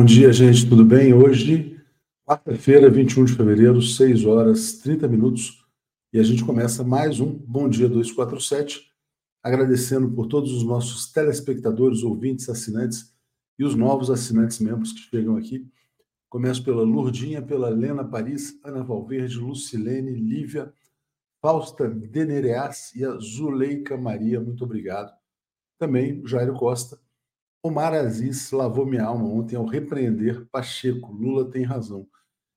Bom dia, gente, tudo bem? Hoje, quarta-feira, 21 de fevereiro, 6 horas 30 minutos, e a gente começa mais um Bom Dia 247, agradecendo por todos os nossos telespectadores, ouvintes, assinantes e os novos assinantes membros que chegam aqui. Começo pela Lurdinha, pela Lena Paris, Ana Valverde, Lucilene, Lívia, Fausta Denereas e a Zuleika Maria, muito obrigado. Também Jairo Costa, Omar Aziz lavou minha alma ontem ao repreender Pacheco. Lula tem razão.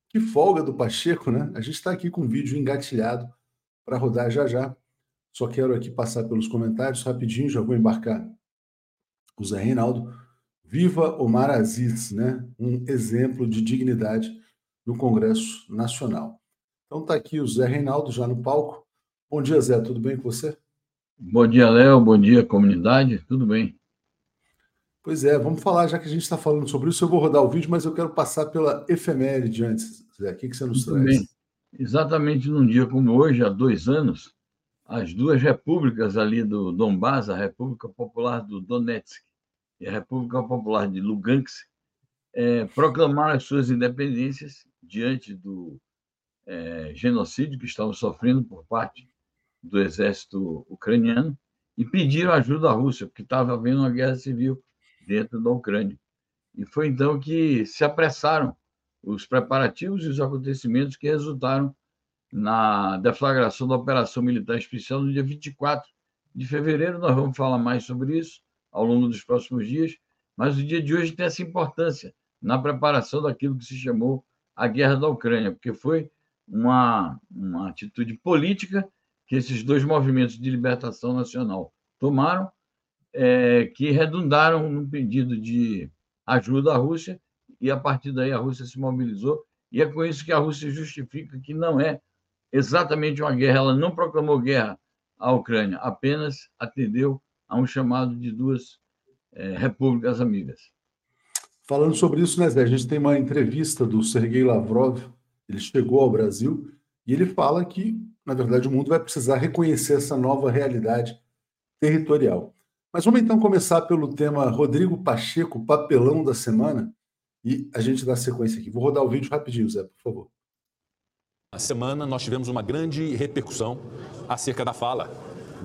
Que folga do Pacheco, né? A gente está aqui com um vídeo engatilhado para rodar já já. Só quero aqui passar pelos comentários rapidinho, já vou embarcar. O Zé Reinaldo. Viva Omar Aziz, né? Um exemplo de dignidade no Congresso Nacional. Então está aqui o Zé Reinaldo já no palco. Bom dia, Zé, tudo bem com você? Bom dia, Léo. Bom dia, comunidade. Tudo bem. Pois é, vamos falar, já que a gente está falando sobre isso, eu vou rodar o vídeo, mas eu quero passar pela efeméride antes, Zé. O que, você nos traz? Bem. Exatamente num dia como hoje, há dois anos, as duas repúblicas ali do Donbass, a República Popular do Donetsk e a República Popular de Lugansk, é, proclamaram as suas independências diante do é, genocídio que estavam sofrendo por parte do exército ucraniano e pediram ajuda à Rússia, porque estava havendo uma guerra civil dentro da Ucrânia. E foi então que se apressaram os preparativos e os acontecimentos que resultaram na deflagração da Operação Militar Especial no dia 24 de fevereiro. Nós vamos falar mais sobre isso ao longo dos próximos dias, mas o dia de hoje tem essa importância na preparação daquilo que se chamou a Guerra da Ucrânia, porque foi uma, uma atitude política que esses dois movimentos de libertação nacional tomaram é, que redundaram no pedido de ajuda à Rússia, e a partir daí a Rússia se mobilizou, e é com isso que a Rússia justifica que não é exatamente uma guerra, ela não proclamou guerra à Ucrânia, apenas atendeu a um chamado de duas é, repúblicas amigas. Falando sobre isso, né, Zé, a gente tem uma entrevista do Sergei Lavrov, ele chegou ao Brasil e ele fala que, na verdade, o mundo vai precisar reconhecer essa nova realidade territorial. Mas vamos então começar pelo tema Rodrigo Pacheco, papelão da semana, e a gente dá sequência aqui. Vou rodar o vídeo rapidinho, Zé, por favor. Na semana, nós tivemos uma grande repercussão acerca da fala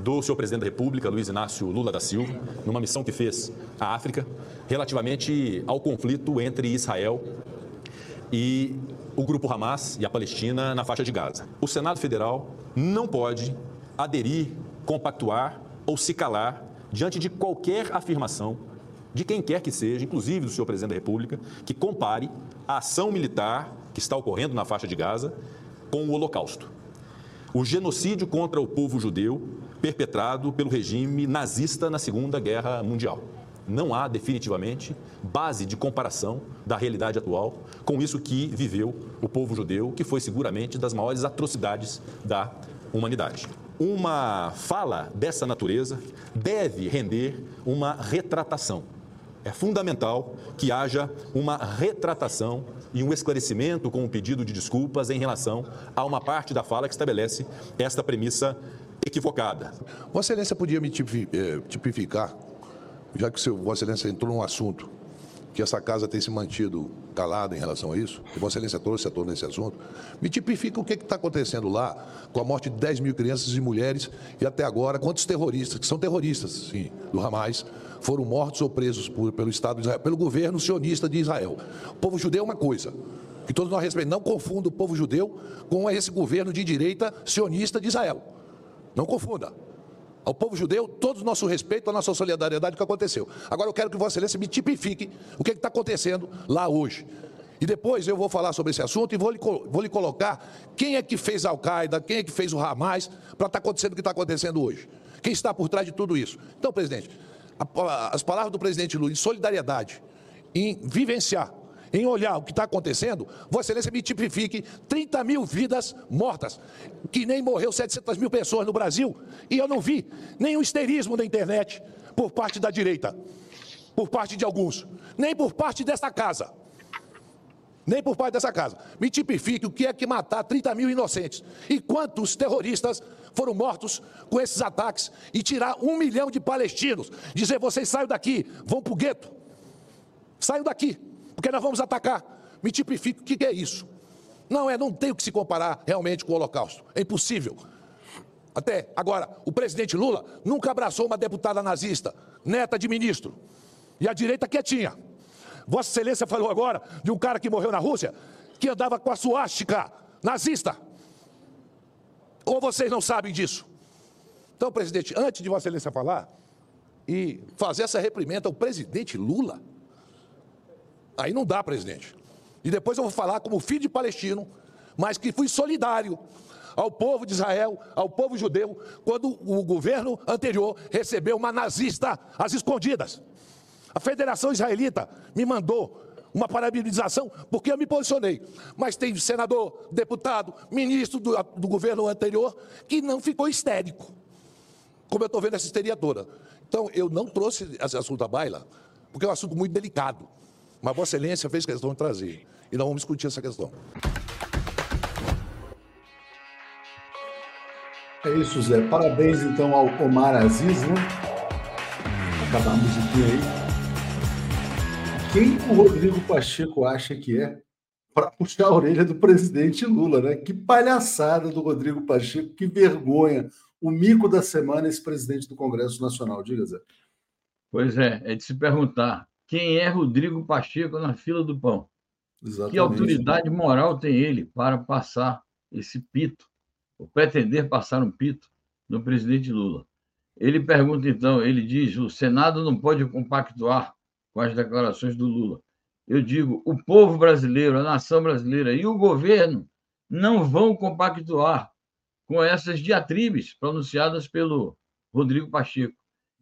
do senhor presidente da República, Luiz Inácio Lula da Silva, numa missão que fez à África, relativamente ao conflito entre Israel e o grupo Hamas e a Palestina na faixa de Gaza. O Senado Federal não pode aderir, compactuar ou se calar diante de qualquer afirmação de quem quer que seja, inclusive do senhor presidente da República, que compare a ação militar que está ocorrendo na faixa de Gaza com o Holocausto. O genocídio contra o povo judeu perpetrado pelo regime nazista na Segunda Guerra Mundial. Não há, definitivamente, base de comparação da realidade atual com isso que viveu o povo judeu, que foi seguramente das maiores atrocidades da humanidade. Uma fala dessa natureza deve render uma retratação. É fundamental que haja uma retratação e um esclarecimento com um pedido de desculpas em relação a uma parte da fala que estabelece esta premissa equivocada. Vossa Excelência podia me eh, tipificar, já que Vossa Excelência entrou num assunto que essa casa tem se mantido calada em relação a isso, que Vossa Excelência trouxe a tona nesse assunto, me tipifica o que está acontecendo lá com a morte de 10 mil crianças e mulheres e até agora quantos terroristas, que são terroristas, sim, do Hamas, foram mortos ou presos por, pelo Estado de Israel, pelo governo sionista de Israel. O povo judeu é uma coisa, que todos nós respeitamos. Não confunda o povo judeu com esse governo de direita sionista de Israel. Não confunda ao povo judeu, todo o nosso respeito, a nossa solidariedade que aconteceu. Agora eu quero que Vossa Excelência me tipifique o que está acontecendo lá hoje. E depois eu vou falar sobre esse assunto e vou lhe, vou lhe colocar quem é que fez a Al-Qaeda, quem é que fez o Hamas, para estar tá acontecendo o que está acontecendo hoje. quem está por trás de tudo isso. Então, presidente, as palavras do presidente Lula em solidariedade, em vivenciar, em olhar o que está acontecendo, Vossa Excelência me tipifique 30 mil vidas mortas, que nem morreu 700 mil pessoas no Brasil, e eu não vi nenhum histerismo na internet por parte da direita, por parte de alguns, nem por parte dessa casa nem por parte dessa casa. Me tipifique o que é que matar 30 mil inocentes. E quantos terroristas foram mortos com esses ataques e tirar um milhão de palestinos. Dizer, vocês saiam daqui, vão para o gueto. Saiam daqui, porque nós vamos atacar. Me tipifique o que é isso. Não é, não tem o que se comparar realmente com o Holocausto. É impossível. Até agora, o presidente Lula nunca abraçou uma deputada nazista, neta de ministro. E a direita quietinha. Vossa Excelência falou agora de um cara que morreu na Rússia, que andava com a suástica nazista. Ou vocês não sabem disso? Então, presidente, antes de Vossa Excelência falar e fazer essa reprimenda ao presidente Lula, aí não dá, presidente. E depois eu vou falar como filho de palestino, mas que fui solidário ao povo de Israel, ao povo judeu, quando o governo anterior recebeu uma nazista às escondidas. A Federação Israelita me mandou uma parabenização porque eu me posicionei. Mas tem senador, deputado, ministro do, do governo anterior que não ficou histérico. Como eu estou vendo essa histeria toda. Então, eu não trouxe esse assunto à baila, porque é um assunto muito delicado. Mas Vossa Excelência fez questão de trazer. E nós vamos discutir essa questão. É isso, Zé. Parabéns, então, ao Omar Aziz, né? Acabar a musiquinha aí. Quem o Rodrigo Pacheco acha que é para puxar a orelha do presidente Lula, né? Que palhaçada do Rodrigo Pacheco, que vergonha. O mico da semana, esse presidente do Congresso Nacional. Diga, Zé. Pois é, é de se perguntar quem é Rodrigo Pacheco na fila do pão. Exatamente. Que autoridade moral tem ele para passar esse pito, ou pretender passar um pito no presidente Lula? Ele pergunta, então, ele diz: o Senado não pode compactuar com as declarações do Lula. Eu digo, o povo brasileiro, a nação brasileira e o governo não vão compactuar com essas diatribes pronunciadas pelo Rodrigo Pacheco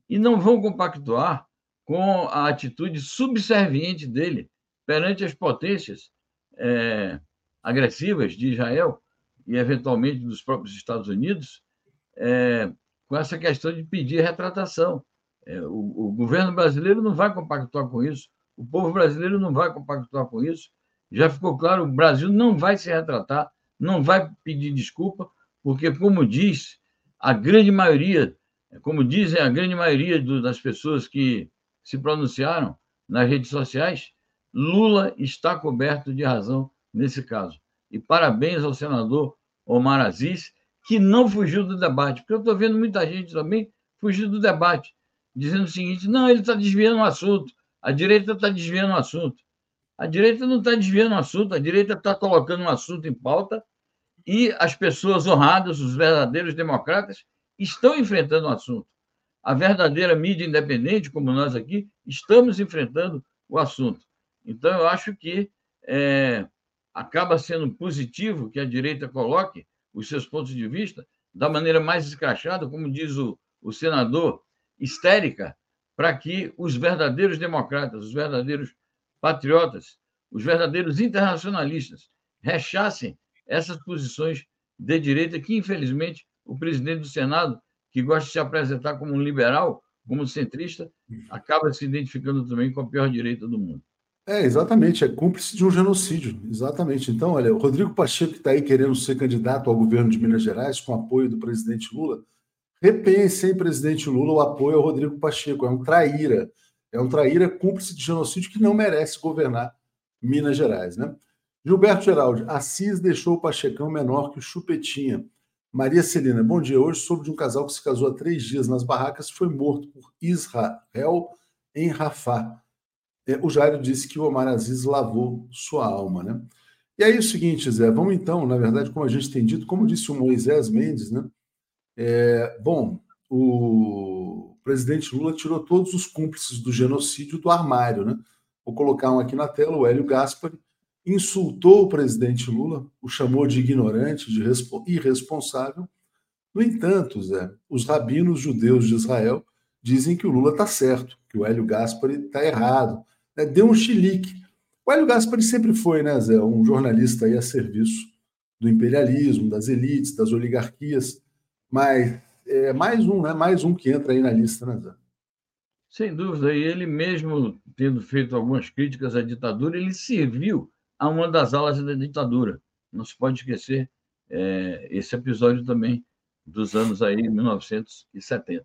e não vão compactuar com a atitude subserviente dele perante as potências é, agressivas de Israel e, eventualmente, dos próprios Estados Unidos, é, com essa questão de pedir retratação. É, o, o, governo brasileiro não vai compactuar com isso, o povo brasileiro não vai compactuar com isso. Já ficou claro, o Brasil não vai se retratar, não vai pedir desculpa, porque, como diz a grande maioria, como dizem a grande maioria do, das pessoas que se pronunciaram nas redes sociais, Lula está coberto de razão nesse caso. E parabéns ao senador Omar Aziz, que não fugiu do debate, porque eu estou vendo muita gente também fugir do debate dizendo o seguinte: não, ele está desviando o assunto, a direita está desviando o assunto. A direita não está desviando o assunto, a direita está colocando um assunto em pauta e as pessoas honradas, os verdadeiros democratas, estão enfrentando o assunto. A verdadeira mídia independente, como nós aqui, estamos enfrentando o assunto. Então, eu acho que é, acaba sendo positivo que a direita coloque os seus pontos de vista da maneira mais escrachada, como diz o, o senador histérica para que os verdadeiros democratas, os verdadeiros patriotas, os verdadeiros internacionalistas rechassem essas posições de direita que, infelizmente, o presidente do Senado, que gosta de se apresentar como um liberal, como centrista, acaba se identificando também com a pior direita do mundo. É, exatamente, é cúmplice de um genocídio, exatamente. Então, olha, o Rodrigo Pacheco, que está aí querendo ser candidato ao governo de Minas Gerais, com apoio do presidente Lula, Repense, hein, presidente Lula, o apoio ao Rodrigo Pacheco. É um traíra. É um traíra cúmplice de genocídio que não merece governar Minas Gerais, né? Gilberto Geraldi, Assis deixou o Pachecão menor que o Chupetinha. Maria Celina, bom dia. Hoje soube de um casal que se casou há três dias nas barracas e foi morto por Israel em Rafah. É, o Jairo disse que o Omar Aziz lavou sua alma, né? E aí é o seguinte, Zé, vamos então, na verdade, como a gente tem dito, como disse o Moisés Mendes, né? É, bom, o presidente Lula tirou todos os cúmplices do genocídio do armário, né? Vou colocar um aqui na tela, o Hélio Gaspari, insultou o presidente Lula, o chamou de ignorante, de irresponsável, No entanto, Zé, os rabinos judeus de Israel dizem que o Lula está certo, que o Hélio Gaspari está errado. Né? Deu um chilique. O Hélio Gaspari sempre foi, né, Zé, um jornalista aí a serviço do imperialismo, das elites, das oligarquias, mas é mais um, né? Mais um que entra aí na lista, né, Zé? Sem dúvida, e ele mesmo tendo feito algumas críticas à ditadura, ele serviu a uma das alas da ditadura. Não se pode esquecer é, esse episódio também dos anos aí 1970.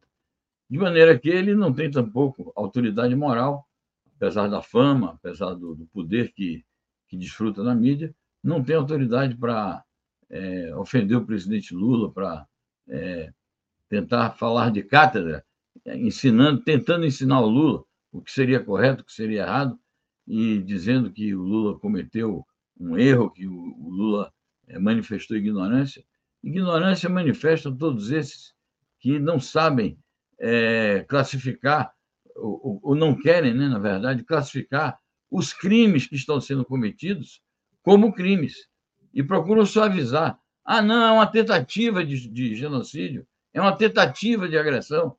De maneira que ele não tem tampouco autoridade moral, apesar da fama, apesar do, do poder que, que desfruta na mídia, não tem autoridade para é, ofender o presidente Lula, para é, tentar falar de cátedra, ensinando, tentando ensinar o Lula o que seria correto, o que seria errado, e dizendo que o Lula cometeu um erro, que o, Lula é, manifestou ignorância. Ignorância manifesta todos esses que não sabem é, classificar, ou, ou, não querem, né, na verdade, classificar os crimes que estão sendo cometidos como crimes e procuram suavizar. Ah, não, é uma tentativa de, de genocídio, é uma tentativa de agressão.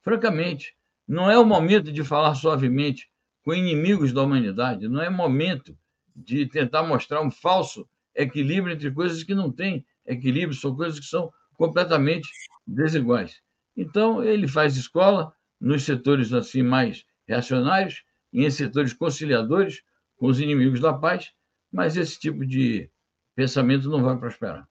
Francamente, não é o momento de falar suavemente com inimigos da humanidade, não é momento de tentar mostrar um falso equilíbrio entre coisas que não têm equilíbrio, são coisas que são completamente desiguais. Então, ele faz escola nos setores assim mais reacionários e em setores conciliadores com os inimigos da paz, mas esse tipo de pensamento não vai prosperar.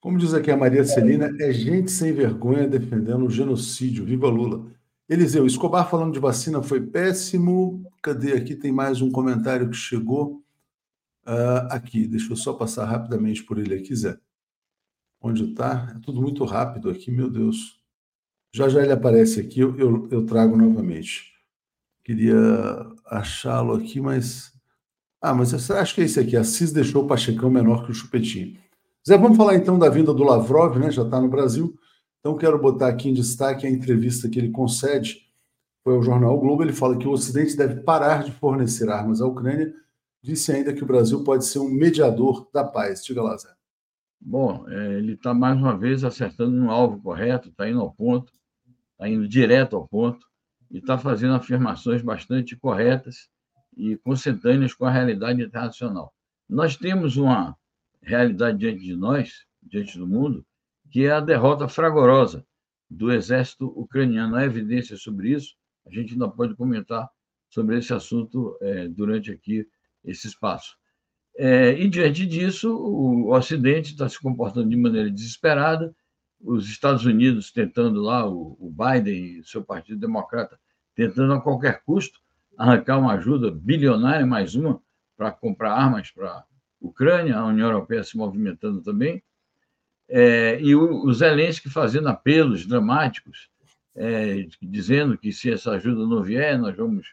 Como diz aqui a Maria Celina, é gente sem vergonha defendendo o genocídio. Viva Lula! Eliseu, Escobar falando de vacina foi péssimo. Cadê aqui? Tem mais um comentário que chegou. Uh, aqui, deixa eu só passar rapidamente por ele aqui, Zé. Onde está? É tudo muito rápido aqui, meu Deus. Já já ele aparece aqui, eu, eu, eu trago novamente. Queria achá-lo aqui, mas. Ah, mas acho que é esse aqui. A CIS deixou o Pachecão menor que o Chupetinho. Zé, vamos falar então da vinda do Lavrov, né? Já está no Brasil. Então, quero botar aqui em destaque a entrevista que ele concede foi ao jornal o Globo. Ele fala que o Ocidente deve parar de fornecer armas à Ucrânia. Disse ainda que o Brasil pode ser um mediador da paz. Diga lá, Zé. Bom, é, ele está mais uma vez acertando no alvo correto, está indo ao ponto, está indo direto ao ponto e está fazendo afirmações bastante corretas e consentâneas com a realidade internacional. Nós temos uma realidade diante de nós, diante do mundo, que é a derrota fragorosa do exército ucraniano. Há evidência sobre isso, a gente ainda pode comentar sobre esse assunto é, durante aqui esse espaço. É, e, diante disso, o Ocidente está se comportando de maneira desesperada, os Estados Unidos tentando lá, o, o Biden e seu Partido Democrata, tentando a qualquer custo arrancar uma ajuda bilionária, mais uma, para comprar armas para Ucrânia, a União Europeia se movimentando também, é, e o, o Zelensky fazendo apelos dramáticos, é, dizendo que se essa ajuda não vier, nós vamos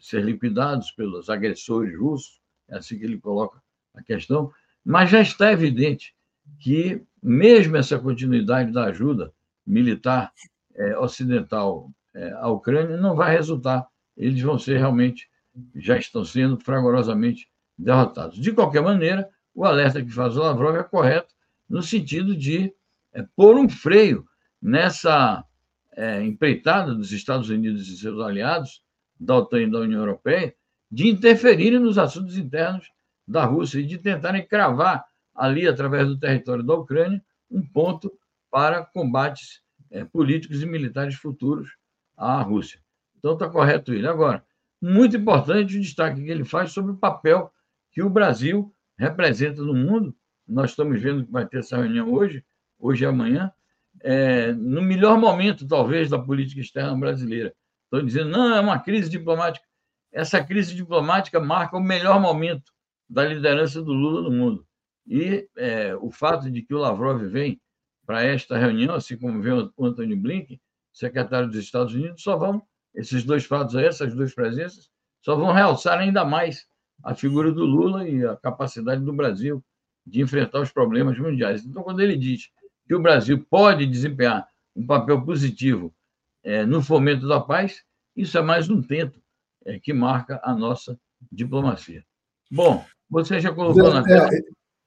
ser liquidados pelos agressores russos, é assim que ele coloca a questão, mas já está evidente que, mesmo essa continuidade da ajuda militar é, ocidental é, à Ucrânia, não vai resultar. Eles vão ser realmente, já estão sendo fragorosamente derrotados. De qualquer maneira, o alerta que faz o Lavrov é correto, no sentido de é, pôr um freio nessa é, empreitada dos Estados Unidos e seus aliados, da OTAN e da União Europeia, de interferirem nos assuntos internos da Rússia e de tentarem cravar ali, através do território da Ucrânia, um ponto para combates é, políticos e militares futuros à Rússia. Então está correto ele. Agora, muito importante o destaque que ele faz sobre o papel que o Brasil representa no mundo. Nós estamos vendo que vai ter essa reunião hoje, hoje e amanhã, é, no melhor momento, talvez, da política externa brasileira. Estão dizendo, não, é uma crise diplomática. Essa crise diplomática marca o melhor momento da liderança do Lula no mundo. E é, o fato de que o Lavrov vem para esta reunião, assim como vem o Antônio Blinken, secretário dos Estados Unidos, só vão, esses dois fatos aí, essas duas presenças, só vão realçar ainda mais a figura do Lula e a capacidade do Brasil de enfrentar os problemas mundiais. Então, quando ele diz que o Brasil pode desempenhar um papel positivo é, no fomento da paz, isso é mais um tento é, que marca a nossa diplomacia. Bom, você já colocou na tela. É,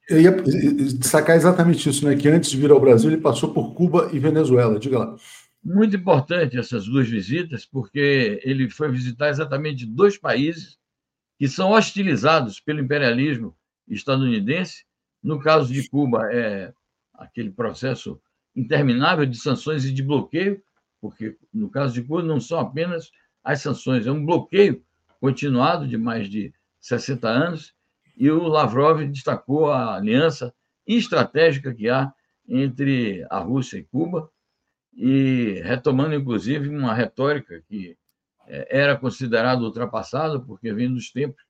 Eu ia destacar exatamente isso, né? Que antes de vir ao Brasil, ele passou por Cuba e Venezuela. Diga lá. Muito importante essas duas visitas, porque ele foi visitar exatamente dois países que são hostilizados pelo imperialismo estadunidense. No caso de Cuba, é aquele processo interminável de sanções e de bloqueio, porque no caso de Cuba não são apenas as sanções, é um bloqueio continuado de mais de 60 anos, e o Lavrov destacou a aliança estratégica que há entre a Rússia e Cuba, e retomando, inclusive, uma retórica que é, era considerada ultrapassada, porque vem dos tempos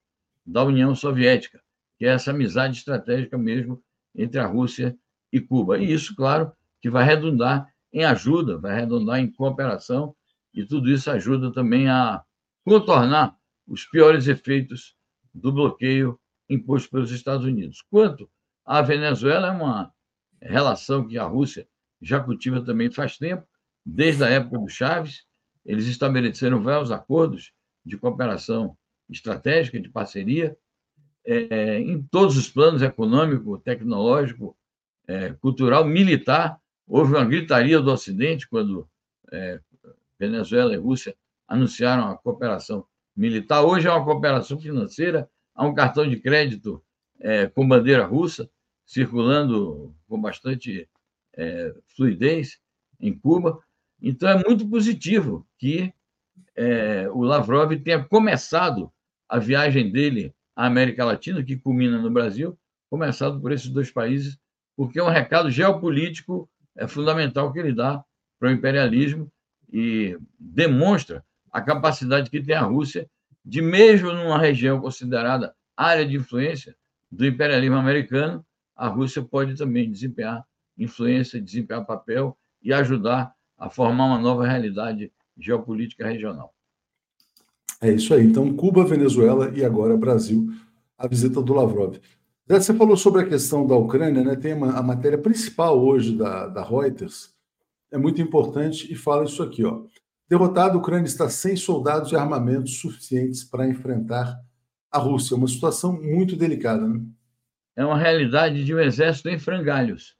da União Soviética, que é essa amizade estratégica mesmo entre a Rússia e Cuba. E isso, claro, que vai redundar em ajuda, vai redundar em cooperação, e tudo isso ajuda também a contornar os piores efeitos do bloqueio imposto pelos Estados Unidos. Quanto à Venezuela, é uma relação que a Rússia já cultiva também faz tempo, desde a época do Chaves, eles estabeleceram vários acordos de cooperação estratégica, de parceria, é, em todos os planos econômico, tecnológico, é, cultural, militar. Houve uma gritaria do Ocidente quando é, Venezuela e Rússia anunciaram a cooperação militar. Hoje é uma cooperação financeira, há um cartão de crédito é, com bandeira russa circulando com bastante é, fluidez em Cuba. Então, é muito positivo que é, o Lavrov tenha começado a viagem dele à América Latina, que culmina no Brasil, começado por esses dois países, porque é um recado geopolítico é fundamental que ele dá para o imperialismo e demonstra a capacidade que tem a Rússia de, mesmo numa região considerada área de influência do imperialismo americano, a Rússia pode também desempenhar influência, desempenhar papel e ajudar a formar uma nova realidade geopolítica regional. É isso aí. Então, Cuba, Venezuela e agora Brasil, a visita do Lavrov. Você falou sobre a questão da Ucrânia, né? Tem a matéria principal hoje da, da Reuters, é muito importante e fala isso aqui, ó. Derrotada, a Ucrânia está sem soldados e armamentos suficientes para enfrentar a Rússia. Uma situação muito delicada, né? É uma realidade de um exército em frangalhos.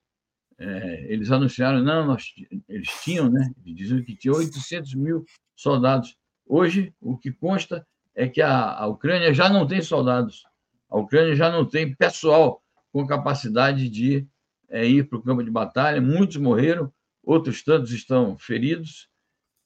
É, eles anunciaram, não, nós, eles tinham, né? Eles diziam que tinha 800 mil soldados. Hoje, o que consta é que a, a Ucrânia já não tem soldados. A Ucrânia já não tem pessoal com capacidade de é, ir para o campo de batalha. Muitos morreram, outros tantos estão feridos,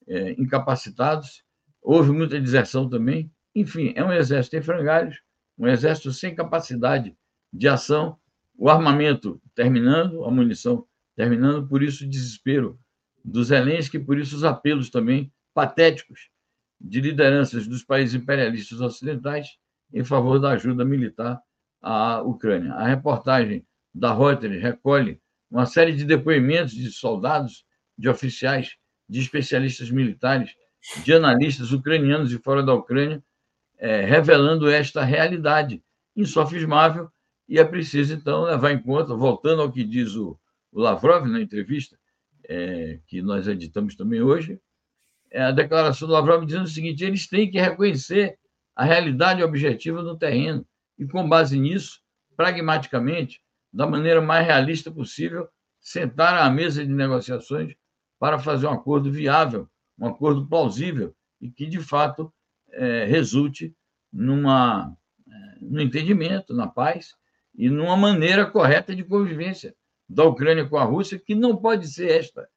é, incapacitados. Houve muita deserção também. Enfim, é um exército em frangalhos, um exército sem capacidade de ação, o armamento terminando, a munição terminando, por isso o desespero dos Zelensky, por isso os apelos também patéticos de lideranças dos países imperialistas ocidentais em favor da ajuda militar à Ucrânia. A reportagem da Reuters recolhe uma série de depoimentos de soldados, de oficiais, de especialistas militares, de analistas ucranianos e fora da Ucrânia, é, revelando esta realidade insofismável e é preciso, então, levar em conta, voltando ao que diz o, o Lavrov na entrevista, é, que nós editamos também hoje, a declaração do Lavrov dizendo o seguinte: eles têm que reconhecer a realidade objetiva no terreno. E, com base nisso, pragmaticamente, da maneira mais realista possível, sentar à mesa de negociações para fazer um acordo viável, um acordo plausível e que, de fato, é, resulte numa, é, no entendimento, na paz e numa maneira correta de convivência da Ucrânia com a Rússia, que não pode ser esta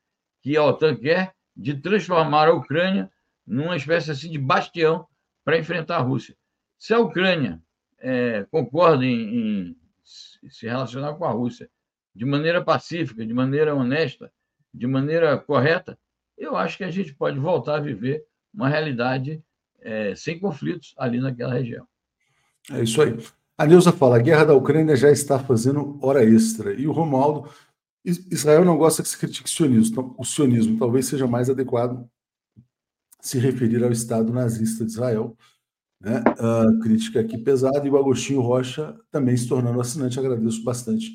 que a OTAN quer, de transformar a Ucrânia numa espécie assim de bastião para enfrentar a Rússia. Se a Ucrânia é, concorda em, em se relacionar com a Rússia de maneira pacífica, de maneira honesta, de maneira correta, eu acho que a gente pode voltar a viver uma realidade é, sem conflitos ali naquela região. É isso aí. A Neuza fala: a guerra da Ucrânia já está fazendo hora extra. E o Romualdo, Israel não gosta que se critique o sionismo, então, o sionismo. Talvez seja mais adequado se referir ao Estado nazista de Israel. Né? Uh, crítica aqui pesada. E o Agostinho Rocha também se tornando assinante. Agradeço bastante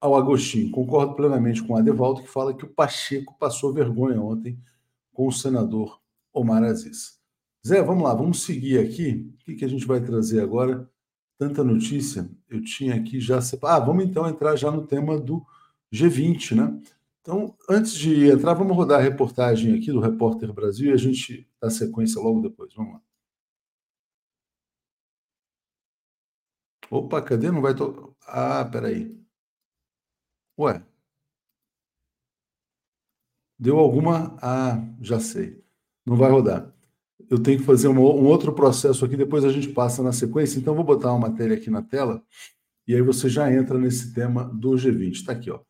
ao Agostinho. Concordo plenamente com o Adevaldo, que fala que o Pacheco passou vergonha ontem com o senador Omar Aziz. Zé, vamos lá, vamos seguir aqui. O que, que a gente vai trazer agora? tanta notícia, eu tinha aqui já separado. Ah, vamos então entrar já no tema do G20, né? Então, antes de entrar, vamos rodar a reportagem aqui do Repórter Brasil e a gente dá sequência logo depois. Vamos lá. Opa, cadê? Não vai. To... Ah, peraí. Ué. Deu alguma. Ah, já sei. Não vai rodar. Eu tenho que fazer um outro processo aqui, depois a gente passa na sequência. Então, vou botar uma matéria aqui na tela e aí você já entra nesse tema do G20. Está aqui, ó.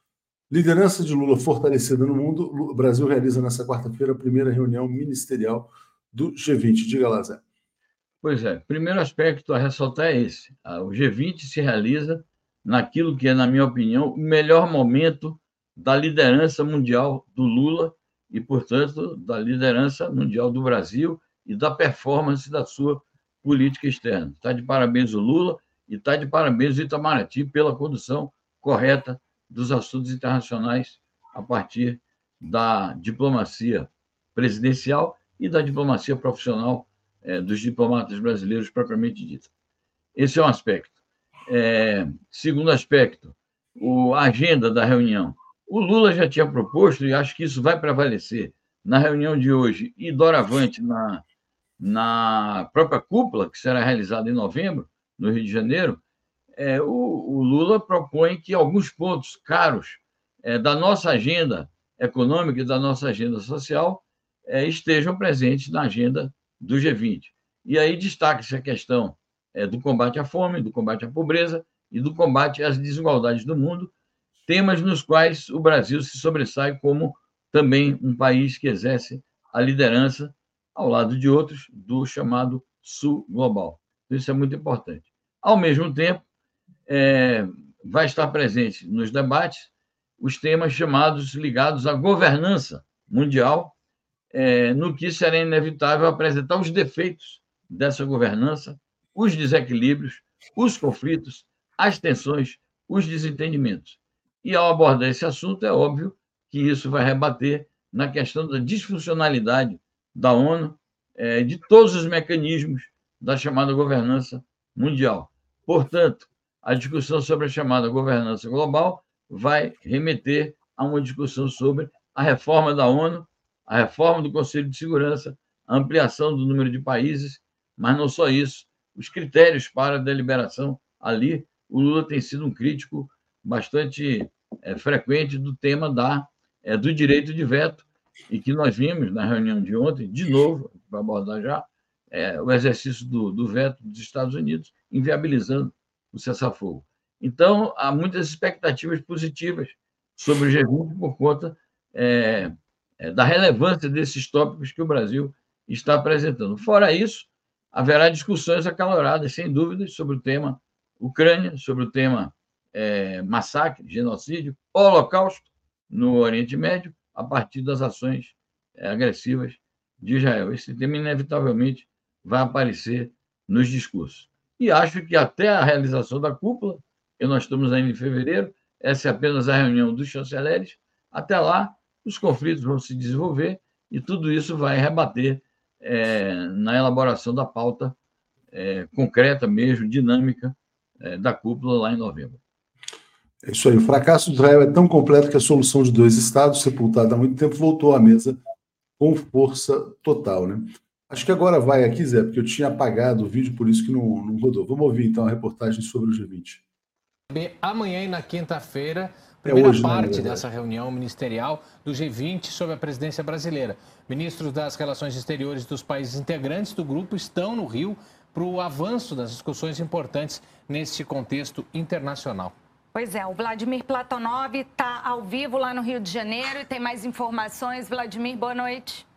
Liderança de Lula fortalecida no mundo. O Brasil realiza nessa quarta-feira a primeira reunião ministerial do G20. Diga lá, Zé. Pois é, primeiro aspecto a ressaltar é esse. O G20 se realiza naquilo que é, na minha opinião, o melhor momento da liderança mundial do Lula e, portanto, da liderança mundial do Brasil e da performance da sua política externa. Está de parabéns o Lula e está de parabéns o Itamaraty pela condução correta dos assuntos internacionais a partir da diplomacia presidencial e da diplomacia profissional é, dos diplomatas brasileiros propriamente dita. Esse é um aspecto. É, segundo aspecto, o, a agenda da reunião. O Lula já tinha proposto, e acho que isso vai prevalecer na reunião de hoje e doravante na, na própria cúpula, que será realizada em novembro, no Rio de Janeiro, é, o, o, Lula propõe que alguns pontos caros é, da nossa agenda econômica e da nossa agenda social é, estejam presentes na agenda do G20. E aí destaca-se a questão é, do combate à fome, do combate à pobreza e do combate às desigualdades do mundo, temas nos quais o Brasil se sobressai como também um país que exerce a liderança ao lado de outros do chamado Sul Global. Isso é muito importante. Ao mesmo tempo, é, vai estar presente nos debates os temas chamados ligados à governança mundial, é, no que será inevitável apresentar os defeitos dessa governança, os desequilíbrios, os conflitos, as tensões, os desentendimentos. E ao abordar esse assunto, é óbvio que isso vai rebater na questão da disfuncionalidade da ONU, é, de todos os mecanismos da chamada governança mundial. Portanto, a discussão sobre a chamada governança global vai remeter a uma discussão sobre a reforma da ONU, a reforma do Conselho de Segurança, a ampliação do número de países, mas não só isso, os critérios para a deliberação ali. O Lula tem sido um crítico bastante é, frequente do tema da, é, do direito de veto, e que nós vimos na reunião de ontem, de novo, para abordar já, é, o exercício do, do veto dos Estados Unidos, inviabilizando o cessar-fogo. Então, há muitas expectativas positivas sobre o G20 por conta é, é, da relevância desses tópicos que o Brasil está apresentando. Fora isso, haverá discussões acaloradas, sem dúvidas, sobre o tema Ucrânia, sobre o tema é, massacre, genocídio, holocausto no Oriente Médio, a partir das ações é, agressivas de Israel. Esse tema, inevitavelmente, vai aparecer nos discursos. E acho que até a realização da cúpula, e nós estamos ainda em fevereiro, essa é apenas a reunião dos chanceleres, até lá os conflitos vão se desenvolver e tudo isso vai rebater é, na elaboração da pauta é, concreta mesmo, dinâmica, é, da cúpula lá em novembro. É isso aí. O fracasso de Israel é tão completo que a solução de dois estados, sepultada há muito tempo, voltou à mesa com força total. Né? Acho que agora vai aqui, Zé, porque eu tinha apagado o vídeo, por isso que não, não rodou. Vamos ouvir então a reportagem sobre o G20. Amanhã e na quinta-feira, primeira é hoje, né, parte né, dessa reunião ministerial do G20 sobre a presidência brasileira. Ministros das relações exteriores dos países integrantes do grupo estão no Rio para o avanço das discussões importantes nesse contexto internacional. Pois é, o Vladimir Platonov está ao vivo lá no Rio de Janeiro e tem mais informações. Vladimir, boa noite.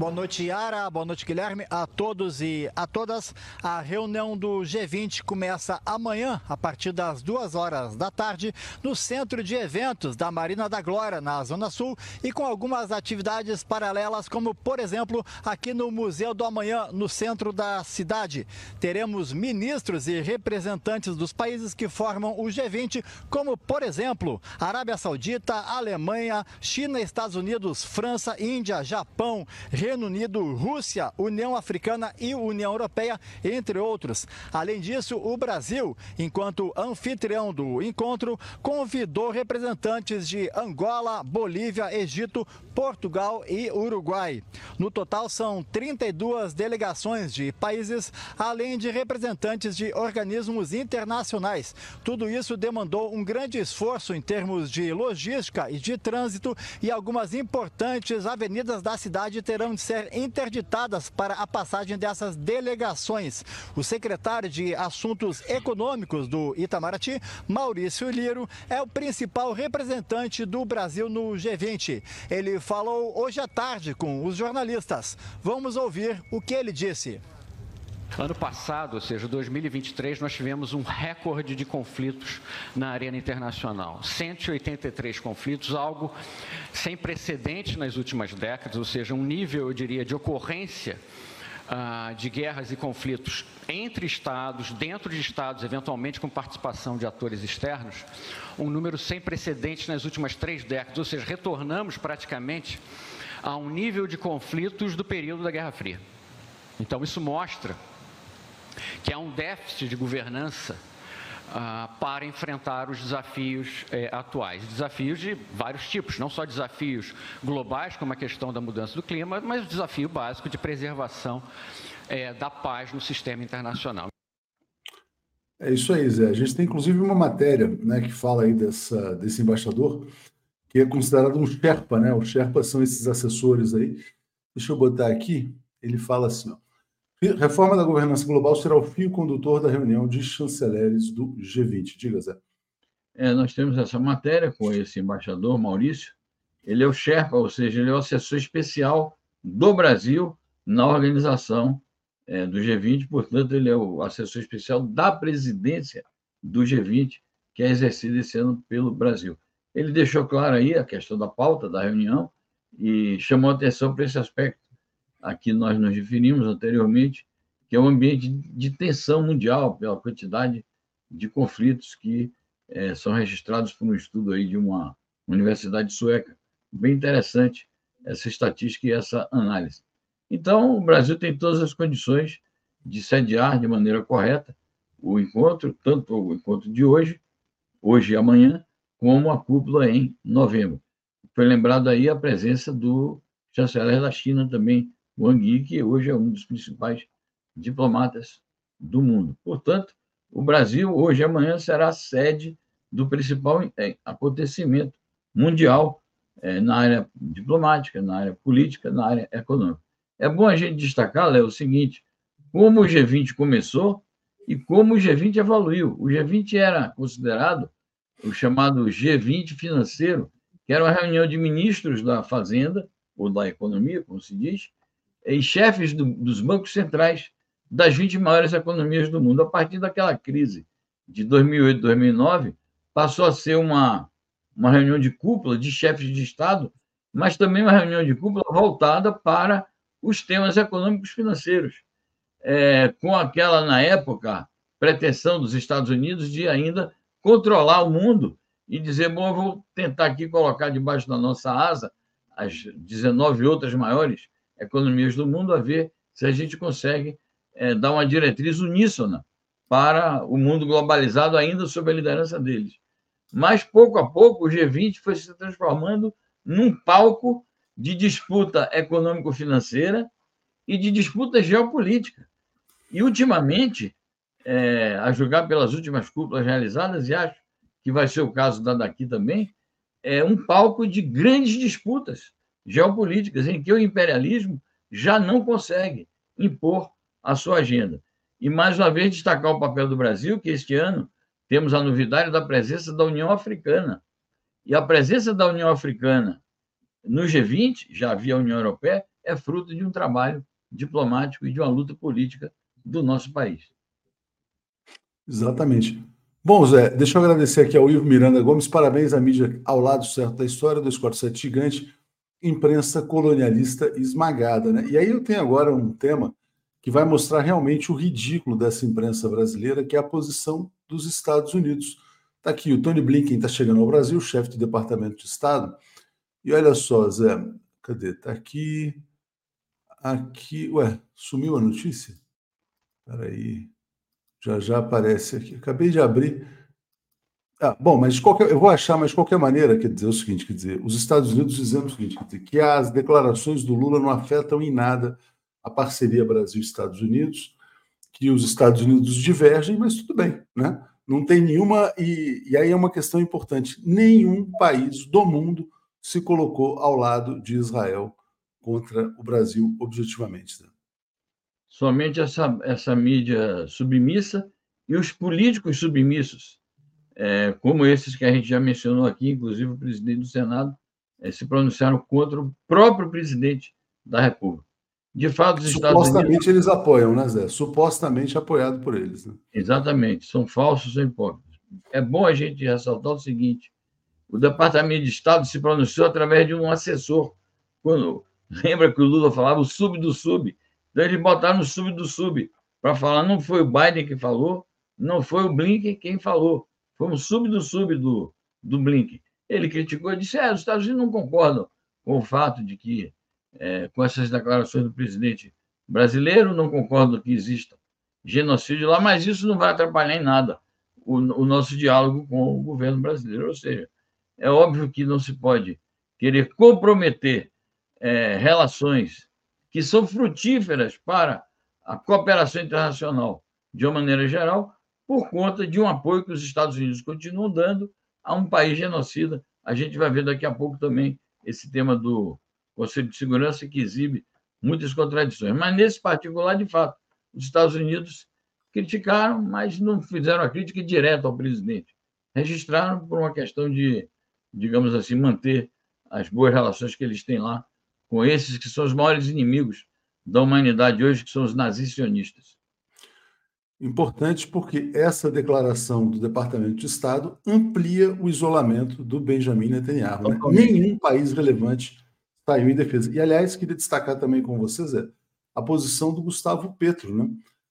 Boa noite, Yara. Boa noite, Guilherme. A todos e a todas. A reunião do G20 começa amanhã, a partir das duas horas da tarde, no centro de eventos da Marina da Glória, na Zona Sul, e com algumas atividades paralelas, como, por exemplo, aqui no Museu do Amanhã, no centro da cidade. Teremos ministros e representantes dos países que formam o G20, como, por exemplo, Arábia Saudita, Alemanha, China, Estados Unidos, França, Índia, Japão, Reino Reino Unido, Rússia, União Africana e União Europeia, entre outros. Além disso, o Brasil, enquanto anfitrião do encontro, convidou representantes de Angola, Bolívia, Egito, Portugal e Uruguai. No total, são 32 delegações de países, além de representantes de organismos internacionais. Tudo isso demandou um grande esforço em termos de logística e de trânsito, e algumas importantes avenidas da cidade terão ser interditadas para a passagem dessas delegações. O secretário de Assuntos Econômicos do Itamaraty, Maurício Liro, é o principal representante do Brasil no G20. Ele falou hoje à tarde com os jornalistas. Vamos ouvir o que ele disse. Ano passado, ou seja, 2023, nós tivemos um recorde de conflitos na arena internacional. 183 conflitos, algo sem precedente nas últimas décadas, ou seja, um nível, eu diria, de ocorrência ah, de guerras e conflitos entre estados, dentro de estados, eventualmente com participação de atores externos, um número sem precedentes nas últimas três décadas, ou seja, retornamos praticamente a um nível de conflitos do período da Guerra Fria. Então, isso mostra que há um déficit de governança ah, para enfrentar os desafios eh, atuais. Desafios de vários tipos, não só desafios globais, como a questão da mudança do clima, mas o desafio básico de preservação eh, da paz no sistema internacional. É isso aí, Zé. A gente tem inclusive uma matéria né, que fala aí dessa, desse embaixador, que é considerado um Sherpa, né? Os Sherpas são esses assessores aí. Deixa eu botar aqui. Ele fala assim: ó, Reforma da governança global será o fio condutor da reunião de chanceleres do G20. Diga, Zé. É, nós temos essa matéria com esse embaixador, Maurício. Ele é o Sherpa, ou seja, ele é o assessor especial do Brasil na organização é, do G20, portanto, ele é o assessor especial da presidência do G20, que é exercida esse ano pelo Brasil. Ele deixou claro aí a questão da pauta da reunião e chamou atenção para esse aspecto a que nós nos referimos anteriormente, que é um ambiente de tensão mundial pela quantidade de conflitos que é, são registrados por um estudo aí de uma universidade sueca. Bem interessante essa estatística e essa análise. Então, o Brasil tem todas as condições de sediar de maneira correta o encontro, tanto o encontro de hoje, hoje e amanhã, como a cúpula em novembro. Foi lembrado aí a presença do chanceler da China também Wang Yi, que hoje é um dos principais diplomatas do mundo. Portanto, o Brasil, hoje e amanhã, será sede do principal é, acontecimento mundial é, na área diplomática, na área política, na área econômica. É bom a gente destacar, Léo, o seguinte: como o G20 começou e como o G20 evoluiu. O G20 era considerado o chamado G20 financeiro, que era uma reunião de ministros da Fazenda, ou da Economia, como se diz, e chefes do, dos bancos centrais das 20 maiores economias do mundo. A partir daquela crise de 2008, 2009, passou a ser uma, uma reunião de cúpula de chefes de Estado, mas também uma reunião de cúpula voltada para os temas econômicos financeiros, é, com aquela, na época, pretensão dos Estados Unidos de ainda controlar o mundo e dizer, bom, eu vou tentar aqui colocar debaixo da nossa asa as 19 outras maiores economias do mundo, a ver se a gente consegue é, dar uma diretriz uníssona para o mundo globalizado, ainda sob a liderança deles. Mas, pouco a pouco, o G20 foi se transformando num palco de disputa econômico-financeira e de disputa geopolítica. E, ultimamente, é, a julgar pelas últimas cúpulas realizadas, e acho que vai ser o caso da daqui também, é um palco de grandes disputas geopolíticas em que o imperialismo já não consegue impor a sua agenda. E, mais uma vez, destacar o papel do Brasil, que este ano temos a novidade da presença da União Africana. E a presença da União Africana no G20, já havia a União Europeia, é fruto de um trabalho diplomático e de uma luta política do nosso país. Exatamente. Bom, Zé, deixa eu agradecer aqui ao Ivo Miranda Gomes. Parabéns à mídia ao lado certo da história, 247 Gigante imprensa colonialista esmagada. Né? E aí eu tenho agora um tema que vai mostrar realmente o ridículo dessa imprensa brasileira, que é a posição dos Estados Unidos. Está aqui, o Tony Blinken está chegando ao Brasil, chefe do Departamento de Estado. E olha só, Zé, cadê? Está aqui. aqui. Ué, sumiu a notícia? Espera aí. Já já aparece aqui. Acabei de abrir. Ah, bom, mas qualquer, eu vou achar, mas de qualquer maneira, quer dizer o seguinte, quer dizer, os Estados Unidos dizendo o seguinte, dizer, que as declarações do Lula não afetam em nada a parceria Brasil-Estados Unidos, que os Estados Unidos divergem, mas tudo bem, né? Não tem nenhuma e, e aí é uma questão importante. Nenhum país do mundo se colocou ao lado de Israel contra o Brasil objetivamente. Né? Somente essa essa mídia submissa e os políticos submissos é, como esses que a gente já mencionou aqui, inclusive o presidente do Senado, é, se pronunciaram contra o próprio presidente da República. De fato, os Estados Supostamente eles apoiam, né, Zé? Supostamente apoiado por eles. Né? Exatamente, são falsos ou hipócritas. É bom a gente ressaltar o seguinte: o Departamento de Estado se pronunciou através de um assessor. Quando, lembra que o Lula falava o sub do sub? Então eles botaram o sub do sub para falar, não foi o Biden que falou, não foi o Blinken quem falou. Foi um sub do sub do, do Blink. Ele criticou e disse: é, os Estados Unidos não concordam com o fato de que, é, com essas declarações do presidente brasileiro, não concordam que exista genocídio lá, mas isso não vai atrapalhar em nada o, o nosso diálogo com o governo brasileiro. Ou seja, é óbvio que não se pode querer comprometer é, relações que são frutíferas para a cooperação internacional de uma maneira geral, por conta de um apoio que os Estados Unidos continuam dando a um país genocida. A gente vai ver daqui a pouco também esse tema do Conselho de Segurança que exibe muitas contradições. Mas nesse particular, de fato, os Estados Unidos criticaram, mas não fizeram a crítica direta ao presidente. Registraram por uma questão de, digamos assim, manter as boas relações que eles têm lá com esses que são os maiores inimigos da humanidade hoje, que são os nazis sionistas. Importante porque essa declaração do Departamento de Estado amplia o isolamento do Benjamin Netanyahu. Né? Nenhum país relevante saiu em defesa. E, aliás, queria destacar também com vocês é, a posição do Gustavo Petro, né?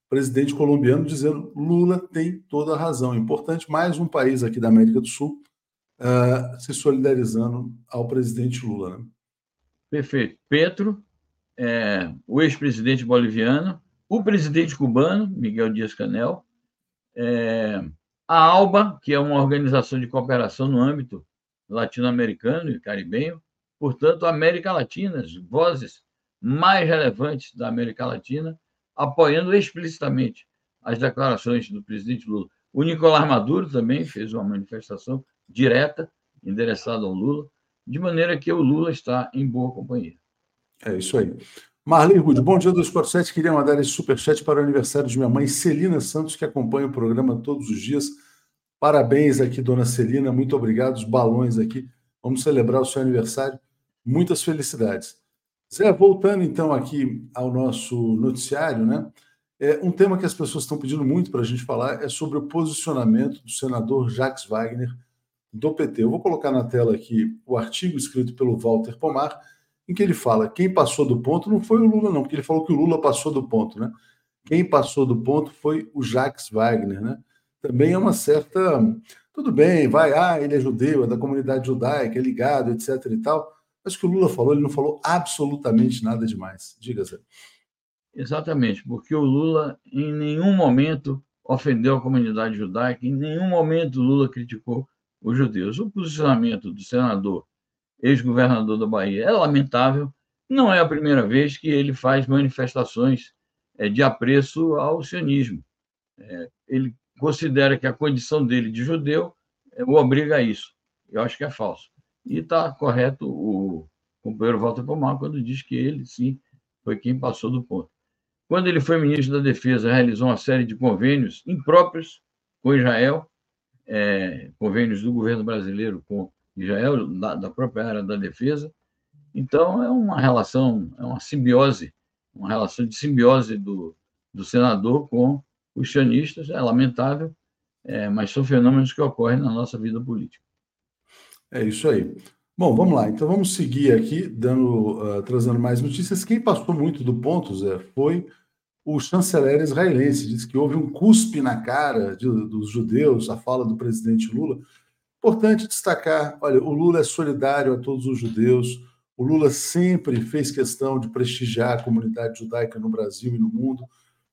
presidente colombiano, dizendo Lula tem toda a razão. Importante, mais um país aqui da América do Sul uh, se solidarizando ao presidente Lula. Né? Perfeito. Petro, é, o ex-presidente boliviano, o presidente cubano, Miguel Dias-Canel, é, a ALBA, que é uma organização de cooperação no âmbito latino-americano e caribenho, portanto, América Latina, as vozes mais relevantes da América Latina, apoiando explicitamente as declarações do presidente Lula. O Nicolás Maduro também fez uma manifestação direta, endereçada ao Lula, de maneira que o Lula está em boa companhia. É isso aí. Marley Rude, bom dia 247. Queria mandar esse superchat para o aniversário de minha mãe, Celina Santos, que acompanha o programa todos os dias. Parabéns aqui, dona Celina. Muito obrigado. Os balões aqui. Vamos celebrar o seu aniversário. Muitas felicidades. Zé, voltando então aqui ao nosso noticiário, né? É, um tema que as pessoas estão pedindo muito para a gente falar é sobre o posicionamento do senador Jacques Wagner do PT. Eu vou colocar na tela aqui o artigo escrito pelo Walter Pomar em que ele fala quem passou do ponto não foi o Lula, não, porque ele falou que o Lula passou do ponto, né? Quem passou do ponto foi o Jacques Wagner, né? Também é uma certa. Tudo bem, vai, ah, ele é judeu, é da comunidade judaica, é ligado, etc e tal. Mas o que o Lula falou, ele não falou absolutamente nada demais. Diga, Zé. Exatamente, porque o Lula em nenhum momento ofendeu a comunidade judaica, em nenhum momento o Lula criticou os judeus. O posicionamento do senador ex-governador da Bahia. É lamentável, não é a primeira vez que ele faz manifestações é, de apreço ao sionismo. É, ele considera que a condição dele de judeu é, o obriga a isso. Eu acho que é falso. E está correto o companheiro Walter Pomar quando diz que ele, sim, foi quem passou do ponto. Quando ele foi ministro da Defesa, realizou uma série de convênios impróprios com Israel, é, convênios do governo brasileiro com Israel, da, da própria área da defesa. Então, é uma relação, é uma simbiose, uma relação de simbiose do, do senador com os sionistas. É lamentável, é, mas são fenômenos que ocorrem na nossa vida política. É isso aí. Bom, vamos lá. Então vamos seguir aqui, dando, uh, trazendo mais notícias. Quem passou muito do ponto, Zé, foi o chanceler israelense. Diz que houve um cuspe na cara de, dos judeus, a fala do presidente Lula. Importante destacar: olha, o Lula é solidário a todos os judeus, O Lula sempre fez questão de prestigiar a comunidade judaica no Brasil e no mundo.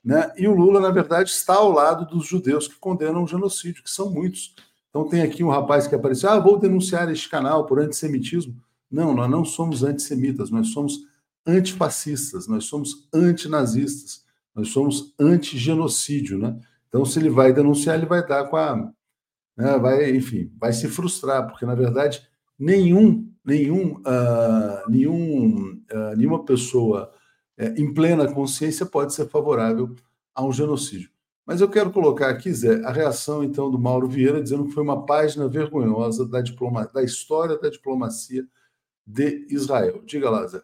Né? E o Lula, na verdade, está ao lado dos judeus que condenam o genocídio, que são muitos. Então tem aqui um rapaz que apareceu, ah, vou denunciar este canal por antissemitismo. Não, nós não somos antissemitas, nós somos antifascistas, nós somos antinazistas, nós somos anti-genocídio, né? Então, se ele vai denunciar, ele vai dar com a. Né, vai, enfim, vai se frustrar, porque, na verdade, nenhum, nenhum, uh, nenhum, uh, nenhuma pessoa uh, em plena consciência pode ser favorável a um genocídio. Mas eu quero colocar aqui, Zé, a reação, então, do Mauro Vieira, dizendo que foi uma página vergonhosa da, diploma, da história da diplomacia de Israel. Diga lá, Zé.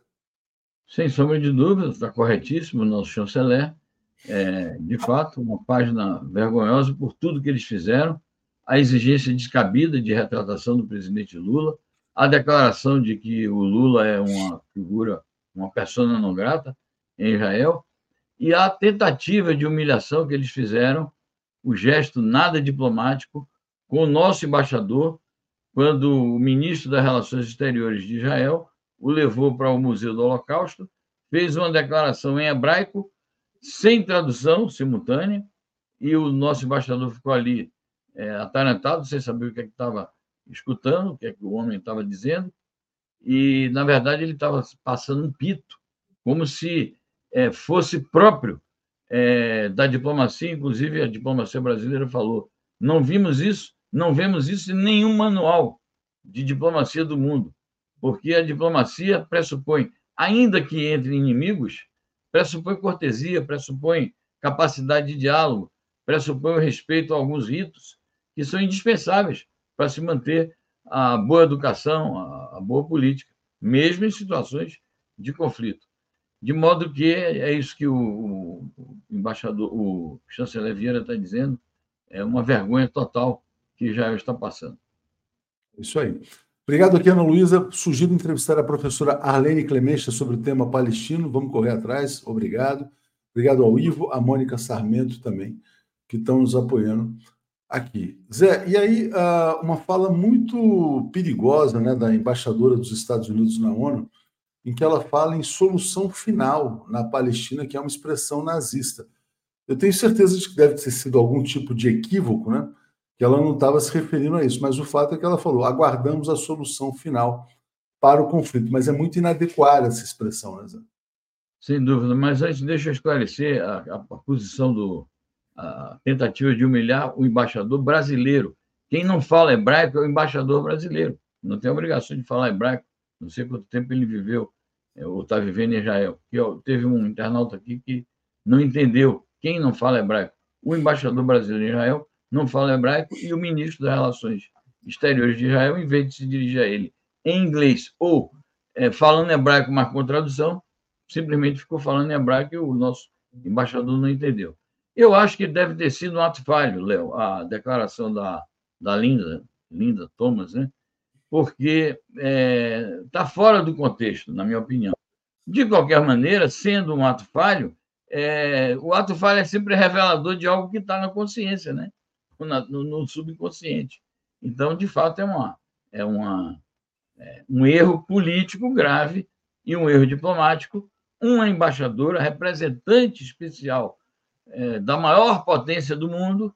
Sem sombra de dúvida, está corretíssimo o nosso chanceler. É, de fato, uma página vergonhosa por tudo que eles fizeram, a exigência descabida de retratação do presidente Lula, a declaração de que o Lula é uma figura, uma persona não grata em Israel, e a tentativa de humilhação que eles fizeram, o gesto nada diplomático, com o nosso embaixador, quando o ministro das Relações Exteriores de Israel o levou para o Museu do Holocausto, fez uma declaração em hebraico, sem tradução simultânea, e o nosso embaixador ficou ali é, atarantado, sem saber o que é estava escutando, o que é que o homem estava dizendo, e, na verdade, ele estava passando um pito, como se é, fosse próprio é, da diplomacia, inclusive a diplomacia brasileira falou: não vimos isso, não vemos isso em nenhum manual de diplomacia do mundo porque a diplomacia pressupõe, ainda que entre inimigos, pressupõe cortesia, pressupõe capacidade de diálogo, pressupõe o respeito a alguns ritos que são indispensáveis para se manter a boa educação, a boa política, mesmo em situações de conflito. De modo que é isso que o, embaixador, o chanceler Vieira está dizendo, é uma vergonha total que Israel está passando. Isso aí. Obrigado aqui, Ana Luísa. Sugiro entrevistar a professora Arlene Clemente sobre o tema palestino. Vamos correr atrás. Obrigado. Obrigado ao Ivo, a Mônica Sarmento também, que estão nos apoiando aqui. Zé, e aí ah, uma fala muito perigosa né, da embaixadora dos Estados Unidos na ONU, em que ela fala em solução final na Palestina, que é uma expressão nazista. Eu tenho certeza de que deve ter sido algum tipo de equívoco, né? que ela não estava se referindo a isso, mas o fato é que ela falou: aguardamos a solução final para o conflito. Mas é muito inadequada essa expressão, né, Zé? Sem dúvida, mas antes deixa eu esclarecer a, a, a posição do a tentativa de humilhar o embaixador brasileiro. Quem não fala hebraico é o embaixador brasileiro. Não tem obrigação de falar hebraico. Não sei quanto tempo ele viveu é, ou está vivendo em Israel. Que, teve um internauta aqui que não entendeu. Quem não fala hebraico? O embaixador brasileiro em Israel não fala hebraico, e o ministro das Relações Exteriores de Israel, em vez de se dirigir a ele em inglês ou é, falando hebraico, mas com tradução, simplesmente ficou falando hebraico e o nosso embaixador não entendeu. Eu acho que deve ter sido um ato falho, Léo, a declaração da, da Linda, Linda Thomas, né? porque está é, tá fora do contexto, na minha opinião. De qualquer maneira, sendo um ato falho, é, o ato falho é sempre revelador de algo que está na consciência, né? no, no subconsciente. Então, de fato, é, uma, é, uma, é um erro político grave e um erro diplomático. Uma embaixadora, representante especial é, da maior potência do mundo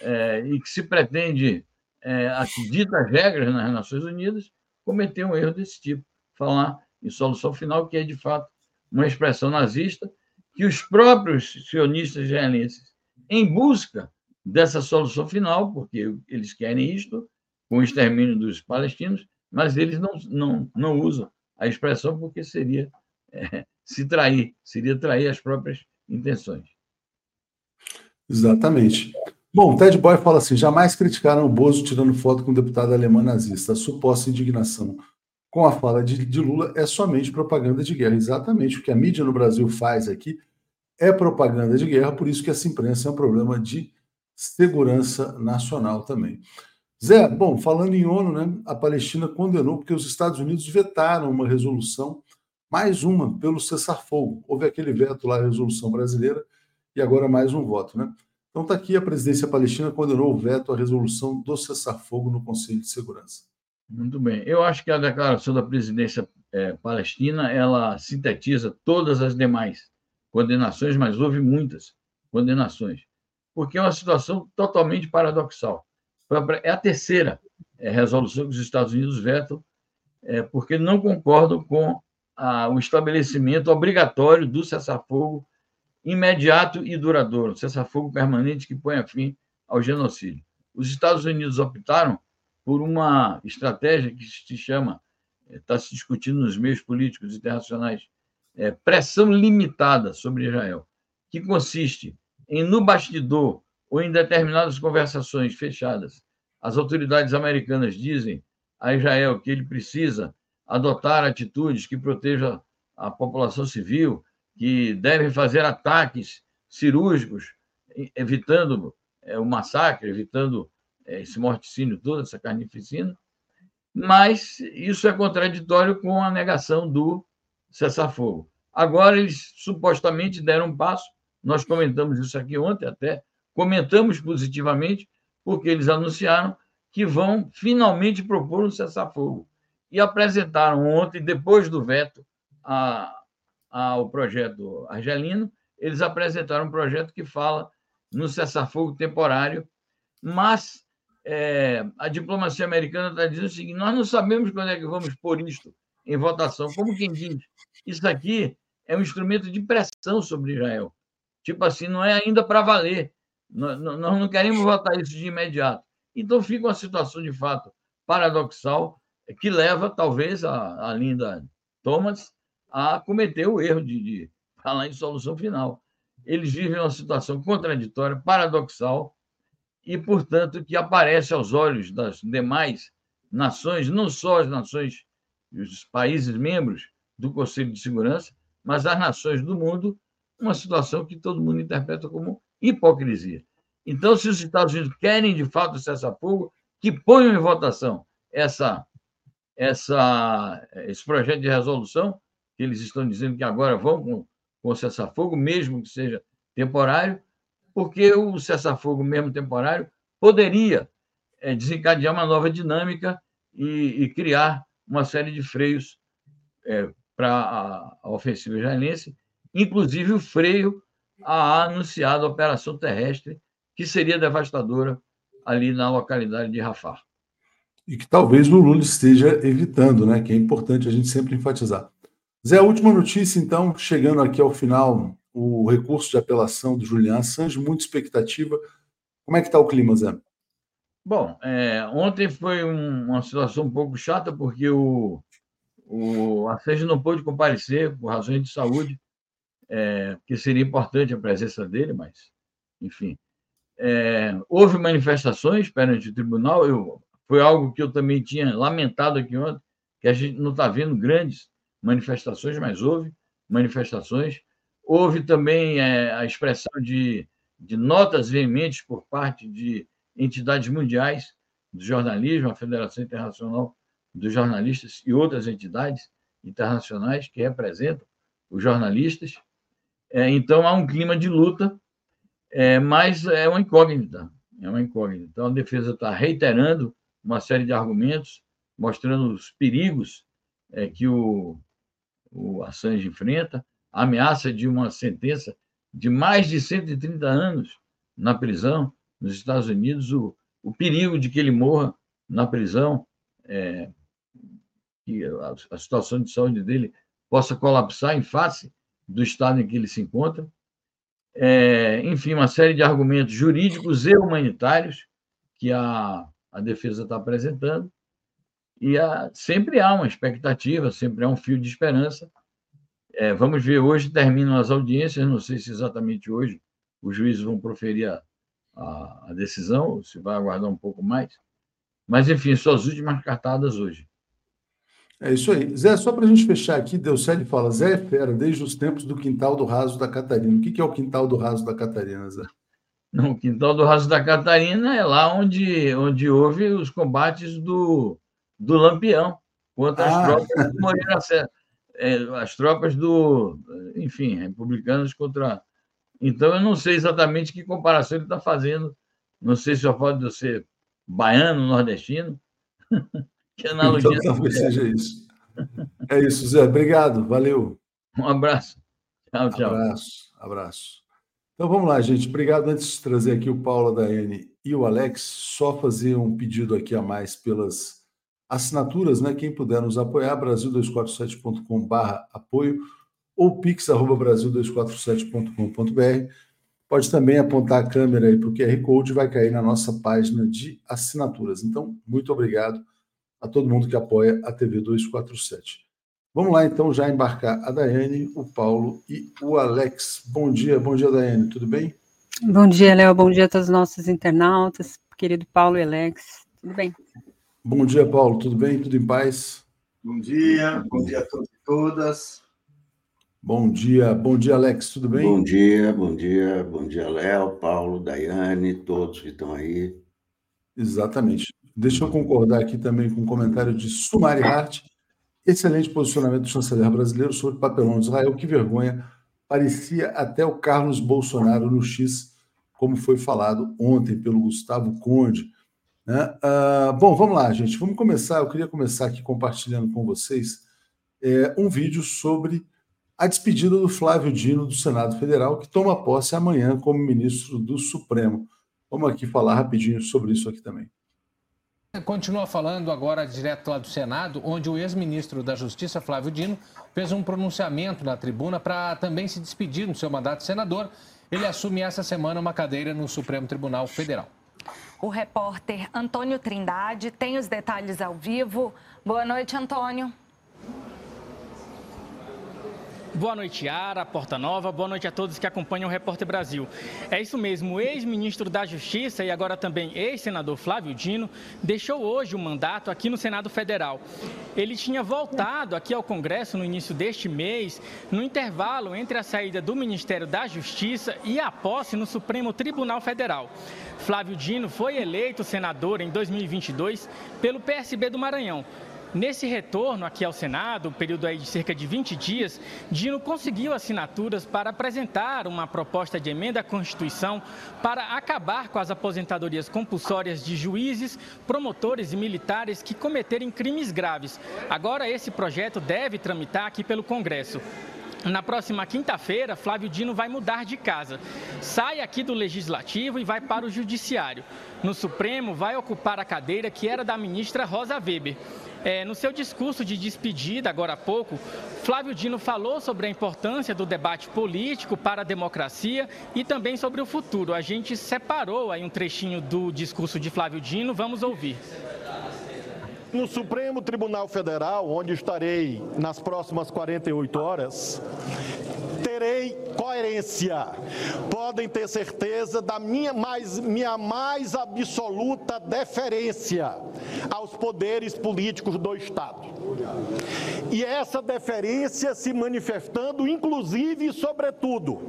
é, e que se pretende é, dita as regras nas Nações Unidas, cometeu um erro desse tipo. Falar em solução final, que é, de fato, uma expressão nazista que os próprios sionistas israelenses, em busca dessa solução final, porque eles querem isto, com o extermínio dos palestinos, mas eles não, não, não usam a expressão porque seria é, se trair, seria trair as próprias intenções. Exatamente. Bom, Ted Boy fala assim: jamais criticaram o Bozo tirando foto com o deputado alemão nazista. A suposta indignação com a fala de, de Lula é somente propaganda de guerra. Exatamente. O que a mídia no Brasil faz aqui é propaganda de guerra, por isso que essa imprensa é um problema de segurança nacional também. Zé, bom, falando em ONU, né, a Palestina condenou porque os Estados Unidos vetaram uma resolução, mais uma, pelo cessar-fogo. Houve aquele veto lá, a resolução brasileira, e agora mais um voto, né? Então está aqui a presidência palestina condenou o veto à resolução do cessar-fogo no Conselho de Segurança. Muito bem. Eu acho que a declaração da presidência é, Palestina ela sintetiza todas as demais condenações, mas houve muitas condenações, porque é uma situação totalmente paradoxal. É a terceira é, resolução que os Estados Unidos vetam, é, porque não concordam com a, o estabelecimento obrigatório do cessar-fogo imediato e duradouro, cessar-fogo permanente que põe fim ao genocídio. Os Estados Unidos optaram por uma estratégia que se chama, está se discutindo nos meios políticos internacionais, é, pressão limitada sobre Israel, que consiste em, no bastidor ou em determinadas conversações fechadas, as autoridades americanas dizem a Israel que ele precisa adotar atitudes que protejam a população civil, que devem fazer ataques cirúrgicos, evitando é, o massacre, evitando é, esse morticínio todo, essa carnificina, mas isso é contraditório com a negação do cessar-fogo. Agora, eles supostamente deram um passo, nós comentamos isso aqui ontem até, comentamos positivamente, porque eles anunciaram que vão finalmente propor um cessar-fogo. E apresentaram ontem, depois do veto a, ao projeto argelino, eles apresentaram um projeto que fala no cessar-fogo temporário, mas é, a diplomacia americana está dizendo o seguinte: nós não sabemos quando é que vamos pôr isto em votação. Como quem diz, isso aqui é um instrumento de pressão sobre Israel. Tipo assim, não é ainda para valer. Nós, não queremos votar isso de imediato. Então fica uma situação de fato paradoxal que leva, talvez, a, a Linda Thomas a cometer o erro de, de falar em solução final. Eles vivem uma situação contraditória, paradoxal, e, portanto, que aparece aos olhos das demais nações, não só as nações, os países membros do Conselho de Segurança, mas as nações do mundo, uma situação que todo mundo interpreta como hipocrisia. Então, se os Estados Unidos querem de fato cessar-fogo, que ponham em votação essa, essa, esse projeto de resolução, eles estão dizendo que agora vão com, com cessar-fogo, mesmo que seja temporário, porque o cessar-fogo, mesmo temporário, poderia é, desencadear uma nova dinâmica e, e, criar uma série de freios é, para a, a ofensiva israelense, inclusive o freio à anunciada operação terrestre que seria devastadora ali na localidade de Rafah. E que talvez o Lula esteja evitando, né? Que é importante a gente sempre enfatizar. Zé, última notícia, então, chegando aqui ao final, o recurso de apelação do Julian Assange, muita expectativa. Como é que está o clima, Zé? Bom, é, ontem foi um, uma situação um pouco chata, porque o, o Assange não pôde comparecer por razões de saúde, é, que seria importante a presença dele, mas, enfim, é, houve manifestações perante o tribunal, eu, foi algo que eu também tinha lamentado aqui ontem, que a gente não está vendo grandes manifestações, mas houve manifestações. Houve também é, a expressão de, de notas veementes por parte de entidades mundiais do jornalismo, a Federação Internacional dos Jornalistas e outras entidades internacionais que representam os jornalistas. É, então, há um clima de luta é, mas é uma incógnita, é uma incógnita. Então, a defesa está reiterando uma série de argumentos, mostrando os perigos é, que o, o Assange enfrenta, a ameaça de uma sentença de mais de 130 anos na prisão nos Estados Unidos, o, o perigo de que ele morra na prisão, é, que a, a situação de saúde dele possa colapsar em face do estado em que ele se encontra. É, enfim, uma série de argumentos jurídicos e humanitários que a, a defesa está apresentando, e a, sempre há uma expectativa, sempre há um fio de esperança. É, vamos ver, hoje terminam as audiências, não sei se exatamente hoje os juízes vão proferir a, a, a decisão, se vai aguardar um pouco mais, mas, enfim, suas últimas cartadas hoje. É isso aí. Zé, só para a gente fechar aqui, Deucélio fala, Zé é fera, desde os tempos do quintal do raso da Catarina. O que é o quintal do raso da Catarina, Zé? Não, o quintal do raso da Catarina é lá onde, onde houve os combates do, do Lampião contra ah. as tropas do Moreira Serra. É, as tropas do, enfim, republicanos contra. Então, eu não sei exatamente que comparação ele está fazendo. Não sei se só pode ser baiano, nordestino. Que analogia. Então, talvez seja isso. É isso, Zé. Obrigado. Valeu. Um abraço. Tchau, tchau. Abraço, abraço. Então vamos lá, gente. Obrigado. Antes de trazer aqui o Paulo, a Daiane e o Alex, só fazer um pedido aqui a mais pelas assinaturas, né? Quem puder nos apoiar, brasil247.com.br apoio ou pix.brasil247.com.br. Pode também apontar a câmera aí para o QR Code, vai cair na nossa página de assinaturas. Então, muito obrigado a todo mundo que apoia a TV 247. Vamos lá, então, já embarcar a Daiane, o Paulo e o Alex. Bom dia, bom dia, Daiane, tudo bem? Bom dia, Léo, bom dia a todos os nossos internautas, querido Paulo e Alex, tudo bem? Bom dia, Paulo, tudo bem? Tudo em paz? Bom dia, bom dia a todos e todas. Bom dia, bom dia, Alex, tudo bem? Bom dia, bom dia, bom dia, Léo, Paulo, Daiane, todos que estão aí. Exatamente. Deixa eu concordar aqui também com o um comentário de Sumari Hart. Excelente posicionamento do chanceler brasileiro sobre o papelão de Israel. Que vergonha. Parecia até o Carlos Bolsonaro no X, como foi falado ontem pelo Gustavo Conde. Né? Uh, bom, vamos lá, gente. Vamos começar. Eu queria começar aqui compartilhando com vocês é, um vídeo sobre a despedida do Flávio Dino do Senado Federal, que toma posse amanhã como ministro do Supremo. Vamos aqui falar rapidinho sobre isso aqui também. Continua falando agora direto lá do Senado, onde o ex-ministro da Justiça, Flávio Dino, fez um pronunciamento na tribuna para também se despedir no seu mandato de senador. Ele assume essa semana uma cadeira no Supremo Tribunal Federal. O repórter Antônio Trindade tem os detalhes ao vivo. Boa noite, Antônio. Boa noite, Ara, Porta Nova. Boa noite a todos que acompanham o Repórter Brasil. É isso mesmo, o ex-ministro da Justiça e agora também ex-senador Flávio Dino deixou hoje o mandato aqui no Senado Federal. Ele tinha voltado aqui ao Congresso no início deste mês, no intervalo entre a saída do Ministério da Justiça e a posse no Supremo Tribunal Federal. Flávio Dino foi eleito senador em 2022 pelo PSB do Maranhão Nesse retorno aqui ao Senado, um período aí de cerca de 20 dias, Dino conseguiu assinaturas para apresentar uma proposta de emenda à Constituição para acabar com as aposentadorias compulsórias de juízes, promotores e militares que cometerem crimes graves. Agora esse projeto deve tramitar aqui pelo Congresso. Na próxima quinta-feira, Flávio Dino vai mudar de casa. Sai aqui do Legislativo e vai para o Judiciário. No Supremo, vai ocupar a cadeira que era da ministra Rosa Weber. É, no seu discurso de despedida, agora há pouco, Flávio Dino falou sobre a importância do debate político para a democracia e também sobre o futuro. A gente separou aí um trechinho do discurso de Flávio Dino, vamos ouvir. No Supremo Tribunal Federal, onde estarei nas próximas 48 horas, terei coerência. Podem ter certeza da minha mais, minha mais absoluta deferência aos poderes políticos do Estado. E essa deferência se manifestando, inclusive e sobretudo,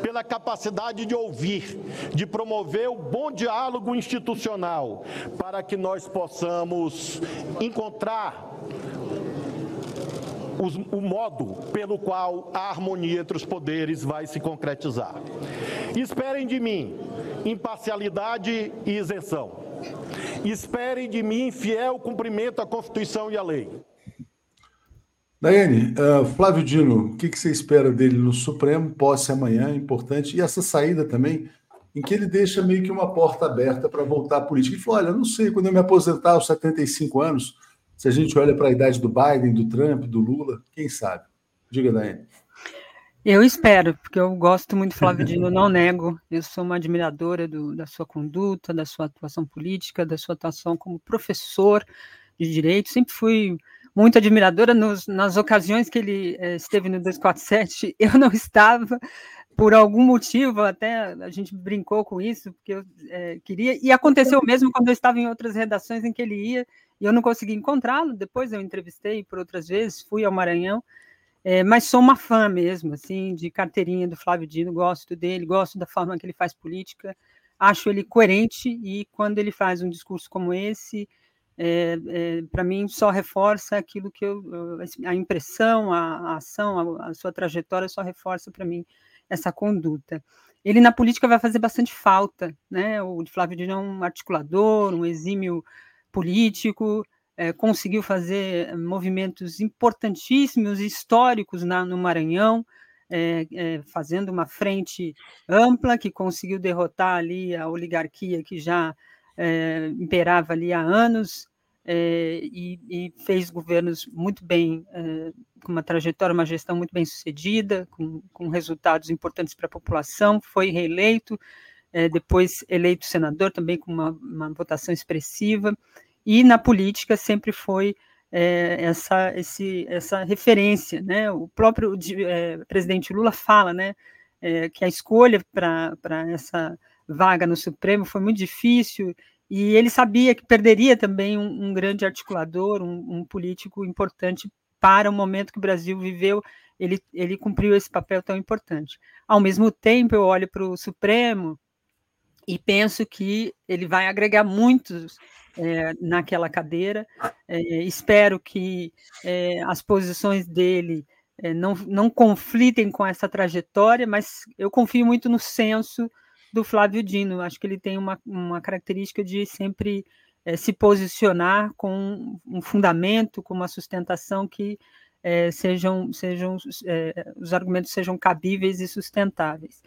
pela capacidade de ouvir, de promover o bom diálogo institucional, para que nós possamos encontrar o modo pelo qual a harmonia entre os poderes vai se concretizar. Esperem de mim imparcialidade e isenção. Esperem de mim fiel cumprimento à Constituição e à lei. Daiane, uh, Flávio Dino, o que, que, você espera dele no Supremo? Posse amanhã, importante. E essa saída também, em que ele deixa meio que uma porta aberta para voltar à política. Ele falou: olha, não sei, quando eu me aposentar aos 75 anos, se a gente olha para a idade do Biden, do Trump, do Lula, quem sabe? Diga, Daiane. Eu espero, porque eu gosto muito do Flávio Dino, não nego. Eu sou uma admiradora do, da sua conduta, da sua atuação política, da sua atuação como professor de direito. Sempre fui muito admiradora nos, nas ocasiões que ele eh, esteve no 247. Eu não estava, por algum motivo, até a gente brincou com isso, porque eu eh, queria. E aconteceu mesmo quando eu estava em outras redações em que ele ia e eu não consegui encontrá-lo. Depois eu entrevistei por outras vezes, fui ao Maranhão, é, mas sou uma fã mesmo, assim, de carteirinha do Flávio Dino, gosto dele, gosto da forma que ele faz política, acho ele coerente e quando ele faz um discurso como esse, é, é, para mim só reforça aquilo que eu, a impressão, a, a ação, a, a, sua trajetória só reforça para mim essa conduta. Ele na política vai fazer bastante falta, né? O Flávio Dino é um articulador, um exímio político, é, conseguiu fazer movimentos importantíssimos, históricos na, no Maranhão, é, é, fazendo uma frente ampla que conseguiu derrotar ali a oligarquia que já imperava ali há anos e, e, fez governos muito bem, com uma trajetória, uma gestão muito bem sucedida, com, com resultados importantes para a população, foi reeleito, é, depois eleito senador também com uma, uma votação expressiva, e na política sempre foi é, essa, esse, essa referência, né? O próprio é, presidente Lula fala, né, é, que a escolha para essa vaga no Supremo foi muito difícil e ele sabia que perderia também um, um grande articulador, um, um, político importante para o momento que o Brasil viveu. Ele, ele cumpriu esse papel tão importante. Ao mesmo tempo, eu olho para o Supremo e penso que ele vai agregar muitos é, naquela cadeira. É, espero que é, as posições dele não, não conflitem com essa trajetória, mas eu confio muito no senso do Flávio Dino. Acho que ele tem uma, uma característica de sempre se posicionar com um fundamento, com uma sustentação que sejam, sejam os argumentos sejam cabíveis e sustentáveis.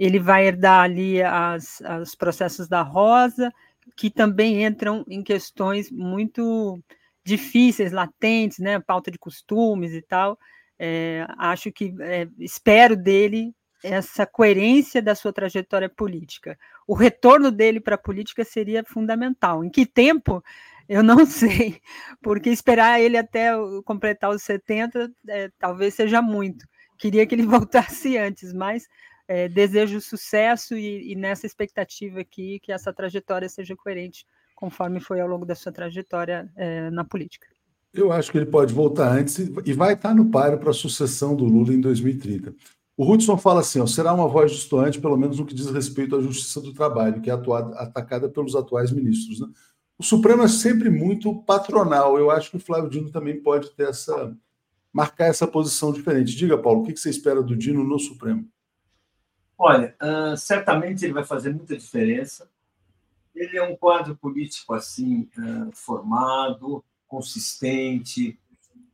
Ele vai herdar ali as, os processos da Rosa, que também entram em questões muito difíceis, latentes, né, pauta de costumes e tal. É, acho que é, espero dele essa coerência da sua trajetória política. O retorno dele para a política seria fundamental. Em que tempo? Eu não sei, porque esperar ele até completar os 70 é, talvez seja muito. Queria que ele voltasse antes, mas é, desejo sucesso e, e, nessa expectativa aqui que essa trajetória seja coerente conforme foi ao longo da sua trajetória é, na política. Eu acho que ele pode voltar antes e vai estar no páreo para a sucessão do Lula em 2030. O Hudson fala assim: ó, será uma voz distoante, pelo menos no que diz respeito à justiça do trabalho, que é atuada, atacada pelos atuais ministros. Né? O Supremo é sempre muito patronal. Eu acho que o Flávio Dino também pode ter essa marcar essa posição diferente. Diga, Paulo, o que você espera do Dino no Supremo? Olha, uh, certamente ele vai fazer muita diferença. Ele é um quadro político assim uh, formado, consistente.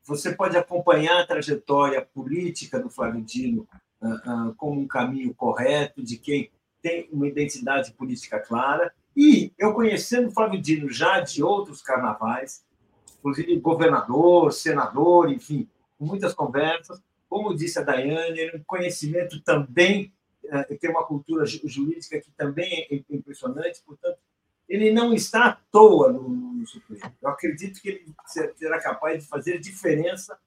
Você pode acompanhar a trajetória política do Flávio Dino uh, como um caminho correto de quem tem uma identidade política clara. E eu conhecendo o Flávio Dino já de outros carnavais, inclusive governador, senador, enfim, muitas conversas, como disse a Daiane, ele um conhecimento também é, tem uma cultura jurídica que também é impressionante, portanto, ele não está à toa no, no Supremo. Eu acredito que ele será capaz de fazer diferença,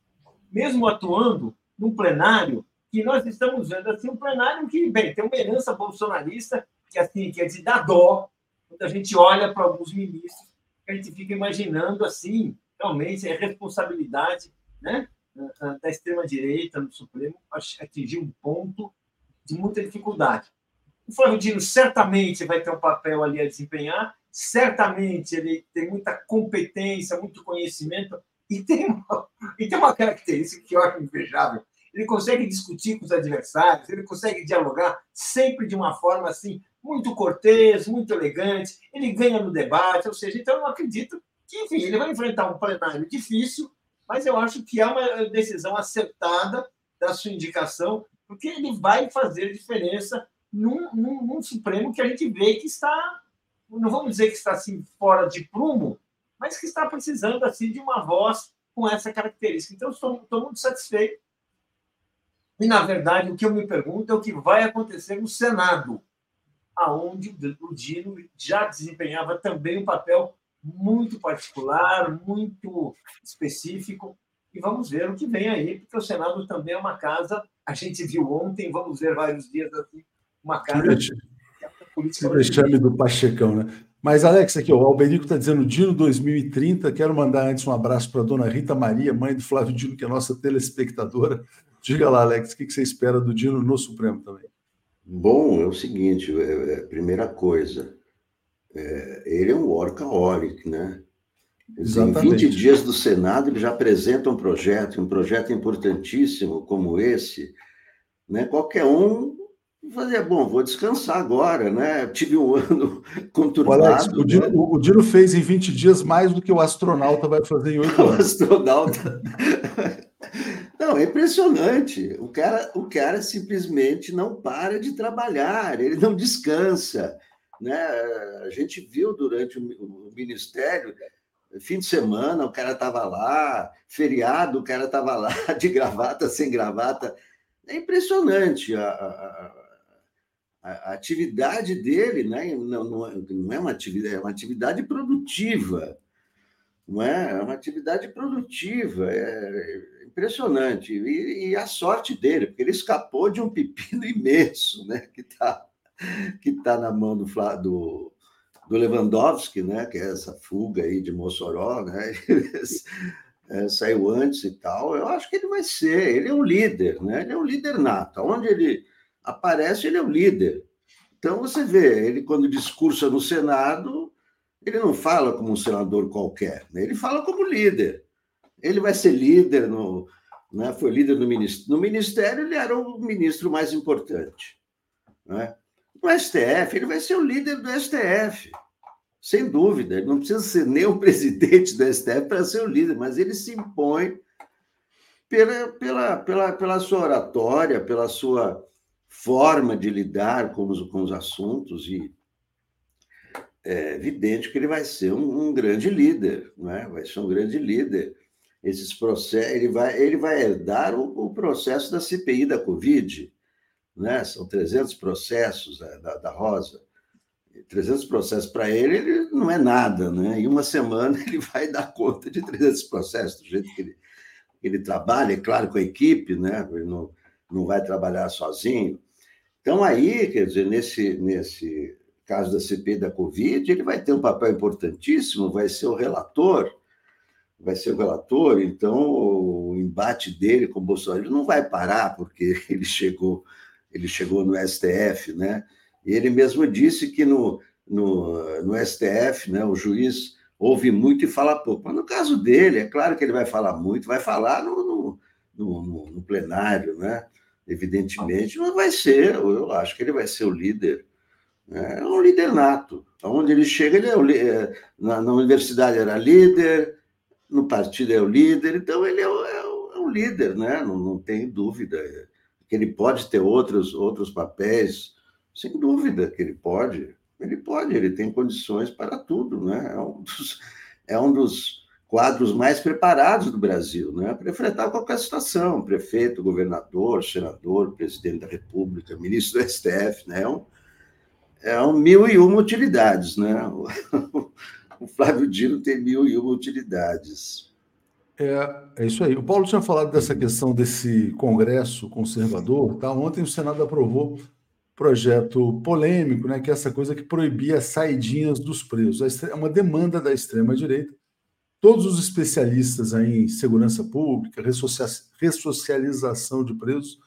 mesmo atuando num plenário que nós estamos vendo assim um plenário que bem tem uma herança bolsonarista que assim que é de dar dó quando a gente olha para alguns ministros a gente fica imaginando assim realmente a responsabilidade né da extrema direita no Supremo atingir um ponto de muita dificuldade. O Flávio Dino certamente vai ter um papel ali a desempenhar, certamente ele tem muita competência, muito conhecimento, e tem uma, e tem uma característica que eu acho invejável. Ele consegue discutir com os adversários, ele consegue dialogar sempre de uma forma assim muito cortês, muito elegante, ele ganha no debate, ou seja, então eu não acredito que, enfim, ele vai enfrentar um plenário difícil, mas eu acho que é uma decisão acertada da sua indicação porque ele vai fazer diferença num, num, num, Supremo que a gente vê que está, não vamos dizer que está assim fora de prumo, mas que está precisando assim de uma voz com essa característica. Então, estou, estou muito satisfeito. E, na verdade, o que eu me pergunto é o que vai acontecer no Senado, aonde o Dino já desempenhava também um papel muito particular, muito específico. E vamos ver o que vem aí, porque o Senado também é uma casa a gente viu ontem, vamos ver vários dias assim, uma cara política. vexame do Pachecão, né? Mas, Alex, aqui, o Alberico está dizendo Dino 2030. Quero mandar antes um abraço para a dona Rita Maria, mãe do Flávio Dino, que é nossa telespectadora. Diga lá, Alex, o que você espera do Dino no Supremo também? Bom, é o seguinte: é, é, primeira coisa, é, ele é um workaholic, né? Exatamente. Em 20 dias do Senado, ele já apresenta um projeto, um projeto importantíssimo como esse. Né? Qualquer um Fazer, bom, vou descansar agora, né? tive um ano conturbado. Alex, o, Dino, né? o Dino fez em 20 dias mais do que o astronauta vai fazer em 8 anos. O astronauta. Não, é impressionante. O cara, o cara simplesmente não para de trabalhar, ele não descansa. Né? A gente viu durante o ministério, fim de semana, o cara estava lá, feriado, o cara estava lá, de gravata, sem gravata. É impressionante a, a, a, atividade dele, né? não, não, é, é uma atividade, é uma atividade produtiva. Não é? é uma atividade produtiva, é impressionante. E, e, a sorte dele, porque ele escapou de um pepino imenso, né? Que está que tá na mão do, do, do Lewandowski, né? Que é essa fuga aí de Mossoró, né? é, saiu antes e tal. Eu acho que ele vai ser. Ele é um líder, né? Ele é um líder nato. Onde ele aparece, ele é um líder. Então você vê, ele quando discursa no Senado, ele não fala como um senador qualquer, né? ele fala como líder. Ele vai ser líder no, né? Foi líder no ministério. No ministério ele era o ministro mais importante, né? No STF ele vai ser o líder do STF. Sem dúvida, ele não precisa ser nem o presidente do STF para ser o líder, mas ele se impõe pela, pela, pela, pela sua oratória, pela sua forma de lidar com os, com os assuntos, e é evidente que ele vai ser um, um grande líder, né? vai ser um grande líder. Esses processos, ele vai, ele vai herdar o, o processo da CPI da Covid, né? são 300 processos da, da, da Rosa. 300 processos para ele, ele não é nada, né? Em uma semana ele vai dar conta de 300 processos, do jeito que ele, ele trabalha, é claro, com a equipe, né? Ele não, não vai trabalhar sozinho. Então, aí, quer dizer, nesse, nesse caso da CPI da Covid, ele vai ter um papel importantíssimo, vai ser o relator, vai ser o relator, então o embate dele com o Bolsonaro não vai parar, porque ele chegou, ele chegou no STF, né? Ele mesmo disse que no, no, no STF, né, o juiz ouve muito e fala pouco. Mas no caso dele, é claro que ele vai falar muito, vai falar no, no, no, no plenário, né? Evidentemente, mas vai ser, eu acho que ele vai ser o líder. Né? É um líder nato. Onde ele chega, ele é o, é, na, na universidade era líder, no partido é o líder, então ele é, o, é, o, é um líder, né? não, não tem dúvida. Que ele pode ter outros, outros papéis, sem dúvida que ele pode. Ele pode, ele tem condições para tudo, né? É um dos, é um dos quadros mais preparados do Brasil, né? Para enfrentar qualquer situação, prefeito, governador, senador, presidente da República, ministro do STF, né? É um, é um mil e uma utilidades, né? O Flávio Dino tem mil e uma utilidades. É, é isso aí. O Paulo tinha falado dessa questão desse Congresso conservador. Tá? Ontem o Senado aprovou projeto polêmico, né, que é essa coisa que proibia as saidinhas dos presos. É uma demanda da extrema-direita. Todos os especialistas em segurança pública, ressocialização de presos,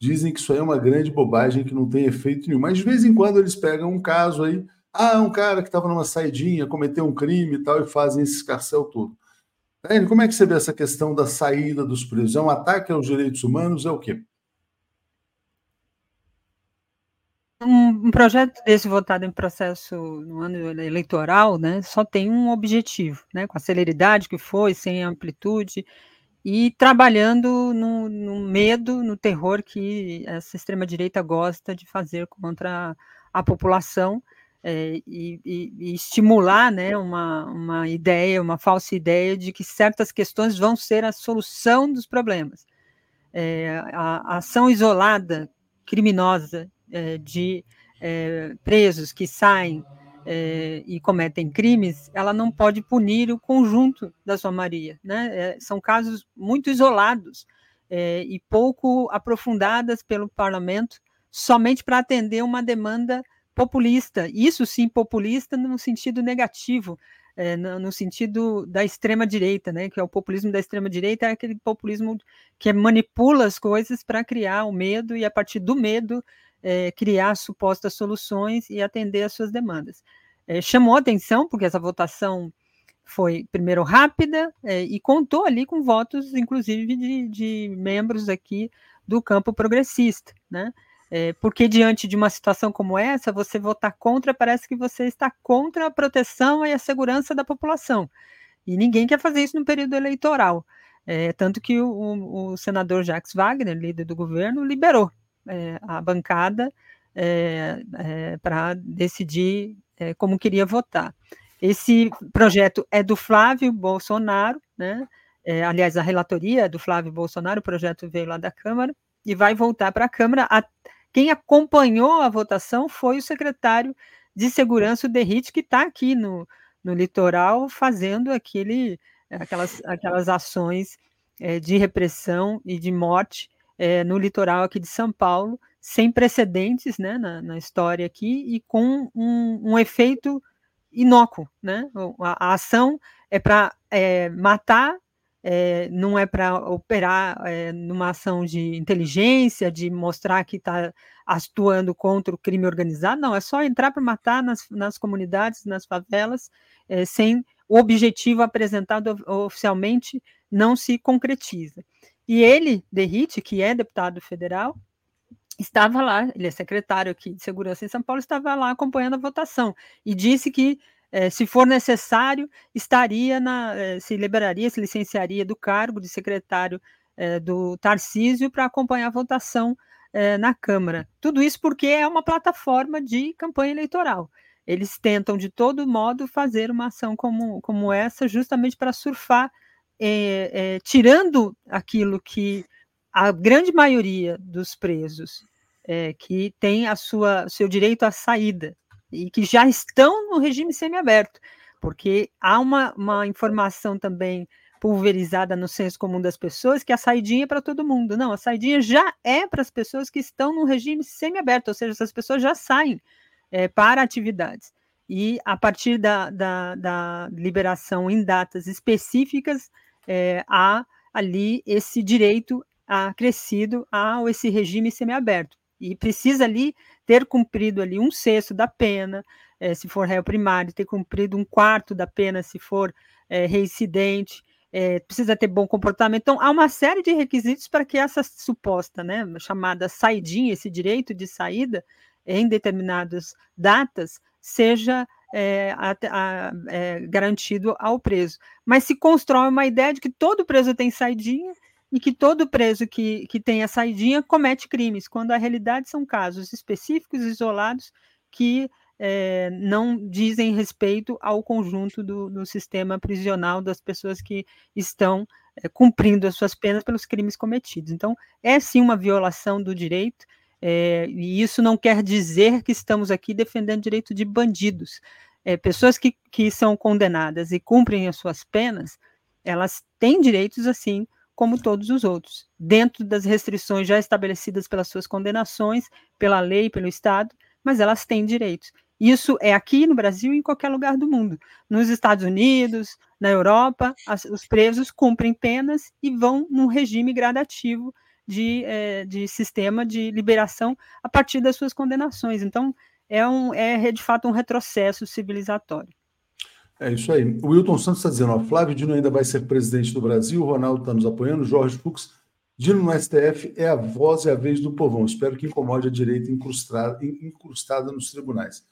dizem que isso aí é uma grande bobagem, que não tem efeito nenhum. Mas de vez em quando eles pegam um caso aí, ah, um cara que estava numa saidinha, cometeu um crime e tal, e fazem esse escarcel todo. Como é que você vê essa questão da saída dos presos? É um ataque aos direitos humanos? É o quê? Um, um, projeto desse votado em processo no ano eleitoral, né, só tem um objetivo, né, com a celeridade que foi, sem amplitude, e trabalhando no, no medo, no terror que essa extrema-direita gosta de fazer contra a população é, e, e, e, estimular né, uma, uma ideia, uma falsa ideia de que certas questões vão ser a solução dos problemas. É, a, a ação isolada, criminosa, é, de presos que saem e cometem crimes, ela não pode punir o conjunto da somaria. Né? São casos muito isolados e pouco aprofundadas pelo parlamento, somente para atender uma demanda populista. Isso sim, populista no sentido negativo, é, no, no, sentido da extrema direita, né? Que é o populismo da extrema direita, é aquele populismo que manipula as coisas para criar o medo e a partir do medo é, criar supostas soluções e atender às suas demandas. É, chamou atenção, porque essa votação foi, primeiro, rápida é, e contou ali com votos, inclusive, de, de, membros aqui do campo progressista, né? É, porque diante de uma situação como essa, você votar contra parece que você está contra a proteção e a segurança da população. E ninguém quer fazer isso no período eleitoral. É, tanto que o, o, senador Jacques Wagner, líder do governo, liberou é, a bancada é, é, para decidir é, como queria votar. Esse projeto é do Flávio Bolsonaro, né? aliás, a relatoria é do Flávio Bolsonaro, o projeto veio lá da Câmara e vai voltar para a Câmara. A, quem acompanhou a votação foi o secretário de Segurança, o Derrite, que está aqui no, no litoral fazendo aquele aquelas, aquelas ações é, de repressão e de morte é, no litoral aqui de São Paulo, sem precedentes né, na, na história aqui e com um, um efeito inócuo. Né? A, a ação é para é, matar, é, não é para operar é, numa ação de inteligência, de mostrar que está atuando contra o crime organizado, não, é só entrar para matar nas, nas comunidades, nas favelas, é, sem o objetivo apresentado oficialmente não se concretiza. E ele, Derrite, que é deputado federal, estava lá, ele é secretário aqui de segurança em São Paulo, estava lá acompanhando a votação e disse que, eh, se for necessário, estaria na, eh, se liberaria, se licenciaria do cargo de secretário eh, do Tarcísio para acompanhar a votação na Câmara. Tudo isso porque é uma plataforma de campanha eleitoral eles tentam de todo modo fazer uma ação como, como essa, justamente para surfar, é, é, tirando aquilo que a grande maioria dos presos é, que tem a sua seu direito à saída e que já estão no regime semiaberto, porque há uma, uma informação também pulverizada no senso comum das pessoas que a saidinha é para todo mundo. Não, a saidinha já é para as pessoas que estão no regime semiaberto, ou seja, essas pessoas já saem é, para atividades. E a partir da, da, da liberação em datas específicas, é, há ali esse direito acrescido a esse regime semiaberto. E precisa ali ter cumprido ali um sexto da pena, é, se for réu primário, ter cumprido um quarto da pena se for é, reincidente, é, precisa ter bom comportamento. Então, há uma série de requisitos para que essa suposta, né, chamada saidinha, esse direito de saída, em determinadas datas seja é, a, a, é, garantido ao preso. Mas se constrói uma ideia de que todo preso tem saidinha e que todo preso que, que tem a saidinha comete crimes, quando a realidade são casos específicos, isolados, que é, não dizem respeito ao conjunto do, do, sistema prisional das pessoas que estão é, cumprindo as suas penas pelos crimes cometidos. Então, é sim uma violação do direito é, e isso não quer dizer que estamos aqui defendendo direito de bandidos. Pessoas que, que são condenadas e cumprem as suas penas, elas têm direitos assim como todos os outros, dentro das restrições já estabelecidas pelas suas condenações, pela lei, pelo Estado, mas elas têm direitos. Isso é aqui no Brasil e em qualquer lugar do mundo. Nos Estados Unidos, na Europa, as, os presos cumprem penas e vão num regime gradativo de, é, de sistema de liberação a partir das suas condenações. Então, é, um, é de fato um retrocesso civilizatório. É isso aí. O Wilton Santos está dizendo: ó, Flávio Dino ainda vai ser presidente do Brasil, o Ronaldo está nos apoiando, Jorge Fux. Dino no STF é a voz e a vez do povão. Espero que incomode a direita incrustada, incrustada nos tribunais.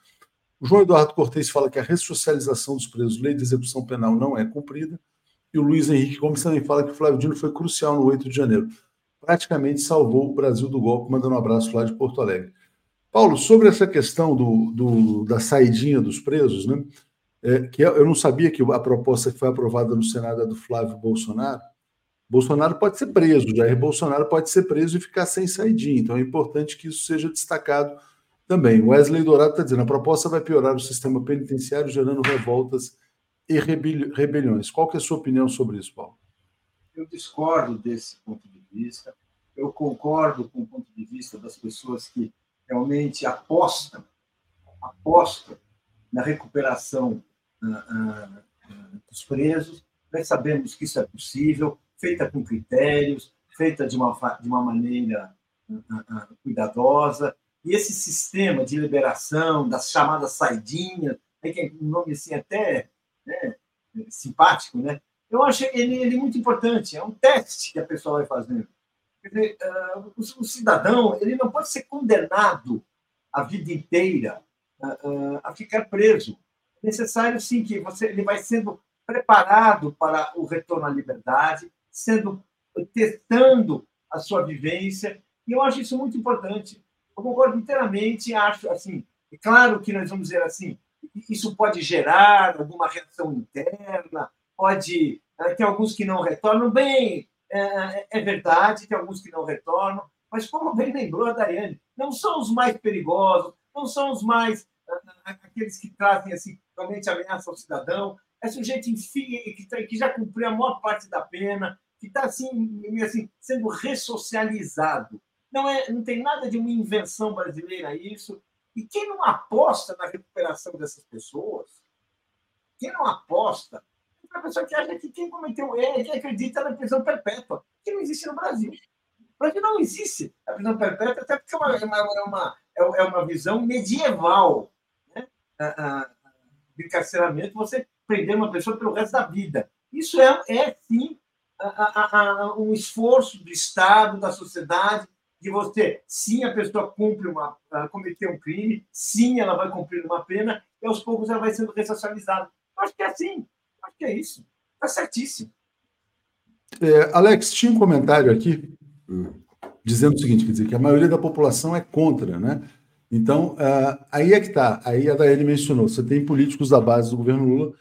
O João Eduardo Cortes fala que a ressocialização dos presos, lei de execução penal, não é cumprida. E o Luiz Henrique Gomes também fala que o Flávio Dino foi crucial no 8 de janeiro praticamente salvou o Brasil do golpe, mandando um abraço lá de Porto Alegre. Paulo, sobre essa questão do, do da saidinha dos presos, né? É, que eu não sabia que a proposta que foi aprovada no Senado é do Flávio Bolsonaro. Bolsonaro pode ser preso, Jair Bolsonaro pode ser preso e ficar sem saidinha. Então é importante que isso seja destacado também. Wesley Dourado está dizendo: a proposta vai piorar o sistema penitenciário, gerando revoltas e rebeliões. Qual que é a sua opinião sobre isso, Paulo? Eu discordo desse ponto de vista. Eu concordo com o ponto de vista das pessoas que realmente apostam, apostam na recuperação dos presos. Nós sabemos que isso é possível, feita com critérios, feita de uma, de uma maneira uh, cuidadosa. E esse sistema de liberação das chamadas saidinhas, é que é um nome assim até né, simpático, né? Eu acho ele, ele muito importante, é um teste que a pessoa vai fazendo. Dizer, uh, o, o, cidadão ele não pode ser condenado a vida inteira a ficar preso. É necessário, sim, que você, ele vai sendo preparado para o retorno à liberdade, sendo testando a sua vivência, e eu acho isso muito importante. Eu concordo inteiramente, acho assim, é claro que nós vamos dizer assim, isso pode gerar alguma reação interna, pode eh, ter alguns que não retornam bem, é, é, verdade, tem alguns que não retornam, mas como bem lembrou a Daiane, não são os mais perigosos, não são os mais aqueles que trazem assim realmente ameaça ao cidadão, é sujeito enfim, que, que já cumpriu a maior parte da pena, que está assim, assim, sendo ressocializado. Não, é, não tem nada de uma invenção brasileira isso. E quem não aposta na recuperação dessas pessoas, quem não aposta, é a pessoa que acha que quem cometeu erro, que acredita na prisão perpétua, que não existe no Brasil. No Brasil não existe a prisão perpétua, até porque é uma, é uma, é uma é visão medieval. Né? De encarceramento, você prender uma pessoa pelo resto da vida. Isso é, é sim, a, a, a, um esforço do Estado, da sociedade, de você, sim, a pessoa cumpre uma, cometeu um crime, sim, ela vai cumprir uma pena, e aos poucos ela vai sendo ressocializada. Acho que é assim, acho que é isso. Está certíssimo. É, Alex, tinha um comentário aqui dizendo o seguinte, quer dizer, que a maioria da população é contra, né? Então, uh, aí é que está. Aí a Daeli mencionou: você tem políticos da base do governo Lula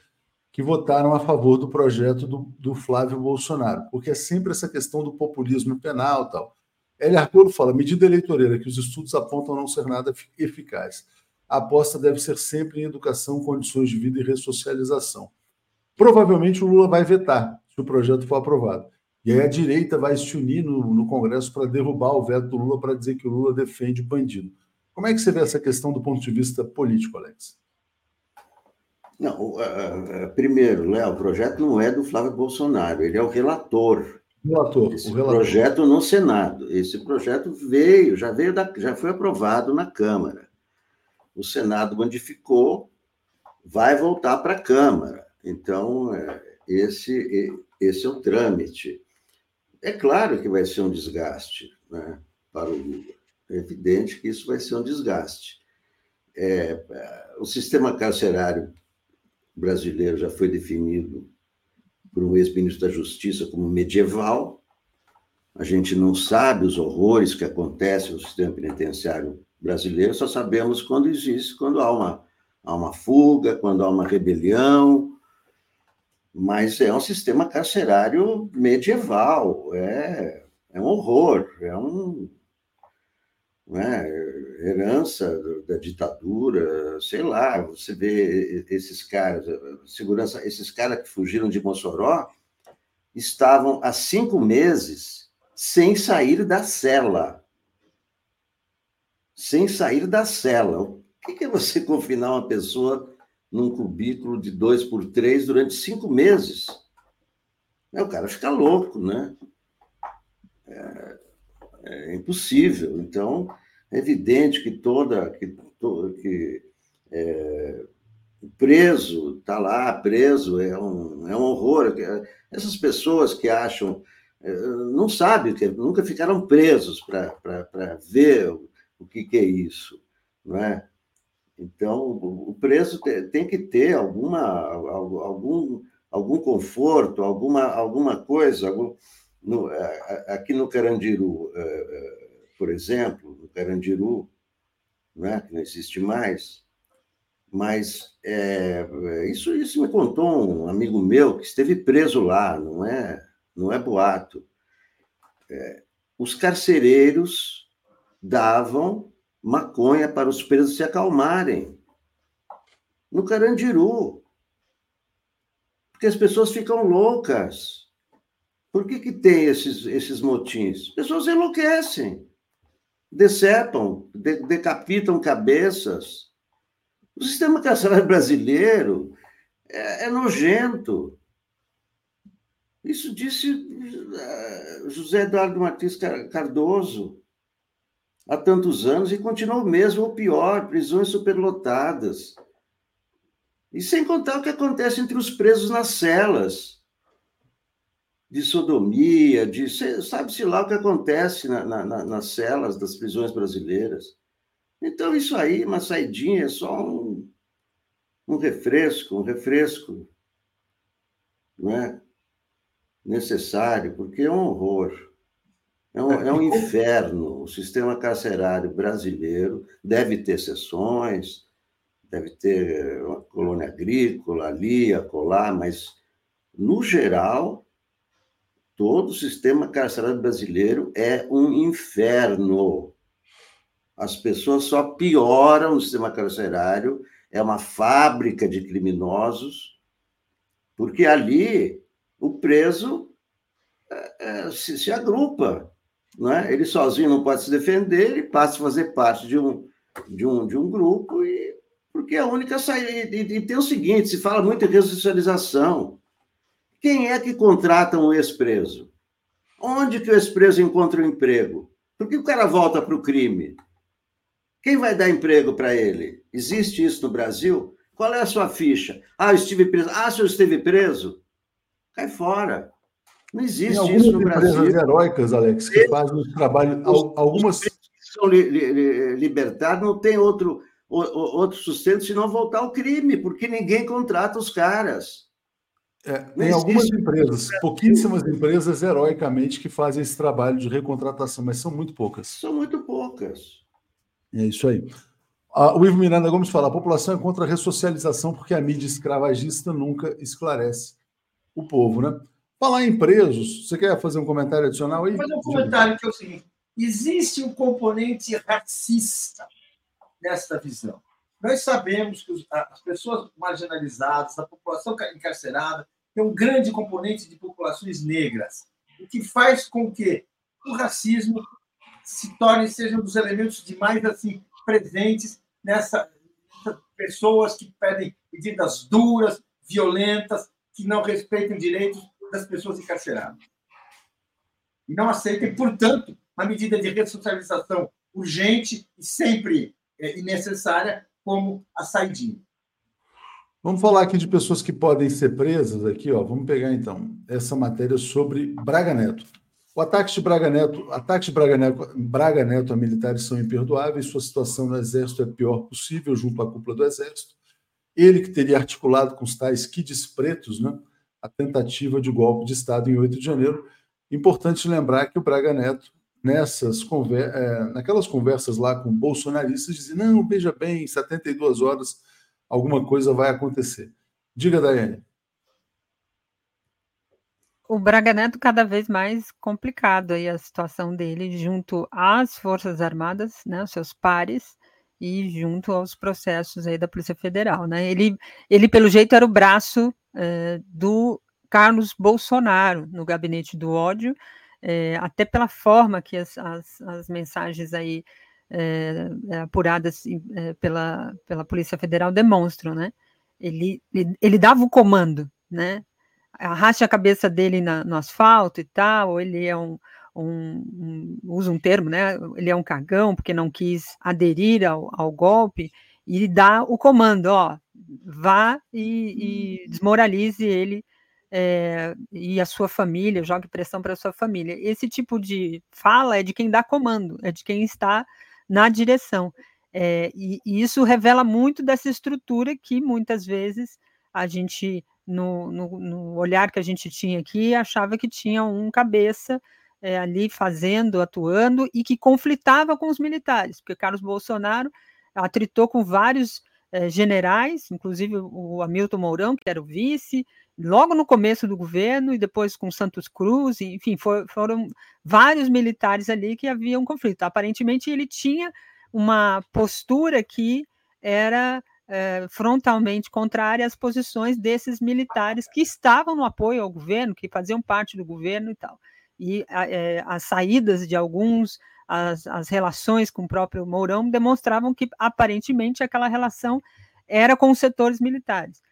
que votaram a favor do projeto do, do Flávio Bolsonaro, porque é sempre essa questão do populismo penal tal. Eli Arcuro fala: medida eleitoreira que os estudos apontam não ser nada eficaz. A aposta deve ser sempre em educação, condições de vida e ressocialização. Provavelmente o Lula vai vetar se o projeto for aprovado. E aí a direita vai se unir no, no Congresso para derrubar o veto do Lula para dizer que o Lula defende bandido. Como é que você vê essa questão do ponto de vista político, Alex? Não, uh, primeiro, Léo, o projeto não é do Flávio Bolsonaro, ele é o relator. Relator, Esse o relator. projeto no Senado. Esse projeto veio, já veio da, já foi aprovado na Câmara. O Senado modificou, vai voltar para a Câmara. Então, é, esse, esse é o trâmite. É claro que vai ser um desgaste né, para o Lula. É evidente que isso vai ser um desgaste. É, o sistema carcerário brasileiro já foi definido por um ex-ministro da Justiça como medieval. A gente não sabe os horrores que acontecem no sistema penitenciário brasileiro, só sabemos quando existe, quando há uma, há uma fuga, quando há uma rebelião, mas é um sistema carcerário medieval, é, é um horror, é um, né, herança da ditadura, sei lá, você vê esses caras, segurança, esses caras que fugiram de Mossoró estavam há cinco meses sem sair da cela. Sem sair da cela. O que é você confinar uma pessoa num cubículo de dois por três durante cinco meses? É, o cara fica louco, né? É, é impossível. Então, é evidente que toda que, que é, preso está lá preso é um, é um horror. Essas pessoas que acham é, não sabem que nunca ficaram presos para ver o, o que, que, é isso, não é? Então o preso tem que ter alguma algum algum conforto, alguma alguma coisa. Algum, no, aqui no Carandiru é, é, por exemplo, no Carandiru, né, que não existe mais. Mas é, isso, isso me contou um amigo meu que esteve preso lá, não é, não é boato. É, os carcereiros davam maconha para os presos se acalmarem. No Carandiru. Porque as pessoas ficam loucas. Por que, que tem esses, esses motins? As pessoas enlouquecem decepam, de, decapitam cabeças. O sistema carcerário brasileiro é, é nojento. Isso disse uh, José Eduardo Martins Cardoso há tantos anos e continua o mesmo ou pior, prisões superlotadas. E sem contar o que acontece entre os presos nas celas de sodomia, de sabe-se lá o que acontece na, na, nas celas das prisões brasileiras. Então, isso aí, uma saidinha, é só um, um refresco, um refresco não é? necessário, porque é um horror. É um, é um inferno. O sistema carcerário brasileiro deve ter sessões, deve ter uma colônia agrícola ali, acolá, mas, no geral, Todo o sistema carcerário brasileiro é um inferno. As pessoas só pioram no sistema carcerário, é uma fábrica de criminosos, porque ali o preso é, é, se, se, agrupa. É? Ele sozinho não pode se defender, ele passa a fazer parte de um, de um, de um grupo, e, porque é a única saída. E, e, e tem o seguinte: se fala muito em ressocialização. Quem é que contrata um ex-preso? Onde que o ex-preso encontra um emprego? Por que o cara volta para o crime? Quem vai dar emprego para ele? Existe isso no Brasil? Qual é a sua ficha? Ah, eu estive preso. Ah, se eu esteve preso? Cai fora. Não existe isso no Brasil. empresas heróicas, Alex, que fazem o trabalho. Algumas. que são li, li, libertados não tem outro, outro sustento senão voltar ao crime, porque ninguém contrata os caras. É, tem algumas empresas, pouquíssimas empresas heroicamente que fazem esse trabalho de recontratação, mas são muito poucas. São muito poucas. É isso aí. Ah, o Ivo Miranda Gomes fala: a população é contra a ressocialização porque a mídia escravagista nunca esclarece o povo, né? Falar em presos, você quer fazer um comentário adicional aí? Vou fazer um comentário que é o seguinte: existe um componente racista nesta visão. Nós sabemos que as pessoas marginalizadas, a população encarcerada, tem um grande componente de populações negras, o que faz com que o racismo se torne seja um dos elementos de mais assim presentes nessa pessoas que pedem medidas duras, violentas, que não respeitam direitos das pessoas encarceradas. E não aceitem, portanto, uma medida de ressocialização urgente e sempre é, necessária como a saidinha. Vamos falar aqui de pessoas que podem ser presas aqui, ó. Vamos pegar então essa matéria sobre Braga Neto. O ataque de Braga Neto, de Braga Neto, Braga Neto a militares são imperdoáveis, sua situação no exército é pior possível junto à cúpula do exército. Ele que teria articulado com os tais kids pretos, né, a tentativa de golpe de estado em 8 de janeiro. Importante lembrar que o Braga Neto nessas conver é, naquelas conversas lá com bolsonaristas dizia não, veja bem, 72 horas alguma coisa vai acontecer. Diga, Daiane. O Braga Neto cada vez mais complicado aí a situação dele junto às Forças Armadas, né, os seus pares, e junto aos processos aí da Polícia Federal, né? Ele, ele pelo jeito era o braço é, do Carlos Bolsonaro no gabinete do ódio, é, até pela forma que as, as, as mensagens aí é, apuradas é, pela, pela Polícia Federal demonstram, né? Ele, ele, ele, dava o comando, né? Arraste a cabeça dele na, no asfalto e tal, ele é um, um, um, usa um termo, né? Ele é um cagão porque não quis aderir ao, ao golpe e dá o comando, ó, vá e, e desmoralize ele é, e a sua família, jogue pressão para a sua família. Esse tipo de fala é de quem dá comando, é de quem está na direção. É, e, e, isso revela muito dessa estrutura que muitas vezes a gente, no, no, no olhar que a gente tinha aqui, achava que tinha um cabeça é, ali fazendo, atuando e que conflitava com os militares, porque Carlos Bolsonaro atritou com vários é, generais, inclusive o Hamilton Mourão, que era o vice, logo no começo do governo e depois com Santos Cruz, enfim, for, foram vários militares ali que haviam um conflito. Aparentemente ele tinha uma postura que era é, frontalmente contrária às posições desses militares que estavam no apoio ao governo, que faziam parte do governo e tal. E é, as saídas de alguns, as, as relações com o próprio Mourão demonstravam que aparentemente aquela relação era com os setores militares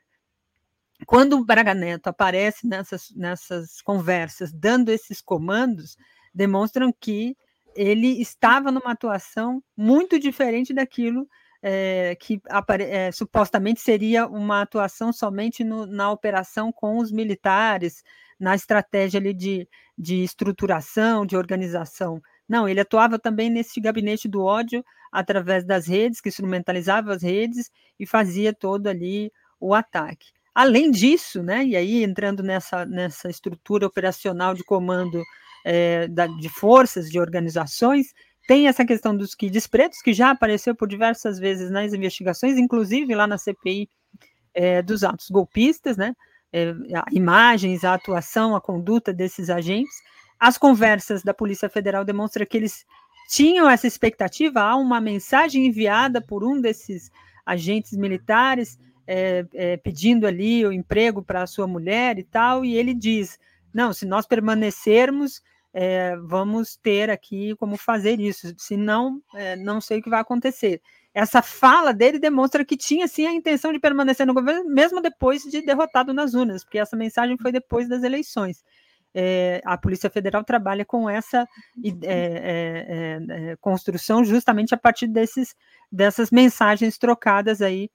quando o Braga Neto aparece nessas, nessas conversas, dando esses comandos, demonstram que ele estava numa atuação muito diferente daquilo é, que é, supostamente seria uma atuação somente no, na operação com os militares, na estratégia ali de, de estruturação, de organização. Não, ele atuava também nesse gabinete do ódio através das redes, que instrumentalizava as redes e fazia todo ali o ataque. Além disso, né, e aí entrando nessa, nessa estrutura operacional de comando é, da, de forças, de organizações, tem essa questão dos kids pretos, que já apareceu por diversas vezes nas investigações, inclusive lá na CPI é, dos atos golpistas, né? É, imagens, a atuação, a conduta desses agentes. As conversas da Polícia Federal demonstram que eles tinham essa expectativa, há uma mensagem enviada por um desses agentes militares é, é, pedindo ali o emprego para a sua mulher e tal, e ele diz: não, se nós permanecermos, é, vamos ter aqui como fazer isso, senão, é, não sei o que vai acontecer. Essa fala dele demonstra que tinha sim a intenção de permanecer no governo, mesmo depois de derrotado nas urnas, porque essa mensagem foi depois das eleições. É, a Polícia Federal trabalha com essa é, é, construção justamente a partir desses, dessas mensagens trocadas aí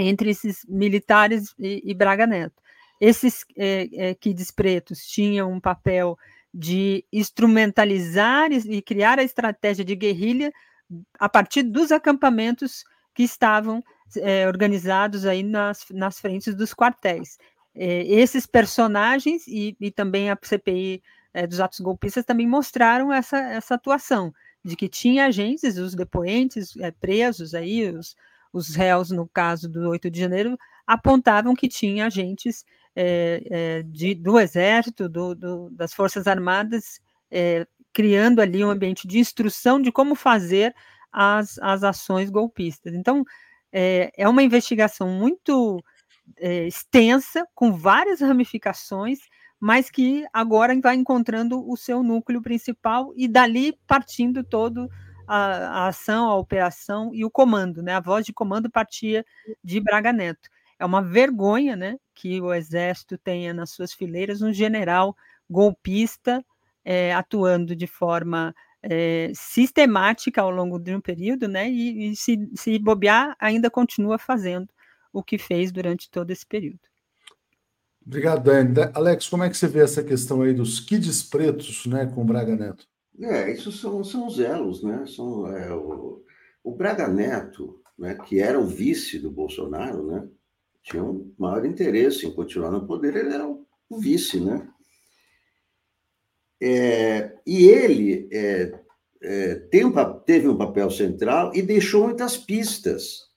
entre esses militares e, e Braga Neto. Esses é, kids pretos tinham um papel de instrumentalizar e criar a estratégia de guerrilha a partir dos acampamentos que estavam é, organizados aí nas, nas frentes dos quartéis. É, esses personagens e, e, também a CPI é, dos atos golpistas também mostraram essa, essa atuação de que tinha agentes, os depoentes é, presos aí, os, os réus no caso do 8 de janeiro, apontavam que tinha agentes é, é, de, do Exército, do, do, das Forças Armadas, é, criando ali um ambiente de instrução de como fazer as, as ações golpistas. Então, é, é uma investigação muito extensa, com várias ramificações, mas que agora vai encontrando o seu núcleo principal e dali partindo todo a, a, ação, a operação e o comando, né? A voz de comando partia de Braga Neto. É uma vergonha, né, que o exército tenha nas suas fileiras um general golpista é, atuando de forma é, sistemática ao longo de um período, né, e, e se, se bobear, ainda continua fazendo o que fez durante todo esse período. Obrigado, Dani. Alex, como é que você vê essa questão aí dos kids pretos, né, com o Braga Neto? É, isso são, são os elos, né? São, é, o, o Braga Neto, né, que era o vice do Bolsonaro, né? tinha um maior interesse em continuar no poder, ele era o vice, né? É, e ele é, é, tem um, teve um papel central e deixou muitas pistas.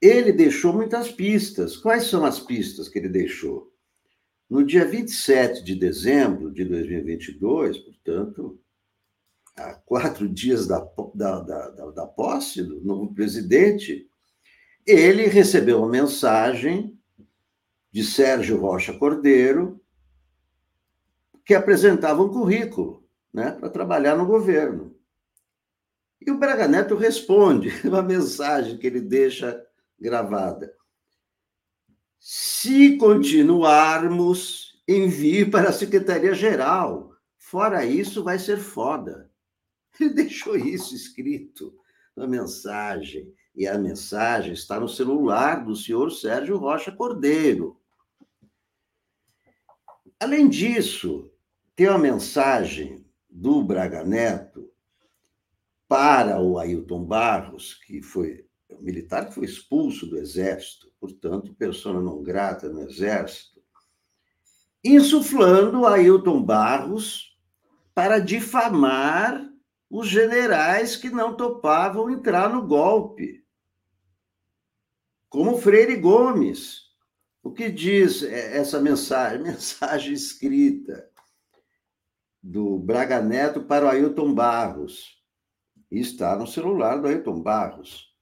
Ele deixou muitas pistas. Quais são as pistas que ele deixou? No dia 27 de dezembro de 2022, portanto, há quatro dias da, da, da, da posse do novo presidente, ele recebeu uma mensagem de Sérgio Rocha Cordeiro, que apresentava um currículo né, para trabalhar no governo. E o Braga Neto responde uma mensagem que ele deixa gravada. Se continuarmos, envie para a Secretaria-Geral. Fora isso, vai ser foda. Ele deixou isso escrito na mensagem e a mensagem está no celular do senhor Sérgio Rocha Cordeiro. Além disso, tem uma mensagem do Braga Neto para o Ailton Barros, que foi um militar que foi expulso do Exército, portanto, persona não grata no Exército, insuflando Ailton Barros para difamar os generais que não topavam entrar no golpe como Freire Gomes. O que diz essa mensagem? Mensagem escrita do Braga Neto para o Ailton Barros. E está no celular do Ailton Barros.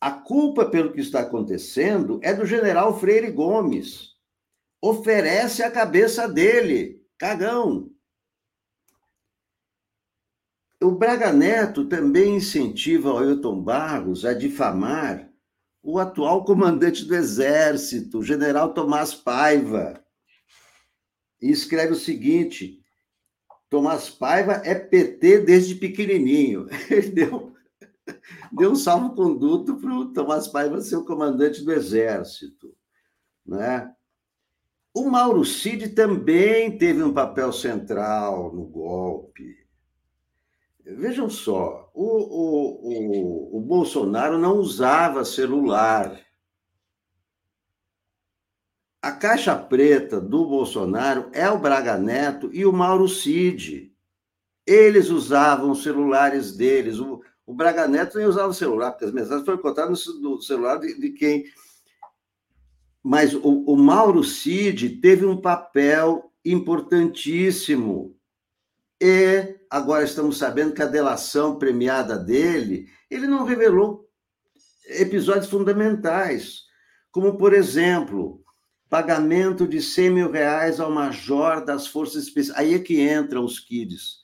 A culpa pelo que está acontecendo é do general Freire Gomes. Oferece a cabeça dele, cagão. O Braga Neto também incentiva o Ailton Barros a difamar o atual comandante do Exército, o general Tomás Paiva, e escreve o seguinte: Tomás Paiva é PT desde pequenininho. Ele deu deu um salvo-conduto para o Tomás Paiva ser o comandante do Exército. Né? O Mauro Cid também teve um papel central no golpe. Vejam só, o, o, o, o Bolsonaro não usava celular. A caixa preta do Bolsonaro é o Braga Neto e o Mauro Cid. Eles usavam os celulares deles. O, o Braga Neto nem usava o celular, porque as mensagens foram contadas no celular de, de quem. Mas o, o Mauro Cid teve um papel importantíssimo. E agora estamos sabendo que a delação premiada dele, ele não revelou episódios fundamentais, como, por exemplo, pagamento de 100 mil reais ao major das Forças Especiais. Aí é que entram os kids,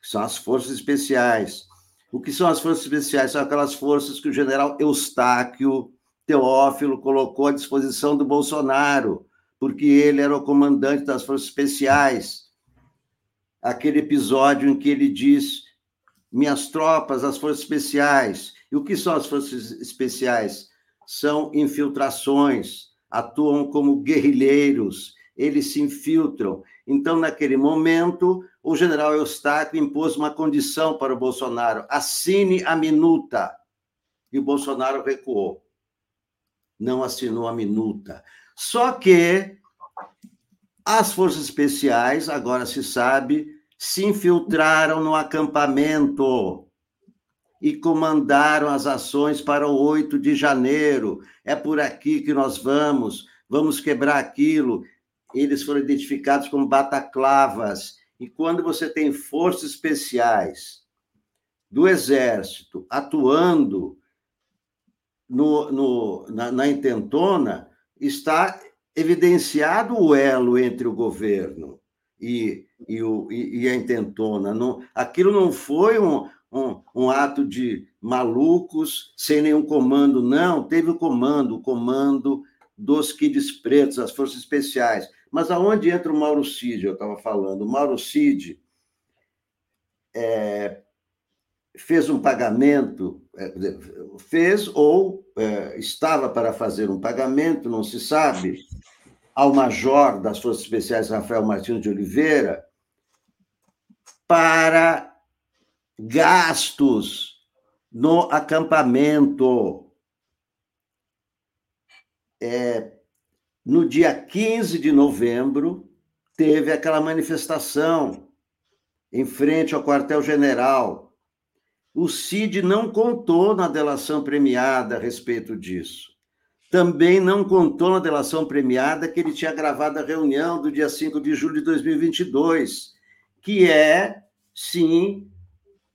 que são as Forças Especiais. O que são as forças especiais? São aquelas forças que o general Eustáquio Teófilo colocou à disposição do Bolsonaro, porque ele era o comandante das forças especiais. Aquele episódio em que ele diz: minhas tropas, as forças especiais. E o que são as forças especiais? São infiltrações, atuam como guerrilheiros, eles se infiltram. Então, naquele momento, o general Eustáquio impôs uma condição para o Bolsonaro: assine a minuta. E o Bolsonaro recuou. Não assinou a minuta. Só que as forças especiais, agora se sabe, se infiltraram no acampamento e comandaram as ações para o 8 de janeiro. É por aqui que nós vamos, vamos quebrar aquilo. Eles foram identificados como bataclavas e quando você tem forças especiais do Exército atuando no, no, na, na intentona, está evidenciado o elo entre o governo e, e, e a intentona. Não, aquilo não foi um, um, um, ato de malucos sem nenhum comando, não. Teve o comando, o comando dos kids pretos, as forças especiais. Mas aonde entra o Mauro Cid? Eu estava falando. O Mauro Cid é, fez um pagamento, é, fez ou é, estava para fazer um pagamento, não se sabe, ao major das Forças Especiais, Rafael Martins de Oliveira, para gastos no acampamento. É, no dia 15 de novembro, teve aquela manifestação em frente ao quartel-general. O CID não contou na delação premiada a respeito disso. Também não contou na delação premiada que ele tinha gravado a reunião do dia 5 de julho de 2022, que é, sim,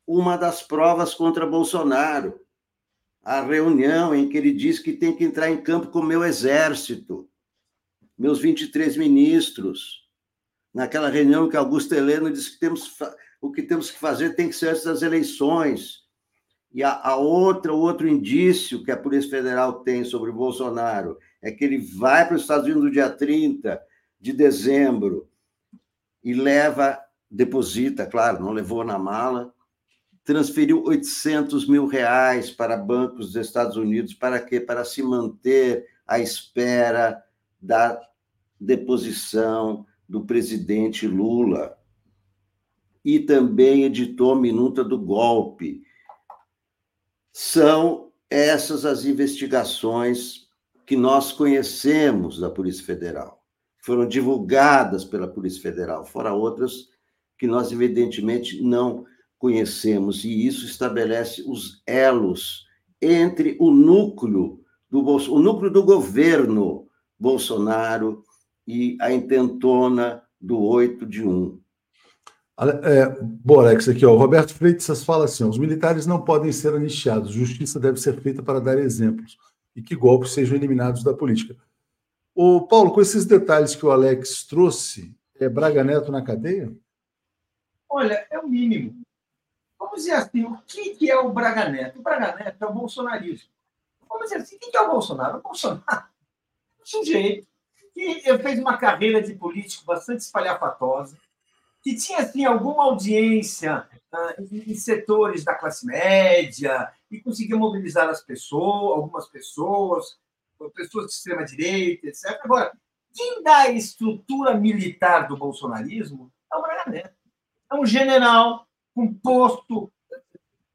uma das provas contra Bolsonaro. A reunião em que ele diz que tem que entrar em campo com meu exército meus 23 ministros, naquela reunião que Augusto Heleno disse que temos, o que temos que fazer tem que ser antes das eleições. E a, a outra, outro indício que a Polícia Federal tem sobre o Bolsonaro é que ele vai para os Estados Unidos no dia 30 de dezembro e leva, deposita, claro, não levou na mala, transferiu 800 mil reais para bancos dos Estados Unidos, para quê? Para se manter à espera da deposição do presidente Lula. E também editou a minuta do golpe. São essas as investigações que nós conhecemos da Polícia Federal, foram divulgadas pela Polícia Federal, fora outras que nós, evidentemente, não conhecemos, e isso estabelece os elos entre o núcleo do, o núcleo do governo Bolsonaro e a intentona do 8 de 1. É, Alex, aqui, ó, o Roberto Freitas fala assim: os militares não podem ser anistiados, justiça deve ser feita para dar exemplos e que golpes sejam eliminados da política. O Paulo, com esses detalhes que o Alex trouxe, é Braga Neto na cadeia? Olha, é o mínimo. Vamos dizer assim, o que é o Braga Neto? O Braga Neto é o bolsonarismo. Vamos dizer assim, o que é o Bolsonaro? O Bolsonaro sujeito que fez uma carreira de político bastante espalhafatosa, que tinha assim, alguma audiência uh, em, setores da classe média, e conseguia mobilizar as pessoas, algumas pessoas, pessoas de extrema direita, etc. Agora, quem dá a estrutura militar do bolsonarismo é o Braga Neto. É um general com posto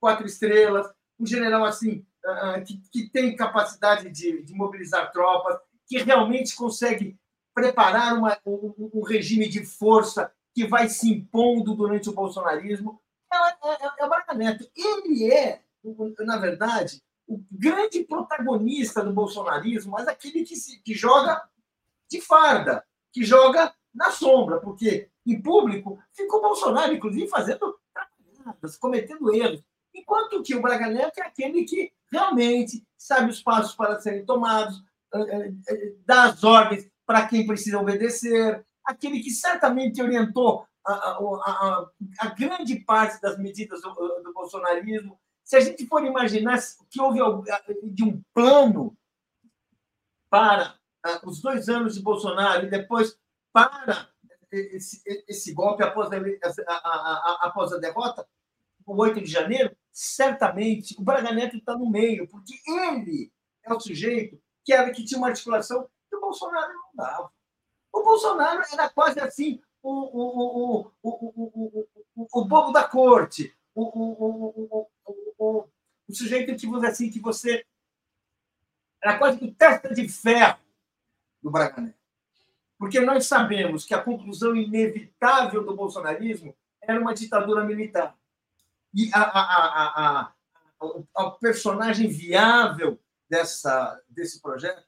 quatro estrelas, um general assim ah, que, que tem capacidade de, de, mobilizar tropas, que realmente consegue preparar uma, um, um, regime de força que vai se impondo durante o bolsonarismo. É, é, é, é o Braga Neto. Ele é, na verdade, o grande protagonista do bolsonarismo, mas aquele que, se, que joga de farda, que joga na sombra, porque em público ficou Bolsonaro, inclusive, fazendo cometendo erros. Enquanto que o Braga Neto é aquele que realmente sabe os passos para serem tomados, eh, eh, eh, dá as ordens para quem precisa obedecer, aquele que certamente orientou a, a, a, a grande parte das medidas do, do, bolsonarismo. Se a gente for imaginar que houve de um plano para os dois anos de Bolsonaro e depois para esse, esse golpe após a, após a derrota, o 8 de janeiro, certamente o Braga Neto está no meio, porque ele é o sujeito que, era, que tinha uma articulação que o Bolsonaro não dava. O Bolsonaro era quase assim o, o, o, o, o, o bobo da corte, o, o, o, o, sujeito que você assim que você era quase o testa de ferro do Braga Neto. Porque nós sabemos que a conclusão inevitável do bolsonarismo era uma ditadura militar. E a, a, a, a, personagem viável dessa, desse projeto,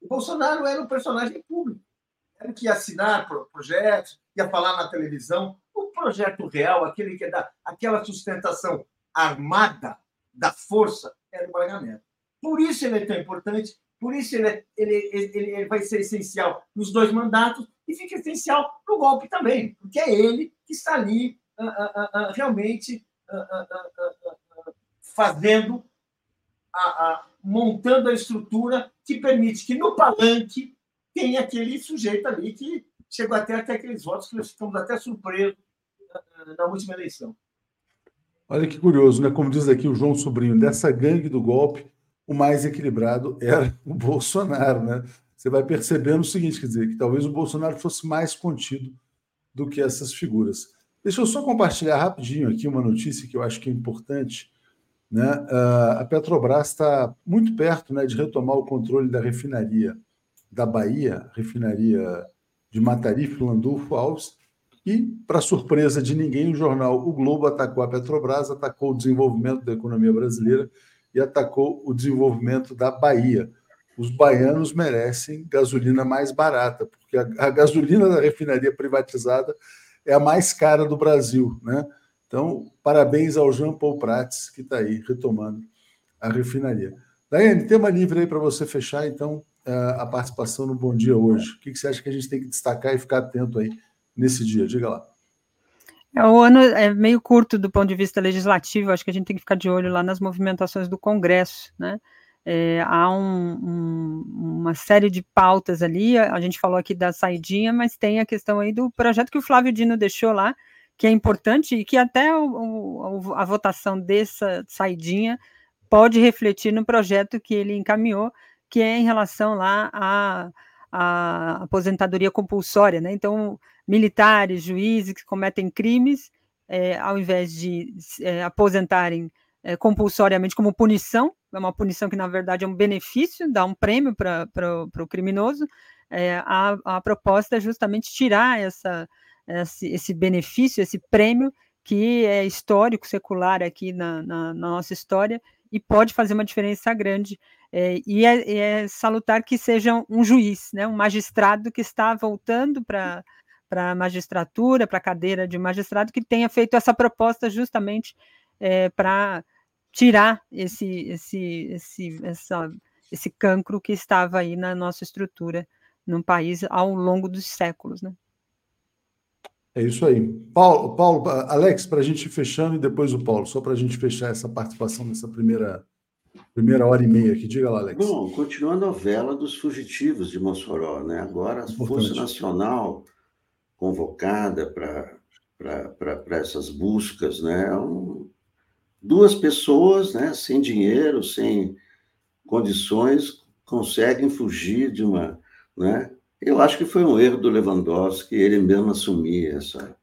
o Bolsonaro era um personagem público. Que ia assinar projetos, ia falar na televisão. O projeto real, aquele que é da, aquela sustentação armada da força, era o Braga. Por isso ele é tão importante, por isso ele, é, ele, ele, ele vai ser essencial nos dois mandatos e fica essencial no golpe também, porque é ele que está ali uh, uh, uh, realmente fazendo, a, a, montando a estrutura que permite que no palanque tenha aquele sujeito ali que chegou até, até aqueles votos que nós ficamos até surpresos na última eleição. Olha que curioso, né? Como diz aqui o João Sobrinho, dessa gangue do golpe, o mais equilibrado era o Bolsonaro, né? Você vai percebendo o seguinte, quer dizer, que talvez o Bolsonaro fosse mais contido do que essas figuras. Deixa eu só compartilhar rapidinho aqui uma notícia que eu acho que é importante. Né? Ah, a Petrobras está muito perto né, de retomar o controle da refinaria da Bahia, refinaria de Matarife, Landulfo Alves, e, para surpresa de ninguém, o jornal O Globo atacou a Petrobras, atacou o desenvolvimento da economia brasileira e atacou o desenvolvimento da Bahia. Os baianos merecem gasolina mais barata, porque a, a gasolina da refinaria privatizada é a mais cara do Brasil. Né? Então, parabéns ao Jean Paul Prats, que está aí retomando a refinaria. Daiane, tema livre aí para você fechar, então, a participação no Bom Dia hoje. O que você acha que a gente tem que destacar e ficar atento aí nesse dia? Diga lá. É, o ano é meio curto do ponto de vista legislativo, acho que a gente tem que ficar de olho lá nas movimentações do Congresso, né? É, há um, um, uma série de pautas ali, a, a, gente falou aqui da saidinha, mas tem a questão aí do projeto que o Flávio Dino deixou lá, que é importante e que até o, o, a votação dessa saidinha pode refletir no projeto que ele encaminhou, que é em relação lá à, à aposentadoria compulsória, né? Então, militares, juízes que cometem crimes, é, ao invés de é, aposentarem é, compulsoriamente como punição, é uma punição que, na verdade, é um benefício, dá um prêmio para o criminoso. É, a, a proposta é justamente tirar essa, esse, esse benefício, esse prêmio, que é histórico, secular aqui na, na, na nossa história, e pode fazer uma diferença grande. É, e é, é, salutar que seja um juiz, né, um magistrado que está voltando para para a magistratura, para a cadeira de magistrado, que tenha feito essa proposta justamente é, para tirar esse, esse, esse, essa, esse cancro que estava aí na nossa estrutura no país ao longo dos séculos, né? É isso aí. Paulo, Paulo Alex, para a gente ir fechando e depois o Paulo, só para a gente fechar essa participação nessa primeira, primeira hora e meia aqui. Diga lá, Alex. Bom, continua a novela dos fugitivos de Mossoró, né? Agora a Força Nacional convocada para essas buscas, né? É um, duas pessoas, né, sem dinheiro, sem condições, conseguem fugir de uma, né? Eu acho que foi um erro do Lewandowski ele mesmo assumir essa.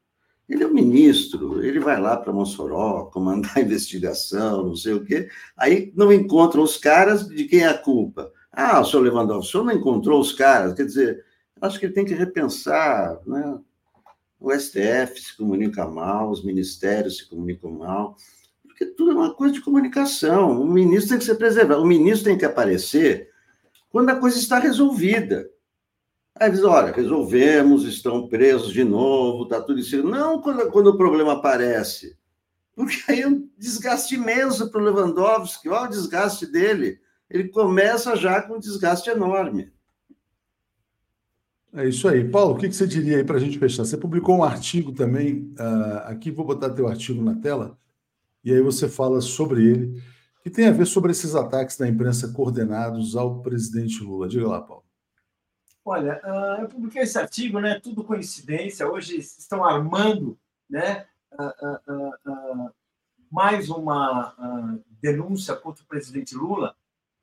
Ele é o ministro, ele vai lá para Mossoró comandar a investigação, não sei o quê. Aí não encontra os caras, de quem é a culpa? Ah, o senhor Lewandowski, o senhor não encontrou os caras? Quer dizer, acho que ele tem que repensar, né? O STF se comunica mal, os ministérios se comunicam mal, porque tudo é uma coisa de comunicação. O ministro tem que ser preservado, o ministro tem que aparecer quando a coisa está resolvida. Aí diz, olha, resolvemos, estão presos de novo, está tudo isso. Não quando, quando o problema aparece. Porque aí é um desgaste imenso para o Lewandowski, olha o desgaste dele. Ele começa já com um desgaste enorme. É isso aí. Paulo, o que você diria aí para a gente fechar? Você publicou um artigo também, uh, aqui vou botar teu artigo na tela, e aí você fala sobre ele, que tem a ver sobre esses ataques da imprensa coordenados ao presidente Lula. Diga lá, Paulo. Olha, uh, eu publiquei esse artigo, né? Tudo coincidência. Hoje estão armando, né? Uh, mais uma denúncia contra o presidente Lula.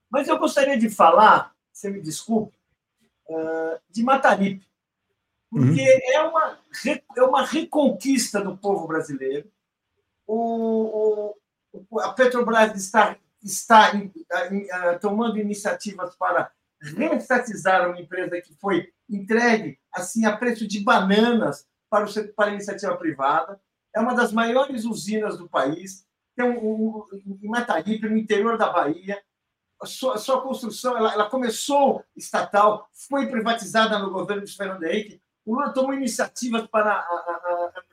Mas eu gostaria de falar, você me desculpe, de Mataripe, porque uhum. é, uma, é uma reconquista do povo brasileiro. O, o a Petrobras está, está tomando iniciativas para reestatizar uma empresa que foi entregue assim a preço de bananas para, o, para a iniciativa privada. É uma das maiores usinas do país. Tem um, um, em Mataripe, no interior da Bahia, a sua, a sua construção ela, ela, começou estatal, foi privatizada no governo de Fernando Henrique. O Lula tomou iniciativas para a, a,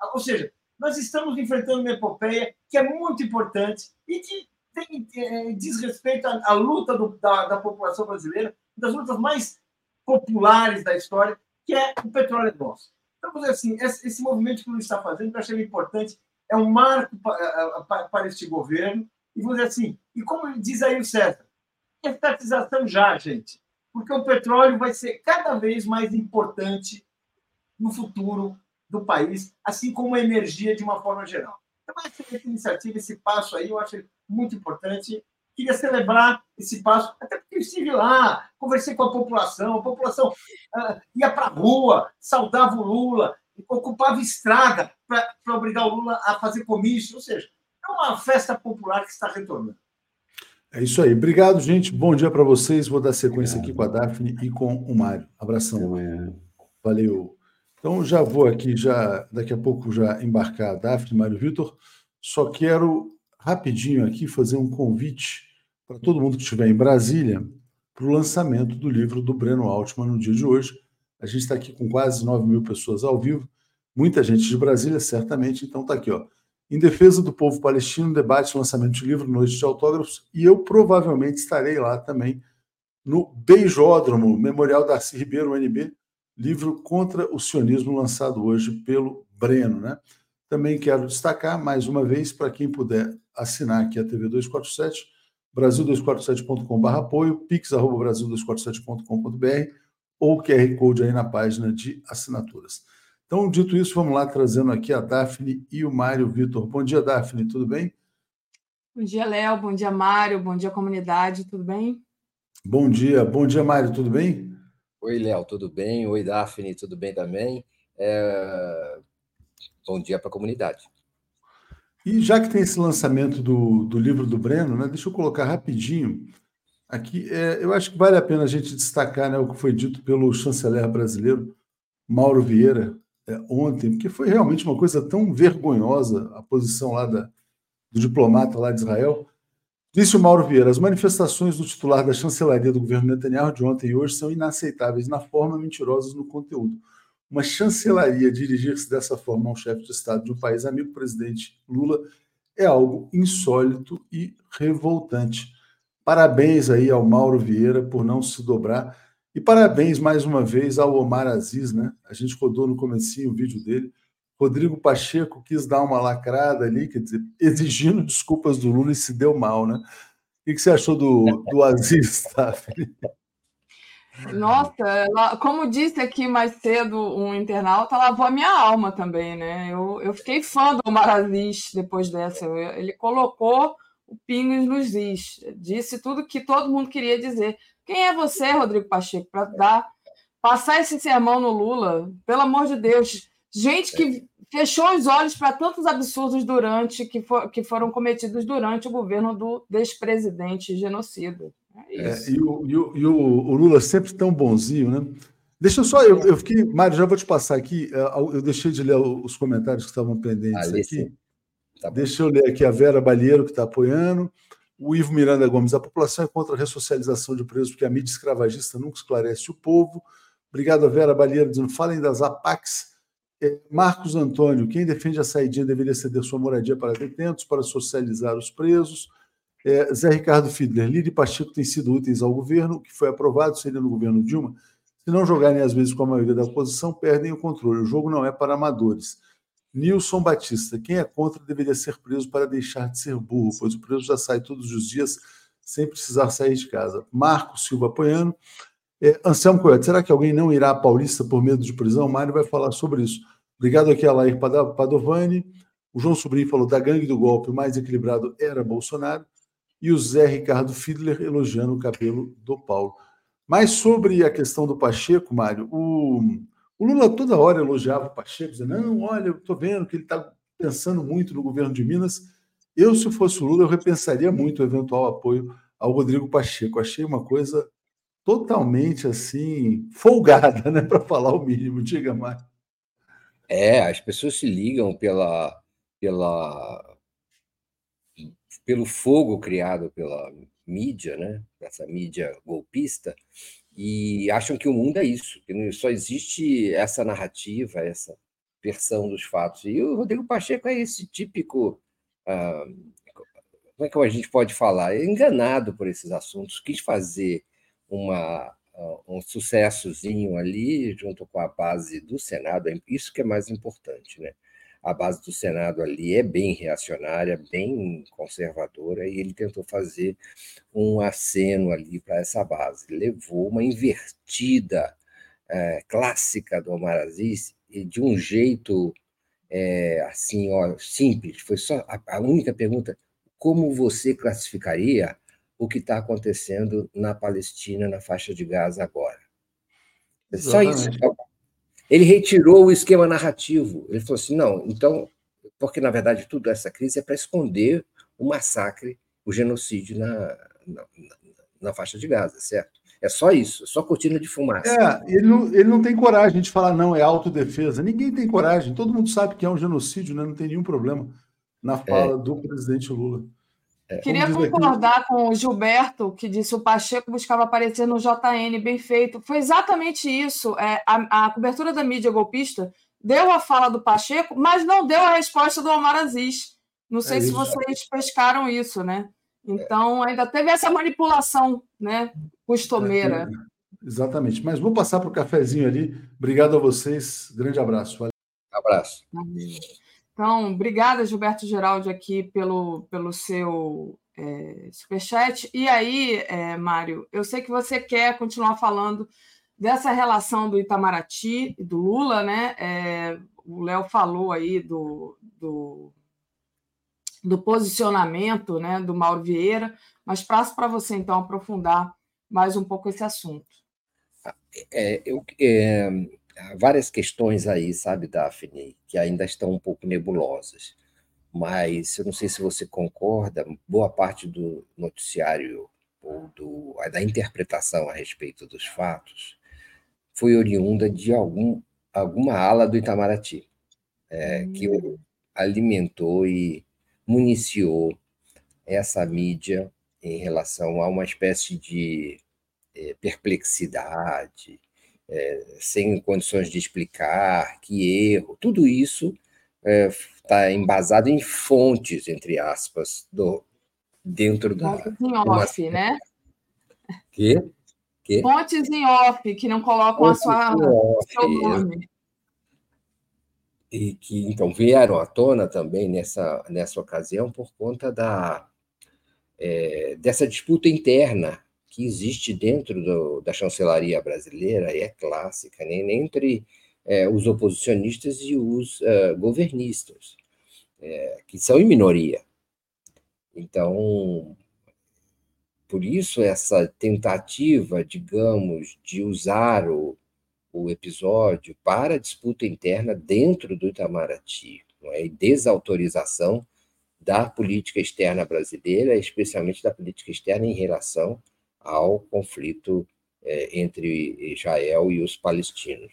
a, ou seja, nós estamos enfrentando uma epopeia que é muito importante e que tem, é, diz respeito à, à luta do, da, da, população brasileira, das lutas mais populares da história, que é o petróleo é nosso. Então, vamos dizer assim, esse, esse movimento que o Lula está fazendo, eu achei importante, é um marco para, para, para este governo, e vou dizer assim, e como diz aí o César, estatização já, gente, porque o petróleo vai ser cada vez mais importante no futuro do país, assim como a energia de uma forma geral. Então, essa iniciativa, esse passo aí, eu acho muito importante. Queria celebrar esse passo, até porque eu estive lá, conversei com a população, a população uh, ia para a rua, saudava o Lula, ocupava estrada para obrigar o Lula a fazer comício, ou seja, é uma festa popular que está retornando. É isso aí. Obrigado, gente. Bom dia para vocês. Vou dar sequência aqui com a Daphne e com o Mário. Abração. Valeu. Então já vou aqui, já daqui a pouco já embarcar a Daphne, Mário Vitor. Só quero rapidinho aqui fazer um convite para todo mundo que estiver em Brasília para o lançamento do livro do Breno Altman no dia de hoje. A gente está aqui com quase 9 mil pessoas ao vivo, muita gente de Brasília, certamente. Então está aqui, ó. Em defesa do povo palestino, debate lançamento de livro, noite de autógrafos, e eu provavelmente estarei lá também no Beijódromo, Memorial Darcy Ribeiro, UNB, livro contra o sionismo lançado hoje pelo Breno. Né? Também quero destacar, mais uma vez, para quem puder assinar aqui a TV 247, brasil247.com.br apoio, pix.brasil247.com.br ou QR Code aí na página de assinaturas. Então, dito isso, vamos lá trazendo aqui a Daphne e o Mário Vitor. Bom dia, Daphne, tudo bem? Bom dia, Léo. Bom dia, Mário. Bom dia, comunidade. Tudo bem? Bom dia. Bom dia, Mário. Tudo bem? Oi, Léo. Tudo bem? Oi, Daphne. Tudo bem também? É... Bom dia para a comunidade. E já que tem esse lançamento do, do livro do Breno, né, deixa eu colocar rapidinho aqui. É, eu acho que vale a pena a gente destacar né, o que foi dito pelo chanceler brasileiro, Mauro Vieira, é, ontem, porque foi realmente uma coisa tão vergonhosa a posição lá da, do diplomata lá de Israel. Disse o Mauro Vieira: as manifestações do titular da chancelaria do governo Netanyahu de ontem e hoje são inaceitáveis na forma, mentirosas no conteúdo. Uma chancelaria dirigir-se dessa forma ao chefe de Estado de um país amigo, presidente Lula, é algo insólito e revoltante. Parabéns aí ao Mauro Vieira por não se dobrar e parabéns mais uma vez ao Omar Aziz, né? A gente rodou no comecinho o vídeo dele. Rodrigo Pacheco quis dar uma lacrada ali, quer dizer, exigindo desculpas do Lula e se deu mal, né? O que você achou do, do Aziz, tá? Nossa, ela, como disse aqui mais cedo um internauta, lavou a minha alma também, né? Eu, eu fiquei fã do Omar Aziz depois dessa. Ele colocou o pingos nos is, disse tudo que todo mundo queria dizer. Quem é você, Rodrigo Pacheco, para dar passar esse sermão no Lula? Pelo amor de Deus, gente que fechou os olhos para tantos absurdos durante que, for, que foram cometidos durante o governo do despresidente genocida. É e, o, e, o, e o, Lula sempre tão bonzinho, né? Deixa eu só, eu, eu fiquei, Mário, já vou te passar aqui. É, eu deixei de ler os comentários que estavam pendentes ah, aqui. Tá Deixa eu ler aqui a Vera Balheiro, que está apoiando. O Ivo Miranda Gomes, a população é contra a ressocialização de presos, porque a mídia escravagista nunca esclarece o povo. Obrigado Vera Balheiro, dizendo: falem das APACs é, Marcos Antônio, quem defende a saidinha deveria ceder sua moradia para detentos, para socializar os presos. É, Zé Ricardo Fiedler, e Pacheco têm sido úteis ao governo, que foi aprovado, seria no governo Dilma. Se não jogarem às vezes com a maioria da oposição, perdem o controle. O jogo não é para amadores. Nilson Batista, quem é contra deveria ser preso para deixar de ser burro, pois o preso já sai todos os dias sem precisar sair de casa. Marco Silva apoiando. É, Anselmo Coelho, será que alguém não irá à Paulista por medo de prisão? Mário vai falar sobre isso. Obrigado aqui a Lair Padovani. O João Sobrinho falou da gangue do golpe, o mais equilibrado era Bolsonaro. E o Zé Ricardo Fiedler elogiando o cabelo do Paulo. Mas sobre a questão do Pacheco, Mário, o, o Lula toda hora elogiava o Pacheco, dizendo: não, olha, eu estou vendo que ele está pensando muito no governo de Minas. Eu, se fosse o Lula, eu repensaria muito o eventual apoio ao Rodrigo Pacheco. Achei uma coisa totalmente assim, folgada, né, para falar o mínimo. Diga mais. É, as pessoas se ligam pela, pela, pelo fogo criado pela mídia, né, essa mídia golpista, e acham que o mundo é isso, que só existe essa narrativa, essa versão dos fatos. E o Rodrigo Pacheco é esse típico. Ah, como é que a gente pode falar? É enganado por esses assuntos, quis fazer uma, um sucessozinho ali, junto com a base do Senado, é isso que é mais importante, né? A base do Senado ali é bem reacionária, bem conservadora, e ele tentou fazer um aceno ali para essa base. Levou uma invertida é, clássica do Omar Aziz, e de um jeito é, assim, ó, simples. Foi só a, a única pergunta: como você classificaria o que está acontecendo na Palestina, na faixa de Gaza agora. É só isso. Ele retirou o esquema narrativo. Ele falou assim: não, então, porque na verdade tudo essa crise é para esconder o massacre, o genocídio na, na, na, faixa de Gaza, certo? É só isso, é só cortina de fumaça. É, ele não, ele não tem coragem de falar, não, é autodefesa. Ninguém tem coragem. Todo mundo sabe que é um genocídio, né? não tem nenhum problema na fala é. do presidente Lula. É, Queria concordar aqui... com o Gilberto, que disse o Pacheco buscava aparecer no JN, bem feito. Foi exatamente isso. É, a, a, cobertura da mídia golpista deu a fala do Pacheco, mas não deu a resposta do Omar Aziz. Não sei é se vocês pescaram isso, né? Então, ainda teve essa manipulação né, costumeira. É, exatamente. Mas vou passar para o cafezinho ali. Obrigado a vocês. Grande abraço. Valeu. Abraço. Então, obrigada, Gilberto Geraldi, aqui pelo, pelo seu é, superchat. E aí, é, Mário, eu sei que você quer continuar falando dessa relação do Itamaraty e do Lula, né? É, o Léo falou aí do, do, do, posicionamento né, do Mauro Vieira, mas passo para você, então, aprofundar mais um pouco esse assunto. É, eu, é, várias questões aí, sabe, Daphne, que ainda estão um pouco nebulosas. Mas eu não sei se você concorda, boa parte do noticiário ou do, da interpretação a respeito dos fatos foi oriunda de algum, alguma ala do Itamaraty, é, que hum. alimentou e municiou essa mídia em relação a uma espécie de é, perplexidade, é, sem condições de explicar, que erro, tudo isso está é, embasado em fontes, entre aspas, do, dentro da. Fontes em off, uma... né? Que? que? Fontes em off, que não colocam fontes a sua, seu é. nome. E que então vieram à tona também nessa, nessa ocasião por conta da, é, dessa disputa interna que existe dentro do, da chancelaria brasileira e é clássica, nem, entre é, os oposicionistas e os uh, governistas, é, que são em minoria. Então, por isso, essa tentativa, digamos, de usar o, o episódio para disputa interna dentro do Itamaraty, não é? e desautorização da política externa brasileira, especialmente da política externa em relação ao conflito é, entre Israel e os palestinos.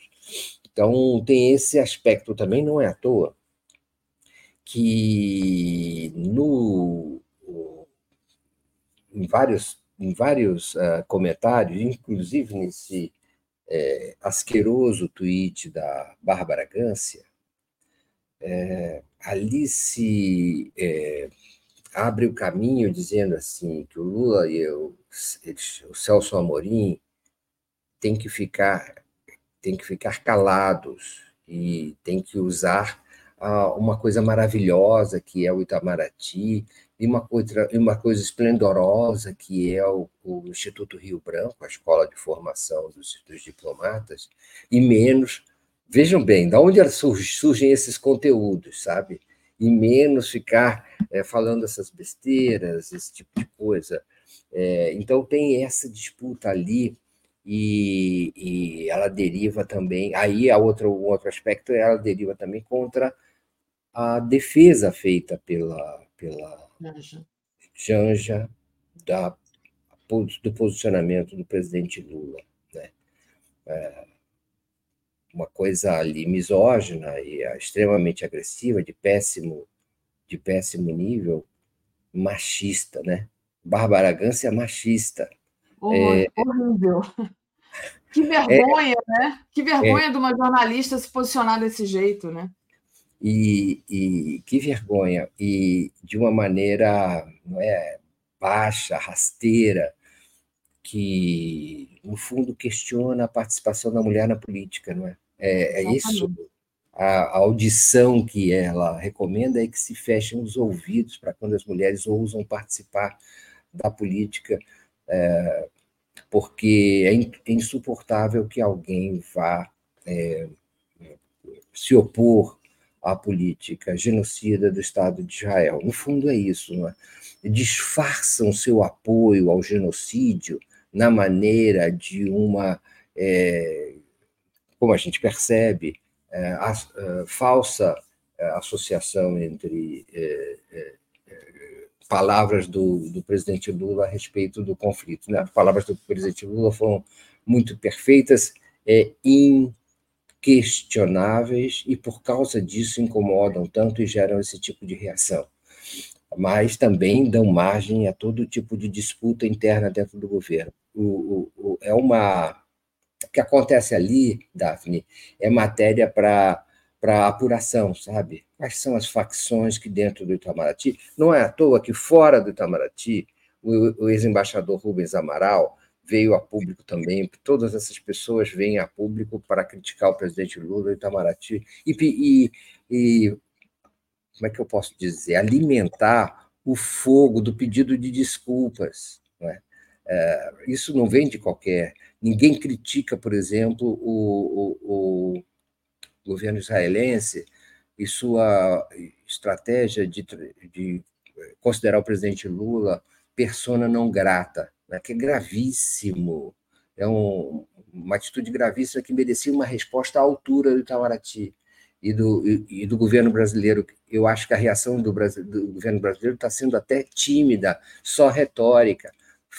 Então, tem esse aspecto também, não é à toa, que no, em vários, em vários uh, comentários, inclusive nesse é, asqueroso tweet da Bárbara Gância, é, ali se é, abre o caminho dizendo assim que o Lula e eu, o Celso Amorim tem que ficar tem que ficar calados e tem que usar ah, uma coisa maravilhosa que é o Itamaraty e uma coisa, uma coisa esplendorosa que é o, o Instituto Rio Branco, a escola de formação dos, dos diplomatas, e menos, vejam bem, da onde surgem esses conteúdos, sabe? E menos ficar é, falando essas besteiras, esse tipo de coisa. É, então tem essa disputa ali e, e, ela deriva também. Aí a outra, um outro aspecto, ela deriva também contra a defesa feita pela, pela Janja da, do posicionamento do presidente Lula. Né? É uma coisa ali misógina e extremamente agressiva, de péssimo, de péssimo nível, machista, né? Bárbara Gância é machista. Oh, é, horrível. Que vergonha, é, né? Que vergonha é, de uma jornalista se posicionar desse jeito, né? E, e que vergonha, e de uma maneira não é, baixa, rasteira, que, no fundo, questiona a participação da mulher na política, não é? É, é isso. A, a, audição que ela recomenda é que se fechem os ouvidos para quando as mulheres ousam participar da política, é, porque é, é insuportável que alguém vá é, se opor à política genocida do Estado de Israel. No fundo, é isso. Não é? Disfarçam seu apoio ao genocídio na maneira de uma, é, como a gente percebe, é, a, a, é, falsa é, associação entre palavras do, do, presidente Lula a respeito do conflito. Né? As palavras do presidente Lula foram muito perfeitas, é, in, questionáveis e, por causa disso, incomodam tanto e geram esse tipo de reação. Mas também dão margem a todo tipo de disputa interna dentro do governo. O, o, o é uma. Que acontece ali, Daphne, é matéria para para apuração, sabe? Quais são as facções que dentro do Itamaraty? Não é à toa que fora do Itamaraty, o, o ex-embaixador Rubens Amaral veio a público também, todas essas pessoas vêm a público para criticar o presidente Lula e Itamaraty e, e, e como é que eu posso dizer, alimentar o fogo do pedido de desculpas. É, isso não vem de qualquer. Ninguém critica, por exemplo, o, o, o governo israelense e sua estratégia de, de considerar o presidente Lula persona não grata né, que é gravíssimo, é um, uma atitude gravíssima que merecia uma resposta à altura do Itamaraty e do, e, e do governo brasileiro. Eu acho que a reação do, Brasil, do governo brasileiro está sendo até tímida, só retórica.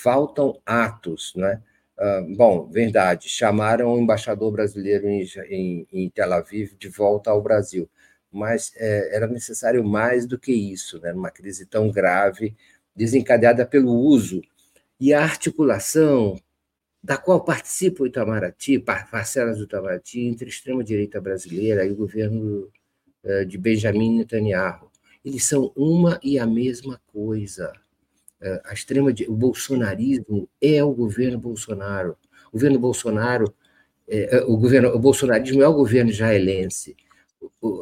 Faltam atos, né? Uh, bom, verdade, chamaram o embaixador brasileiro em, em, em Tel Aviv de volta ao Brasil, mas é, era necessário mais do que isso, né? Uma crise tão grave, desencadeada pelo uso e a articulação da qual participa o Itamaraty, parcelas do Itamaraty, entre a extrema-direita brasileira e o governo eh, de Benjamin Netanyahu. Eles são uma e a mesma coisa. Eh, a extrema, o bolsonarismo é o governo Bolsonaro. O governo Bolsonaro, é, o governo, o bolsonarismo é o governo israelense,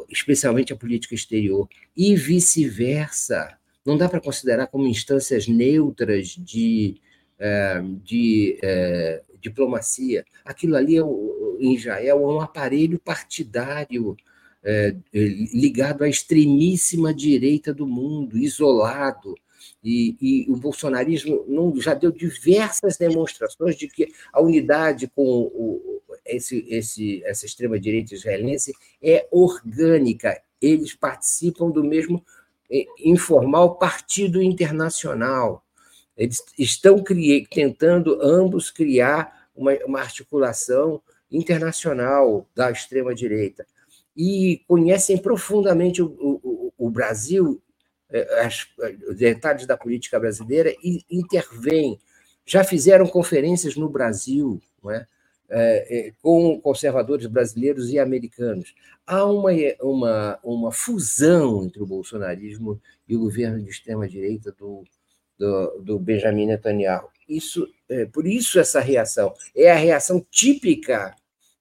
especialmente a política exterior, e vice-versa. Não dá para considerar como instâncias neutras de de diplomacia. Aquilo ali, é, em Israel, é um aparelho partidário ligado à extremíssima direita do mundo, isolado. E, e, o bolsonarismo não, já deu diversas demonstrações de que a unidade com o, esse, esse, essa extrema-direita israelense é orgânica. Eles participam do mesmo é, informal partido internacional. Eles estão tentando ambos criar uma, uma articulação internacional da extrema-direita e conhecem profundamente o, o, o Brasil, as, os detalhes da política brasileira e intervêm. Já fizeram conferências no Brasil, não é? É, é, com conservadores brasileiros e americanos. Há uma, uma, uma fusão entre o bolsonarismo e o governo de extrema-direita do, do, do, Benjamin Netanyahu. Isso, é, por isso essa reação. É a reação típica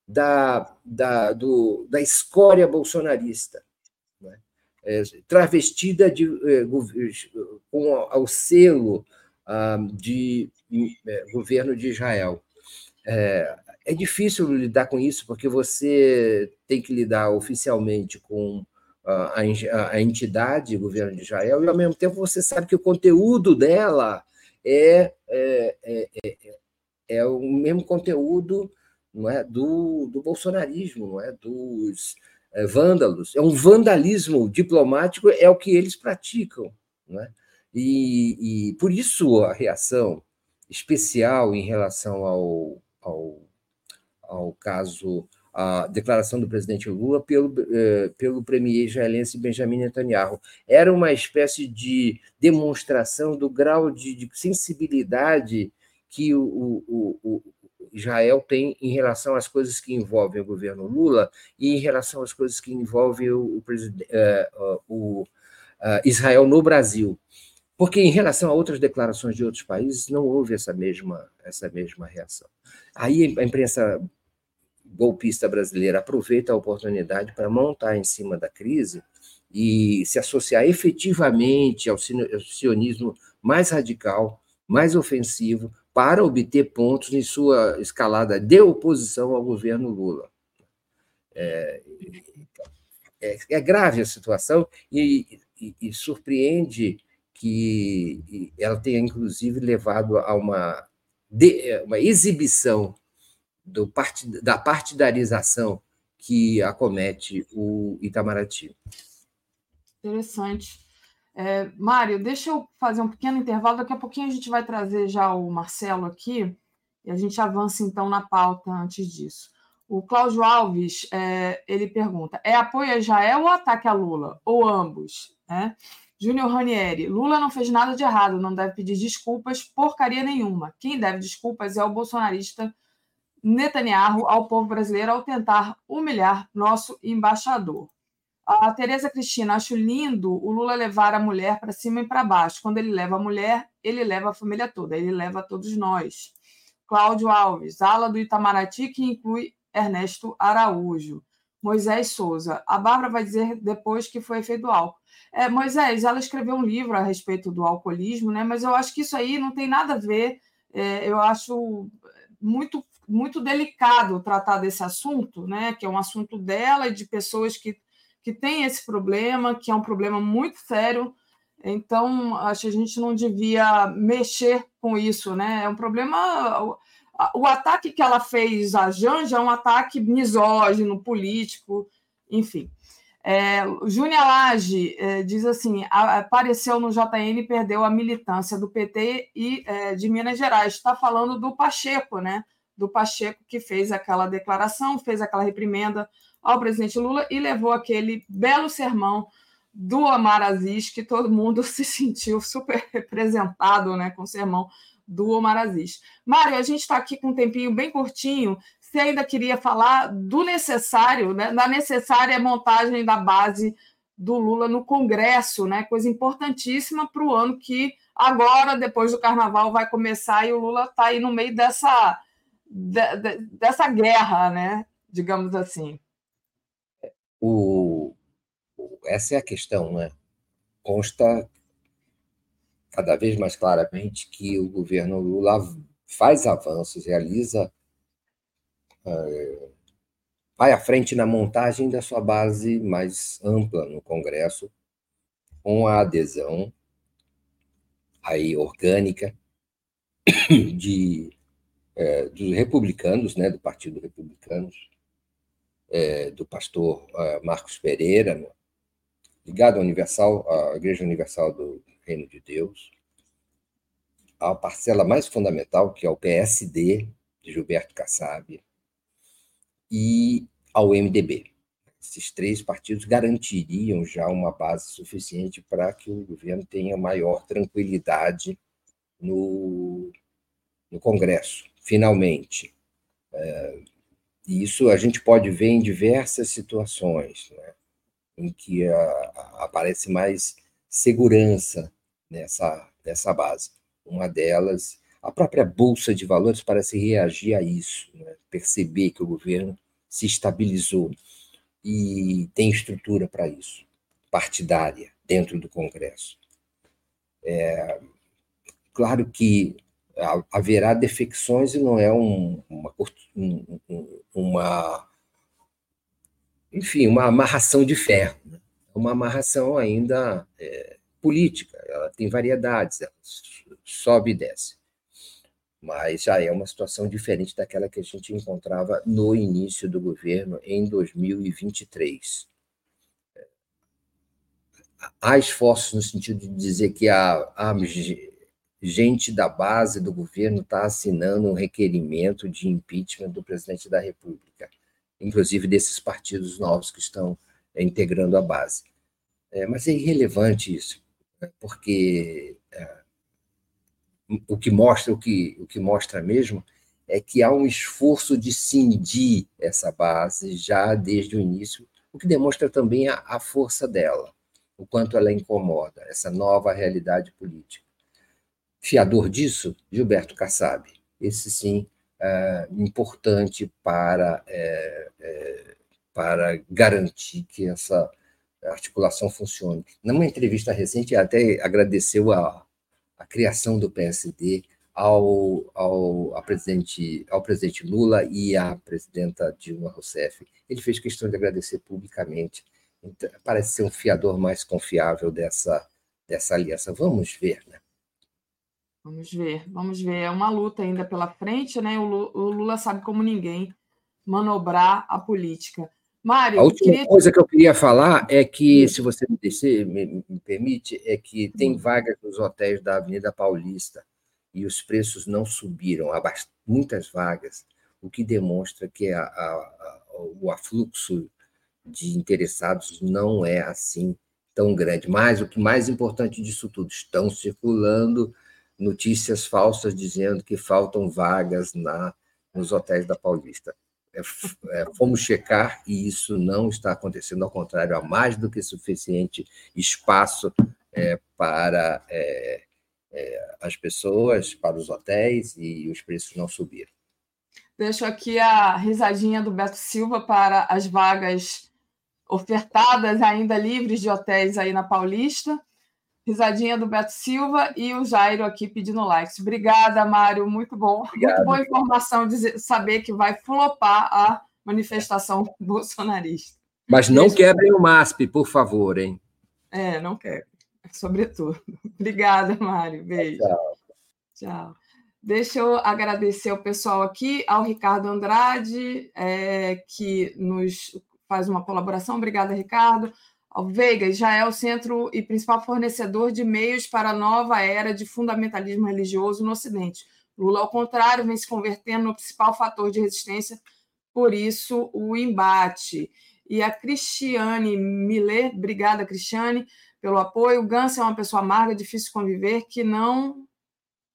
da, da, do, da escória bolsonarista, é, travestida de, é, com ao selo ah, de é, governo de Israel. É, é difícil lidar com isso, porque você tem que lidar oficialmente com a, a, entidade, o governo de Israel, e ao mesmo tempo você sabe que o conteúdo dela é, é, é, é, é o mesmo conteúdo não é, do, do bolsonarismo, não é, dos é, vândalos. É um vandalismo diplomático, é o que eles praticam. Não é? e, e por isso a reação especial em relação ao, ao ao caso, a declaração do presidente Lula pelo, eh, pelo premier israelense Benjamin Netanyahu. Era uma espécie de demonstração do grau de, de sensibilidade que o, o, o, Israel tem em relação às coisas que envolvem o governo Lula e em relação às coisas que envolvem o, o, eh, o Israel no Brasil. Porque em relação a outras declarações de outros países não houve essa mesma, essa mesma reação. Aí a imprensa golpista brasileira aproveita a oportunidade para montar em cima da crise e se associar efetivamente ao sionismo mais radical, mais ofensivo, para obter pontos em sua escalada de oposição ao governo Lula. É, é, é grave a situação e, e, e surpreende que ela tenha, inclusive, levado a uma, uma exibição do da partidarização que acomete o Itamaraty. Interessante. É, Mário, deixa eu fazer um pequeno intervalo. Daqui a pouquinho a gente vai trazer já o Marcelo aqui e a gente avança então na pauta antes disso. O Cláudio Alves é, ele pergunta: é apoio a Israel ou ataque a Lula? Ou ambos? Né? Júnior Ranieri, Lula não fez nada de errado, não deve pedir desculpas, porcaria nenhuma. Quem deve desculpas é o bolsonarista Netanyahu ao povo brasileiro ao tentar humilhar nosso embaixador. A Tereza Cristina, acho lindo o Lula levar a mulher para cima e para baixo. Quando ele leva a mulher, ele leva a família toda, ele leva todos nós. Cláudio Alves, ala do Itamaraty, que inclui Ernesto Araújo. Moisés Souza, a Bárbara vai dizer depois que foi efeito álcool. É, Moisés, ela escreveu um livro a respeito do alcoolismo, né? mas eu acho que isso aí não tem nada a ver. É, eu acho muito muito delicado tratar desse assunto, né? Que é um assunto dela e de pessoas que, que têm esse problema, que é um problema muito sério. Então, acho que a gente não devia mexer com isso, né? É um problema. O, ataque que ela fez a Janja é um ataque misógino, político, enfim. É, Júnior Lage é, diz assim: apareceu no JN e perdeu a militância do PT e é, de Minas Gerais. Está falando do Pacheco, né? do Pacheco, que fez aquela declaração, fez aquela reprimenda ao presidente Lula e levou aquele belo sermão do Omar Aziz, que todo mundo se sentiu super representado né, com o sermão do Omar Aziz. Mário, a gente está aqui com um tempinho bem curtinho. Você ainda queria falar do necessário, né, da necessária montagem da base do Lula no Congresso, né? Coisa importantíssima para o ano que agora, depois do Carnaval, vai começar e o Lula está aí no meio dessa de, de, dessa guerra, né? digamos assim. O, essa é a questão, né? Consta cada vez mais claramente que o governo Lula faz avanços, realiza, uh, vai à frente na montagem da sua base mais ampla no Congresso, com a adesão aí orgânica de é, dos republicanos, né, do Partido Republicanos, é, do pastor uh, Marcos Pereira, ligado à Universal, à Igreja Universal do Reino de Deus, a parcela mais fundamental, que é o PSD, de Gilberto Kassab, e ao MDB. Esses três partidos garantiriam já uma base suficiente para que o governo tenha maior tranquilidade no, no Congresso, finalmente. É, isso a gente pode ver em diversas situações, né, em que a, a, aparece mais segurança nessa, nessa base. Uma delas, a própria Bolsa de Valores parece reagir a isso, né, perceber que o governo se estabilizou e tem estrutura para isso, partidária, dentro do Congresso. É, claro que haverá defecções e não é um, uma, uma, enfim, uma amarração de ferro. Né? É uma amarração ainda é, política, ela tem variedades, ela sobe e desce. Mas já é uma situação diferente daquela que a gente encontrava no início do governo em 2023. Há esforços no sentido de dizer que há, há gente da base do governo está assinando um requerimento de impeachment do presidente da República, inclusive desses partidos novos que estão é, integrando a base. É, mas é irrelevante isso, né, porque é, o que mostra o que, o que mostra mesmo é que há um esforço de cindir essa base já desde o início, o que demonstra também a, a força dela, o quanto ela incomoda essa nova realidade política. Fiador disso, Gilberto Kassab. Esse sim é importante para, é, é, para garantir que essa articulação funcione. Numa entrevista recente, até agradeceu a, a criação do PSD ao, ao, presidente, ao presidente Lula e à presidenta Dilma Rousseff. Ele fez questão de agradecer publicamente. Então, parece ser um fiador mais confiável dessa, dessa aliança. Vamos ver, né? Vamos ver, vamos ver. É uma luta ainda pela frente, né? O Lula sabe como ninguém manobrar a política. Mário, a última queria... coisa que eu queria falar é que, se você me, descer, me, me permite, é que tem hum. vagas nos hotéis da Avenida Paulista e os preços não subiram, há muitas vagas, o que demonstra que a, a, a, o afluxo de interessados não é assim tão grande. Mas o que mais importante disso tudo, estão circulando notícias falsas dizendo que faltam vagas na, nos hotéis da Paulista. É, é, fomos checar e isso não está acontecendo, ao contrário, há mais do que suficiente espaço é, para é, é, as pessoas, para os hotéis e os preços não subiram. Deixo aqui a risadinha do Beto Silva para as vagas ofertadas ainda livres de hotéis aí na Paulista. Risadinha do Beto Silva e o Jairo aqui pedindo likes. Obrigada, Mário. Muito bom. Obrigado. Muito boa informação saber que vai flopar a manifestação bolsonarista. Mas não quebrem o MASP, por favor, hein? É, não quebrem. Sobretudo. Obrigada, Mário. Beijo. Tchau. Tchau. Deixa eu agradecer ao pessoal aqui, ao Ricardo Andrade, é, que nos faz uma colaboração. Obrigada, Ricardo Vegas já é o centro e principal fornecedor de meios para a nova era de fundamentalismo religioso no Ocidente. Lula, ao contrário, vem se convertendo no principal fator de resistência, por isso o embate. E a Cristiane Millet, obrigada, Cristiane, pelo apoio. O Gans é uma pessoa amarga, difícil de conviver, que não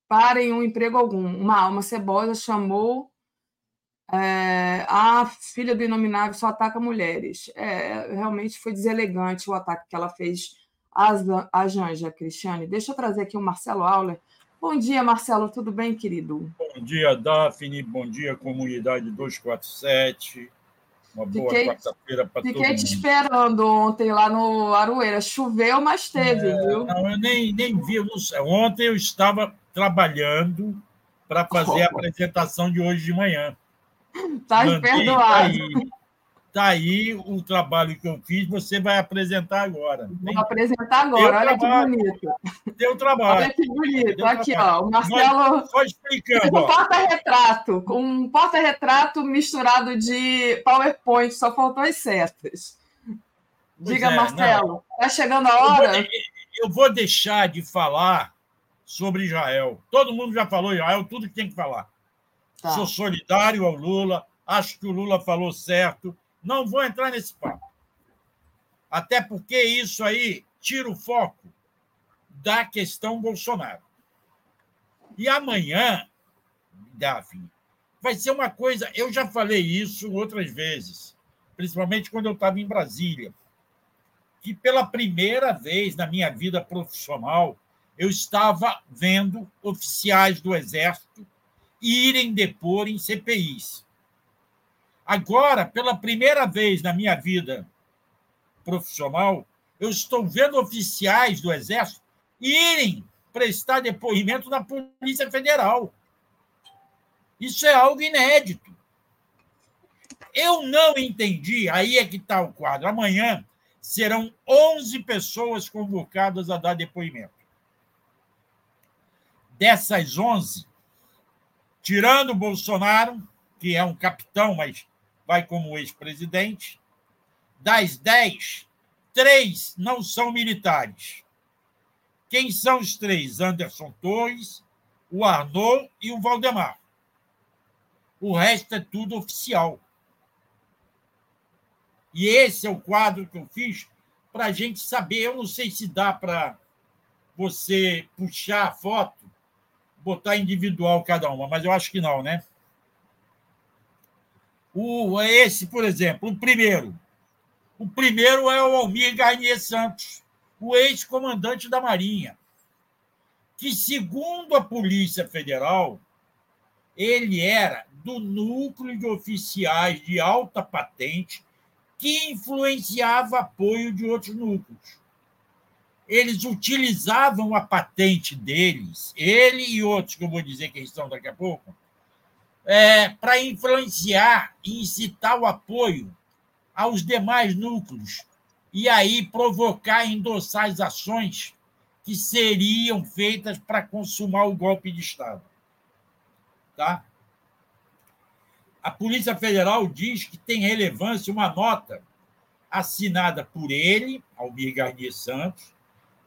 para em um emprego algum. Uma alma cebosa chamou é, a filha do Inominável só ataca mulheres. É, realmente foi deselegante o ataque que ela fez à Janja, Cristiane. Deixa eu trazer aqui o Marcelo Auler. Bom dia, Marcelo, tudo bem, querido? Bom dia, Daphne, bom dia, comunidade 247. Uma boa quarta-feira para todo Fiquei mundo. te esperando ontem lá no Aroeira. Choveu, mas teve, É, viu? Não, eu nem, nem vi. Ontem eu estava trabalhando para fazer a apresentação de hoje de manhã. Tá perdoado. Tá aí, tá aí o trabalho que eu fiz, você vai apresentar agora. Vou apresentar agora. Olha que trabalho. bonito. Deu trabalho. Olha que bonito. Deu Aqui, trabalho. ó. O Marcelo. Só explicando. Um ó. porta-retrato. Um porta-retrato misturado de PowerPoint. Só faltou as setas. Diga, é, Marcelo. Tá chegando a Eu vou, hora? eu vou deixar de falar sobre Israel. Todo mundo já falou Israel, tudo que tem que falar. Tá. Sou solidário ao Lula, acho que o Lula falou certo. Não vou entrar nesse papo. Até porque isso aí tira o foco da questão Bolsonaro. E amanhã, Davi, vai ser uma coisa. Eu já falei isso outras vezes, principalmente quando eu estava em Brasília que pela primeira vez na minha vida profissional eu estava vendo oficiais do Exército irem depor em CPIs. Agora, pela primeira vez na minha vida profissional, eu estou vendo oficiais do Exército irem prestar depoimento na Polícia Federal. Isso é algo inédito. Eu não entendi, aí é que está o quadro. Amanhã serão 11 pessoas convocadas a dar depoimento. Dessas 11, tirando o Bolsonaro, que é um capitão, mas vai como ex-presidente, das 10, três não são militares. Quem são os três? Anderson Torres, o Arnaud e o Valdemar. O resto é tudo oficial. E esse é o quadro que eu fiz para a gente saber. Eu não sei se dá para você puxar a foto, botar individual cada uma, mas eu acho que não, né? O, esse, por exemplo, o primeiro. O primeiro é o Almir Garnier Santos, o ex-comandante da Marinha, que, segundo a Polícia Federal, ele era do núcleo de oficiais de alta patente que influenciava apoio de outros núcleos. Eles utilizavam a patente deles, ele e outros, que eu vou dizer quem são daqui a pouco, é, para influenciar e incitar o apoio aos demais núcleos e aí provocar endossar as ações que seriam feitas para consumar o golpe de Estado. Tá? A Polícia Federal diz que tem relevância uma nota assinada por ele, Almir Garnier Santos,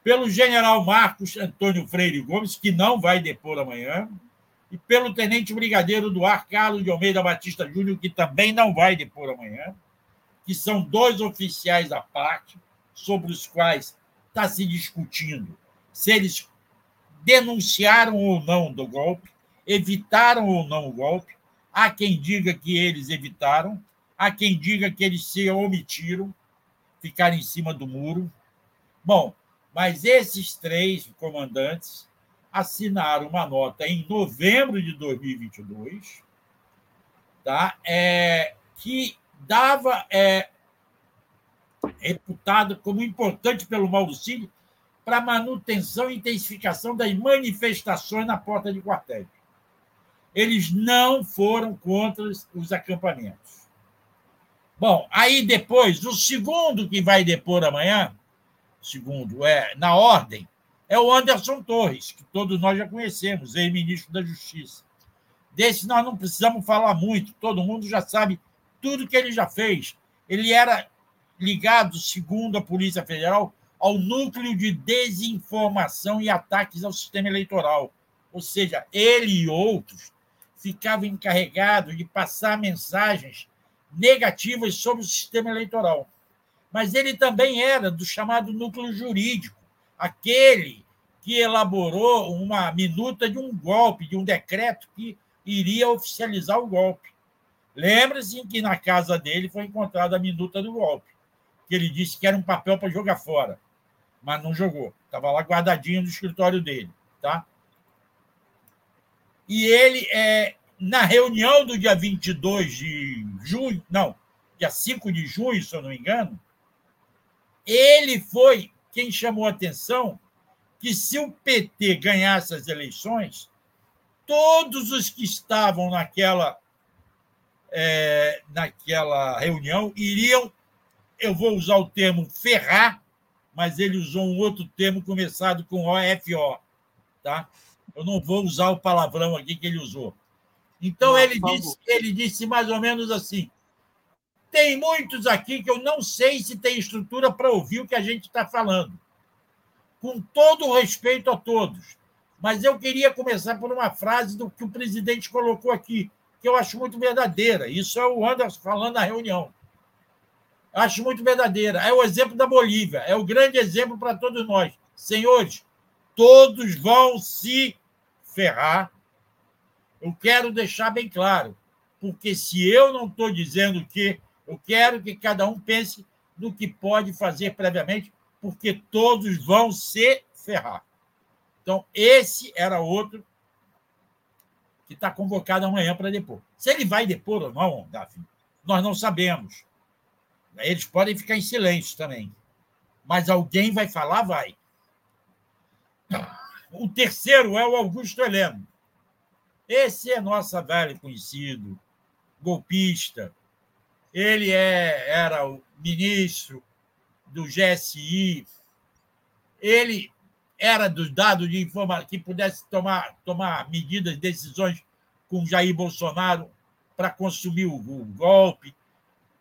pelo general Marcos Antônio Freire Gomes, que não vai depor amanhã, e pelo tenente brigadeiro do ar Carlos de Almeida Batista Júnior, que também não vai depor amanhã, que são dois oficiais à parte, sobre os quais está se discutindo se eles denunciaram ou não do golpe, evitaram ou não o golpe. Há quem diga que eles evitaram, há quem diga que eles se omitiram, ficaram em cima do muro. Bom, mas esses três comandantes assinaram uma nota em novembro de 2022, tá? É, que dava é, reputado como importante pelo Mauro Cid para manutenção e intensificação das manifestações na porta de quartéis. Eles não foram contra os acampamentos. Bom, aí depois, o segundo que vai depor amanhã, segundo é na ordem, é o Anderson Torres, que todos nós já conhecemos, ex-ministro da Justiça. Desse nós não precisamos falar muito, todo mundo já sabe tudo que ele já fez. Ele era ligado, segundo a Polícia Federal, ao núcleo de desinformação e ataques ao sistema eleitoral. Ou seja, ele e outros ficavam encarregados de passar mensagens negativas sobre o sistema eleitoral. Mas ele também era do chamado núcleo jurídico, aquele que elaborou uma minuta de um golpe, de um decreto que iria oficializar o golpe. Lembre-se que na casa dele foi encontrada a minuta do golpe, que ele disse que era um papel para jogar fora, mas não jogou. Estava lá guardadinho no escritório dele. Tá? E ele, é, na reunião do dia 22 de junho, não, dia 5 de junho, se eu não me engano, ele foi quem chamou a atenção que se o PT ganhasse as eleições, todos os que estavam naquela, é, naquela reunião iriam, eu vou usar o termo ferrar, mas ele usou um outro termo começado com OFO, tá? Eu não vou usar o palavrão aqui que ele usou. Então, não, ele, disse, ele disse mais ou menos assim: tem muitos aqui que eu não sei se tem estrutura para ouvir o que a gente está falando. Com todo o respeito a todos. Mas eu queria começar por uma frase do que o presidente colocou aqui, que eu acho muito verdadeira. Isso é o Anderson falando na reunião. Acho muito verdadeira. É o exemplo da Bolívia, é o grande exemplo para todos nós. Senhores, todos vão se ferrar. Eu quero deixar bem claro, porque se eu não estou dizendo que eu quero que cada um pense no que pode fazer previamente, porque todos vão se ferrar. Então, esse era outro que está convocado amanhã para depor. Se ele vai depor ou não, Daphne, nós não sabemos. Eles podem ficar em silêncio também. Mas alguém vai falar, vai. O terceiro é o Augusto Heleno. Esse é nosso velho conhecido, golpista. Ele é, era o ministro do GSI. Ele era dos dados de informação que pudesse tomar, tomar medidas, decisões com Jair Bolsonaro para consumir o, o golpe.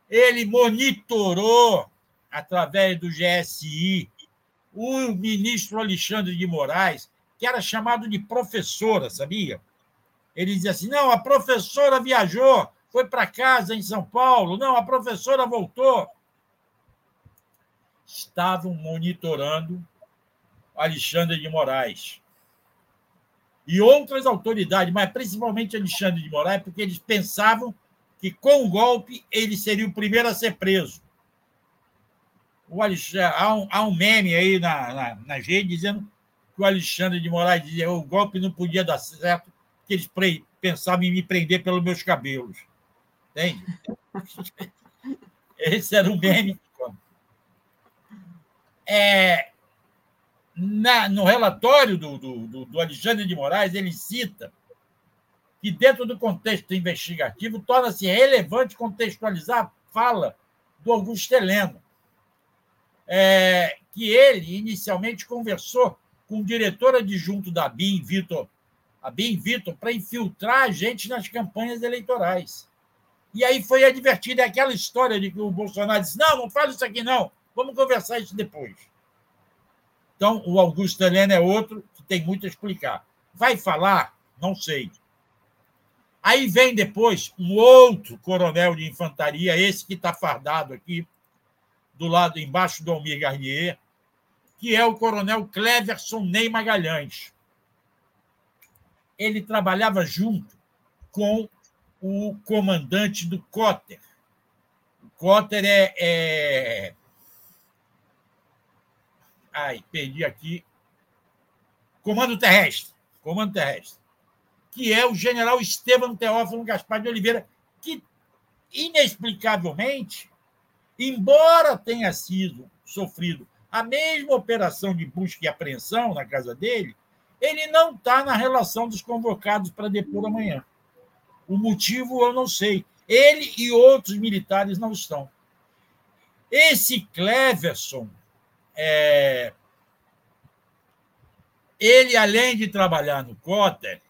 Ele monitorou, através do GSI, o ministro Alexandre de Moraes, que era chamado de professora, sabia? Ele dizia assim: não, a professora viajou, foi para casa em São Paulo, não, a professora voltou. Estavam monitorando Alexandre de Moraes. E outras autoridades, mas principalmente Alexandre de Moraes, porque eles pensavam que com o golpe ele seria o primeiro a ser preso. O Alexandre, há, um, há um meme aí na, na, dizendo que o Alexandre de Moraes dizia que o golpe não podia dar certo, que eles pensavam em me prender pelos meus cabelos. Entende? Esse era o meme. É, na, no relatório do, do, do Alexandre de Moraes, ele cita que, dentro do contexto investigativo, torna-se relevante contextualizar a fala do Augusto Heleno, é, que ele inicialmente conversou com o diretor adjunto da BIM, Vitor, a BIM Vitor, para infiltrar a gente nas campanhas eleitorais. E aí foi advertido, é aquela história de que o Bolsonaro disse: não, não fala isso aqui, não, vamos conversar isso depois. Então, o Augusto Helena é outro que tem muito a explicar. Vai falar? Não sei. Aí vem depois um outro coronel de infantaria, esse que está fardado aqui, do lado embaixo do Almir Garnier, que é o coronel Cleverson Ney Magalhães. Ele trabalhava junto com o comandante do Cotter. O Cotter é, é Ai, perdi aqui. Comando Terrestre. Comando Terrestre. Que é o general Estevam Teófilo Gaspar de Oliveira, que, inexplicavelmente, embora tenha sido sofrido a mesma operação de busca e apreensão na casa dele, ele não está na relação dos convocados para depor amanhã. O motivo eu não sei. Ele e outros militares não estão. Esse Cleverson é, ele, além de trabalhar no Cotter,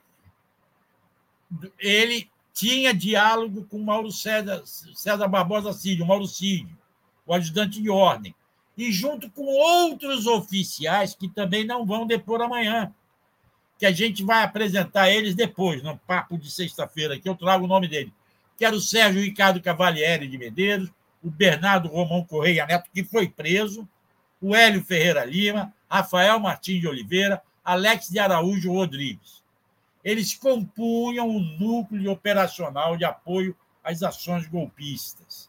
ele tinha diálogo com Mauro César, César Barbosa Cídio, Mauro Cídio, o ajudante de ordem, e junto com outros oficiais que também não vão depor amanhã, que a gente vai apresentar eles depois, no papo de sexta-feira, que eu trago o nome dele, que era o Sérgio Ricardo Cavalieri de Medeiros, o Bernardo Romão Correia Neto, que foi preso, o Hélio Ferreira Lima, Rafael Martins de Oliveira, Alex de Araújo Rodrigues. Eles compunham o núcleo operacional de apoio às ações golpistas.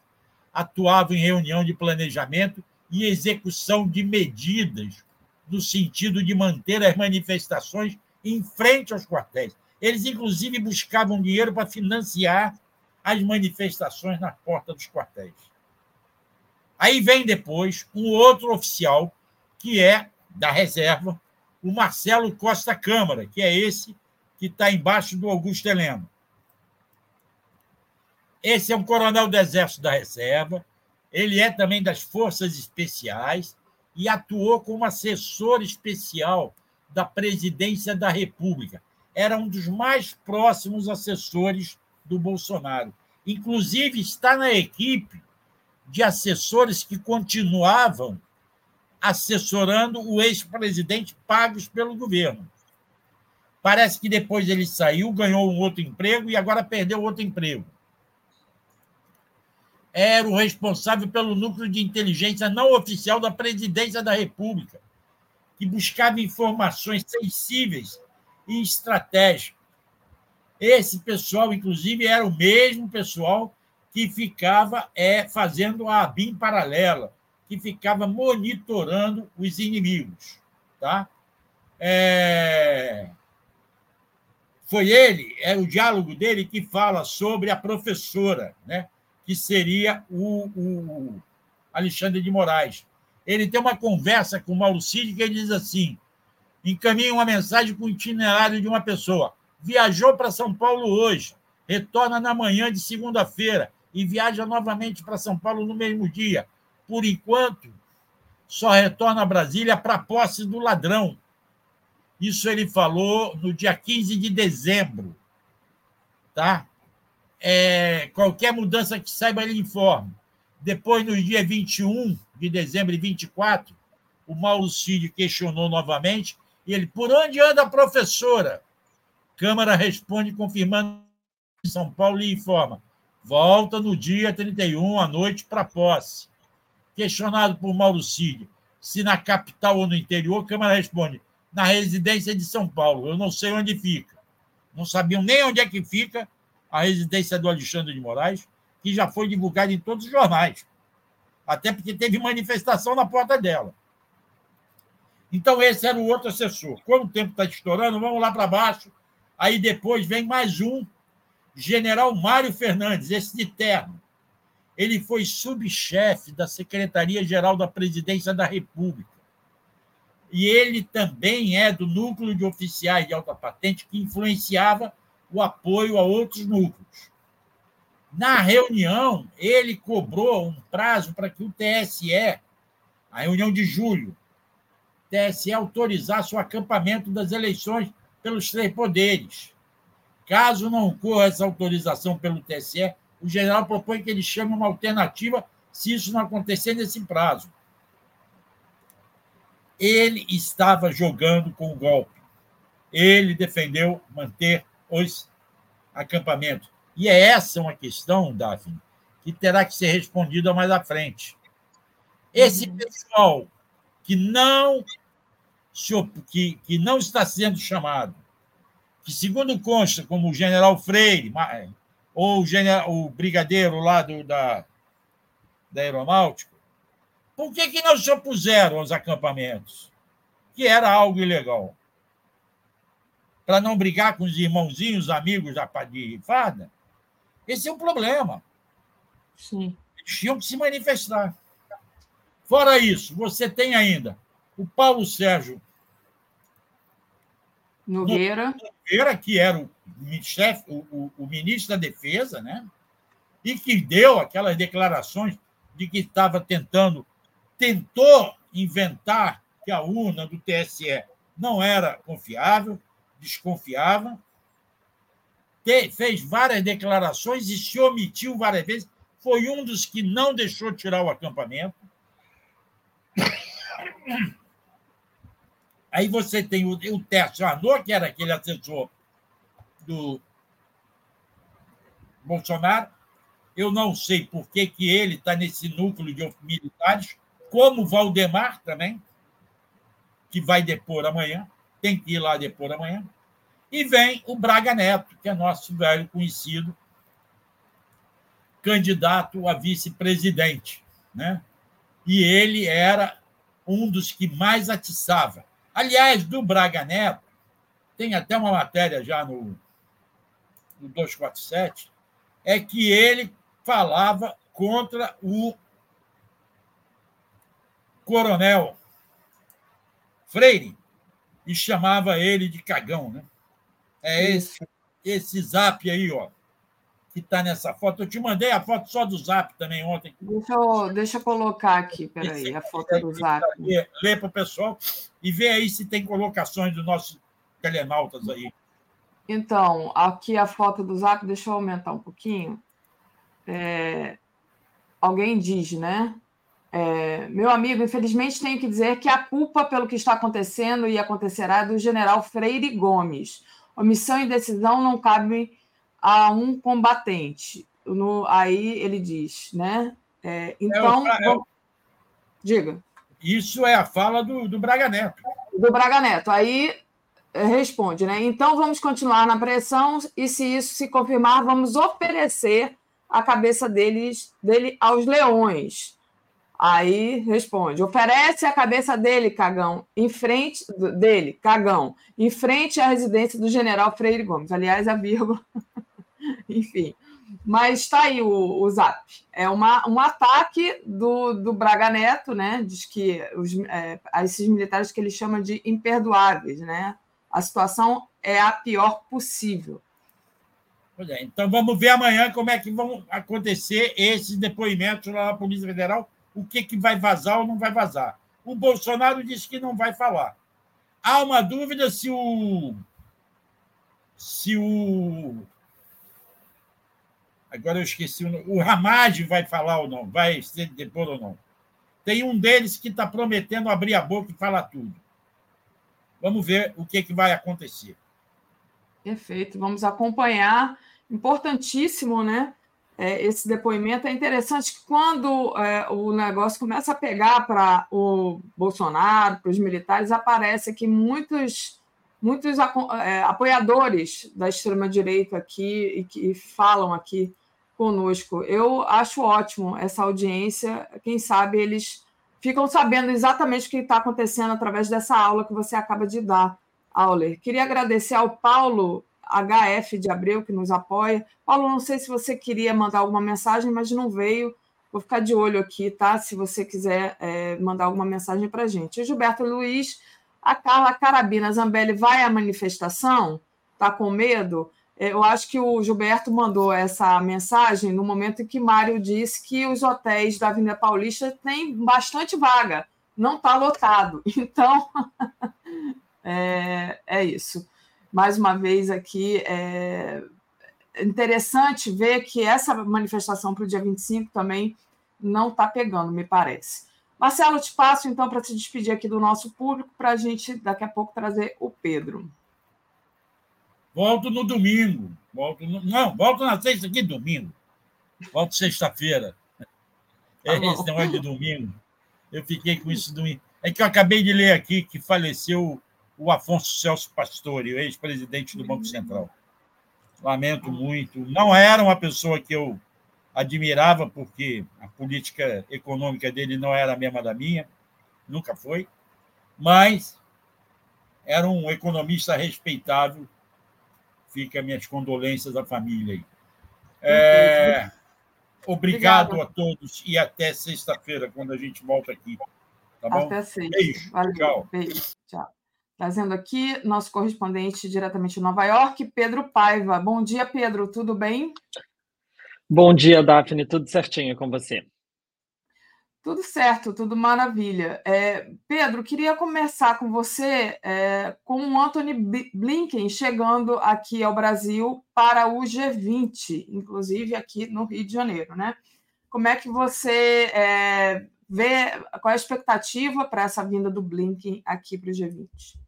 Atuavam em reunião de planejamento e execução de medidas no sentido de manter as manifestações em frente aos quartéis. Eles, inclusive, buscavam dinheiro para financiar as manifestações na porta dos quartéis. Aí vem depois um outro oficial, que é da reserva, o Marcelo Costa Câmara, que é esse que está embaixo do Augusto Heleno. Esse é um coronel do Exército da Reserva, ele é também das Forças Especiais e atuou como assessor especial da Presidência da República. Era um dos mais próximos assessores do Bolsonaro. Inclusive, está na equipe de assessores que continuavam assessorando o ex-presidente pagos pelo governo. Parece que depois ele saiu, ganhou um outro emprego e agora perdeu outro emprego. Era o responsável pelo núcleo de inteligência não oficial da Presidência da República, que buscava informações sensíveis e estratégicas. Esse pessoal, inclusive, era o mesmo pessoal que ficava é, fazendo a BIM paralela, que ficava monitorando os inimigos. Tá? É... Foi ele, é o diálogo dele que fala sobre a professora, né? que seria o, o Alexandre de Moraes. Ele tem uma conversa com o Mauro Cid que ele diz assim: encaminha uma mensagem com o itinerário de uma pessoa. Viajou para São Paulo hoje, retorna na manhã de segunda-feira e viaja novamente para São Paulo no mesmo dia. Por enquanto, só retorna a Brasília para posse do ladrão, isso ele falou no dia 15 de dezembro. Tá? É, qualquer mudança que saiba, ele informa. Depois, no dia 21 de dezembro e 24, o Mauro Cid questionou novamente. E ele, por onde anda a professora? Câmara responde confirmando em São Paulo e informa. Volta no dia 31 à noite para posse. Questionado por Mauro Cid se na capital ou no interior, Câmara responde: na residência de São Paulo. Eu não sei onde fica. Não sabiam nem onde é que fica a residência do Alexandre de Moraes, que já foi divulgada em todos os jornais. Até porque teve manifestação na porta dela. Então, esse era o outro assessor. Quando o tempo está estourando, vamos lá para baixo. Aí depois vem mais um, general Mário Fernandes, esse de terno. Ele foi subchefe da Secretaria-Geral da Presidência da República e ele também é do núcleo de oficiais de alta patente que influenciava o apoio a outros núcleos. Na reunião, ele cobrou um prazo para que o TSE, a reunião de julho, TSE autorizasse o acampamento das eleições pelos três poderes. Caso não ocorra essa autorização pelo TSE, o general propõe que ele chame uma alternativa se isso não acontecer nesse prazo ele estava jogando com o golpe. Ele defendeu manter os acampamentos. E é essa uma questão, Daphne, que terá que ser respondida mais à frente. Esse uhum. pessoal que não que, que não está sendo chamado, que segundo consta, como o general Freire, ou o, general, o brigadeiro lá do, da, da Aeronáutica, por que, que não se opuseram aos acampamentos? Que era algo ilegal. Para não brigar com os irmãozinhos, amigos da de farda? Esse é o problema. Sim. Eles tinham que se manifestar. Fora isso, você tem ainda o Paulo Sérgio Nogueira, Nogueira que era o, chefe, o, o, o ministro da Defesa, né? e que deu aquelas declarações de que estava tentando tentou inventar que a urna do TSE não era confiável, desconfiava, fez várias declarações e se omitiu várias vezes. Foi um dos que não deixou tirar o acampamento. Aí você tem o, o Tércio Arnaud, que era aquele assessor do Bolsonaro. Eu não sei por que, que ele está nesse núcleo de militares, como Valdemar também, que vai depor amanhã, tem que ir lá depor amanhã. E vem o Braga Neto, que é nosso velho conhecido candidato a vice-presidente. Né? E ele era um dos que mais atiçava. Aliás, do Braga Neto, tem até uma matéria já no, no 247, é que ele falava contra o coronel Freire e chamava ele de cagão, né? É esse, esse zap aí, ó, que está nessa foto. Eu te mandei a foto só do zap também ontem. Deixa eu, deixa eu colocar aqui, peraí, a foto do zap. Lê, lê para o pessoal e vê aí se tem colocações dos nossos telenautas aí. Então, aqui a foto do zap, deixa eu aumentar um pouquinho. É, alguém diz, né? É, meu amigo, infelizmente tenho que dizer que a culpa pelo que está acontecendo e acontecerá é do general Freire Gomes. Omissão e decisão não cabem a um combatente. No, aí ele diz, né? É, então, é, é, diga. Isso é a fala do, do Braga Neto. Do Braga Neto. Aí é, responde, né? Então vamos continuar na pressão e, se isso se confirmar, vamos oferecer a cabeça deles, dele aos leões. Aí responde: oferece a cabeça dele, cagão, em frente dele, cagão, em frente à residência do general Freire Gomes. Aliás, a vírgula. Enfim. Mas está aí o, o zap. É uma, um ataque do, do Braga Neto, né? Diz que os, é, esses militares que ele chama de imperdoáveis, né? A situação é a pior possível. É, então vamos ver amanhã como é que vão acontecer esses depoimentos lá na Polícia Federal o que, que vai vazar ou não vai vazar. O Bolsonaro disse que não vai falar. Há uma dúvida se o. Se o. Agora eu esqueci. O Ramage vai falar ou não, vai ser depor ou não. Tem um deles que está prometendo abrir a boca e falar tudo. Vamos ver o que, que vai acontecer. Perfeito, vamos acompanhar. Importantíssimo, né? É, esse depoimento. É interessante que quando é, o negócio começa a pegar para o Bolsonaro, para os militares, aparece aqui muitos, muitos é, apoiadores da extrema-direita aqui e que falam aqui conosco. Eu acho ótimo essa audiência. Quem sabe eles ficam sabendo exatamente o que está acontecendo através dessa aula que você acaba de dar, Auler. Queria agradecer ao Paulo HF de Abreu, que nos apoia. Paulo, não sei se você queria mandar alguma mensagem, mas não veio. Vou ficar de olho aqui, tá? Se você quiser é, mandar alguma mensagem para a gente. O Gilberto Luiz, a Carla Carabina Zambelli vai à manifestação? Está com medo? É, eu acho que o Gilberto mandou essa mensagem no momento em que Mário disse que os hotéis da Avenida Paulista têm bastante vaga, não está lotado. Então, é, é isso mais uma vez aqui, é interessante ver que essa manifestação para o dia 25 também não está pegando, me parece. Marcelo, te passo então para se despedir aqui do nosso público, para a gente daqui a pouco trazer o Pedro. Volto no domingo. Volto no... Não, volto na sexta aqui domingo. Volto sexta-feira. É tá esse negócio de domingo. Eu fiquei com isso domingo. É que eu acabei de ler aqui que faleceu o Afonso Celso Pastore, o ex-presidente do Banco Central. Lamento muito. Não era uma pessoa que eu admirava, porque a política econômica dele não era a mesma da minha, nunca foi, mas era um economista respeitável. Fica minhas condolências à família aí. É, obrigado a todos e até sexta-feira, quando a gente volta aqui. Tá bom? Até sexta. Beijo. Valeu. Tchau. Beijo. Trazendo aqui nosso correspondente diretamente de Nova York, Pedro Paiva. Bom dia, Pedro, tudo bem? Bom dia, Daphne, tudo certinho com você? Tudo certo, tudo maravilha. É, Pedro, queria começar com você é, com o Anthony Blinken chegando aqui ao Brasil para o G20, inclusive aqui no Rio de Janeiro, né? Como é que você é, vê, qual é a expectativa para essa vinda do Blinken aqui para o G20?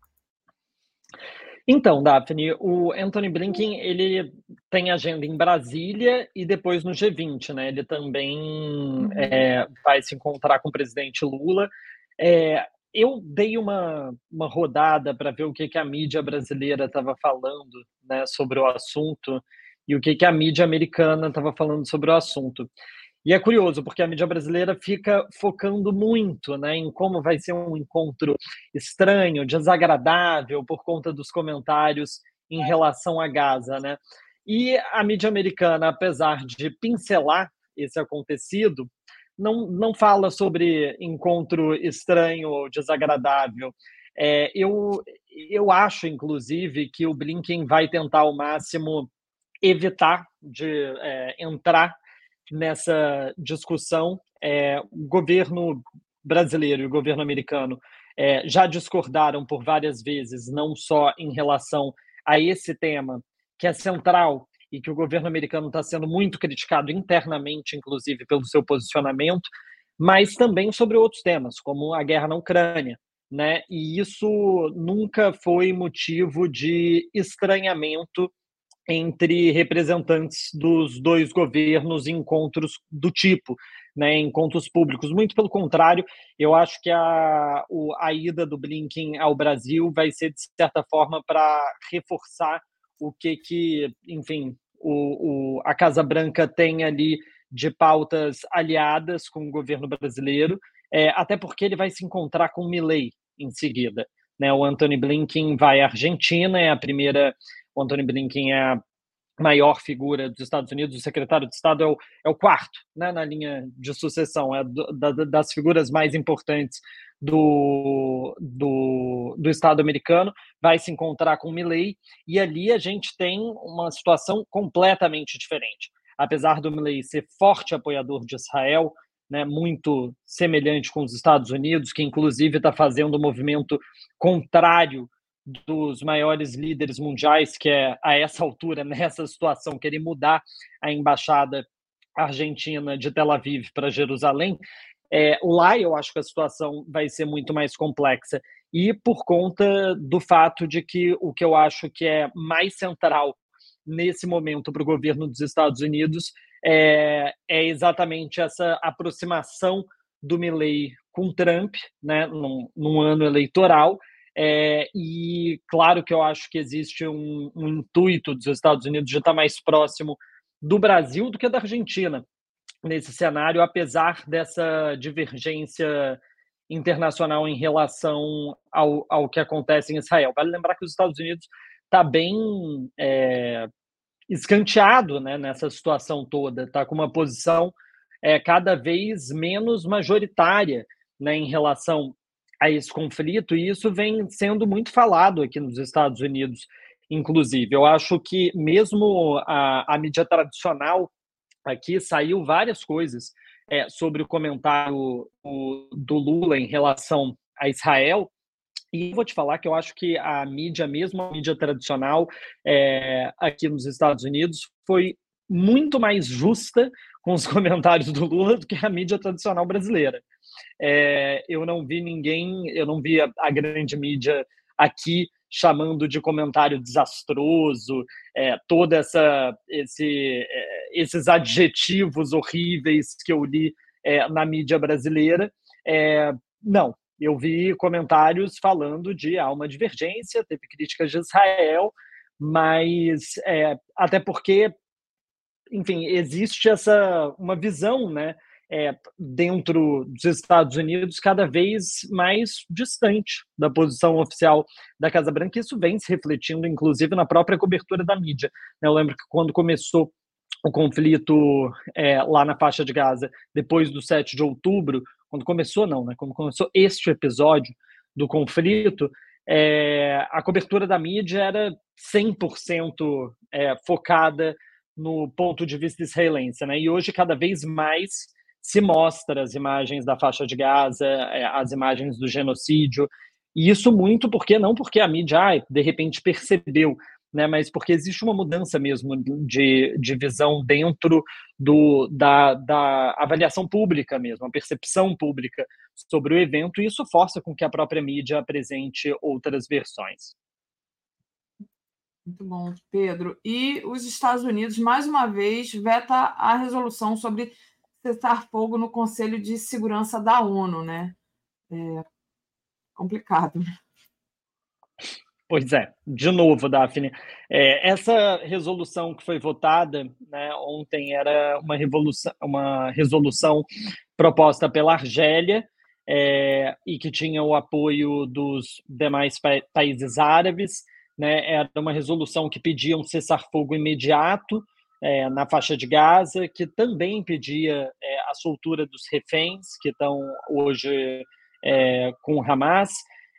Então, Daphne, o Anthony Blinken ele tem agenda em Brasília e depois no G20, né? Ele também uhum. é, vai se encontrar com o presidente Lula. É, eu dei uma, uma rodada para ver o que, que a mídia brasileira estava falando né, sobre o assunto e o que, que a mídia americana estava falando sobre o assunto. E é curioso, porque a mídia brasileira fica focando muito né, em como vai ser um encontro estranho, desagradável, por conta dos comentários em relação a Gaza. Né? E a mídia americana, apesar de pincelar esse acontecido, não, não fala sobre encontro estranho ou desagradável. É, eu, eu acho, inclusive, que o Blinken vai tentar ao máximo evitar de é, entrar nessa discussão. É, o governo brasileiro e o governo americano é, já discordaram por várias vezes, não só em relação a esse tema, que é central e que o governo americano está sendo muito criticado internamente, inclusive pelo seu posicionamento, mas também sobre outros temas, como a guerra na Ucrânia. Né? E isso nunca foi motivo de estranhamento entre representantes dos dois governos em encontros do tipo, né, encontros públicos. Muito pelo contrário, eu acho que a, o, a ida do Blinken ao Brasil vai ser, de certa forma, para reforçar o que, que enfim, o, o, a Casa Branca tem ali de pautas aliadas com o governo brasileiro, é, até porque ele vai se encontrar com Milley em seguida. Né? O Anthony Blinken vai à Argentina, é a primeira. O Anthony Blinken é a maior figura dos Estados Unidos, o secretário de Estado é o, é o quarto né, na linha de sucessão, é da, das figuras mais importantes do, do, do Estado americano, vai se encontrar com Milley, e ali a gente tem uma situação completamente diferente. Apesar do Milley ser forte apoiador de Israel, né, muito semelhante com os Estados Unidos, que inclusive está fazendo um movimento contrário dos maiores líderes mundiais, que é a essa altura, nessa situação, querer mudar a embaixada argentina de Tel Aviv para Jerusalém, é, lá eu acho que a situação vai ser muito mais complexa. E por conta do fato de que o que eu acho que é mais central nesse momento para o governo dos Estados Unidos é, é exatamente essa aproximação do Milley com Trump, né, num, num ano eleitoral, é, e claro que eu acho que existe um, um, intuito dos Estados Unidos de estar mais próximo do Brasil do que da Argentina nesse cenário, apesar dessa divergência internacional em relação ao, ao que acontece em Israel. Vale lembrar que os Estados Unidos está bem é, escanteado né, nessa situação toda, está com uma posição é, cada vez menos majoritária né, em relação a esse conflito, e isso vem sendo muito falado aqui nos Estados Unidos, inclusive. Eu acho que mesmo a, a mídia tradicional aqui saiu várias coisas é, sobre o comentário o, do Lula em relação a Israel, e vou te falar que eu acho que a mídia, mesmo a mídia tradicional é, aqui nos Estados Unidos, foi muito mais justa com os comentários do Lula do que a mídia tradicional brasileira. É, eu não vi ninguém, eu não vi a, a grande mídia aqui chamando de comentário desastroso, é, toda essa esse, é, esses adjetivos horríveis que eu li é, na mídia brasileira. É, não, eu vi comentários falando de há uma divergência, teve críticas de Israel, mas é, até porque, enfim, existe essa uma visão, né, é, dentro dos Estados Unidos cada vez mais distante da posição oficial da Casa Branca. Isso vem se refletindo, inclusive, na própria cobertura da mídia. Eu lembro que quando começou o conflito é, lá na faixa de Gaza, depois do 7 de outubro, quando começou, não, né? Quando começou este episódio do conflito, é, a cobertura da mídia era 100% é, focada no ponto de vista israelense, né? E hoje, cada vez mais, se mostra as imagens da faixa de Gaza, é, as imagens do genocídio, e isso muito porque, não porque a mídia, ah, de repente, percebeu, né, mas porque existe uma mudança mesmo de, de visão dentro do, da, da avaliação pública mesmo, a percepção pública sobre o evento, e isso força com que a própria mídia apresente outras versões. Muito bom, Pedro. E os Estados Unidos, mais uma vez, veta a resolução sobre cessar fogo no Conselho de Segurança da ONU, né? É complicado. Pois é, de novo, Daphne. É, essa resolução que foi votada né, ontem era uma, uma resolução proposta pela Argélia é, e que tinha o apoio dos demais pa países árabes. Né, era uma resolução que pedia um cessar-fogo imediato é, na faixa de Gaza, que também pedia é, a soltura dos reféns que estão hoje é, com Hamas.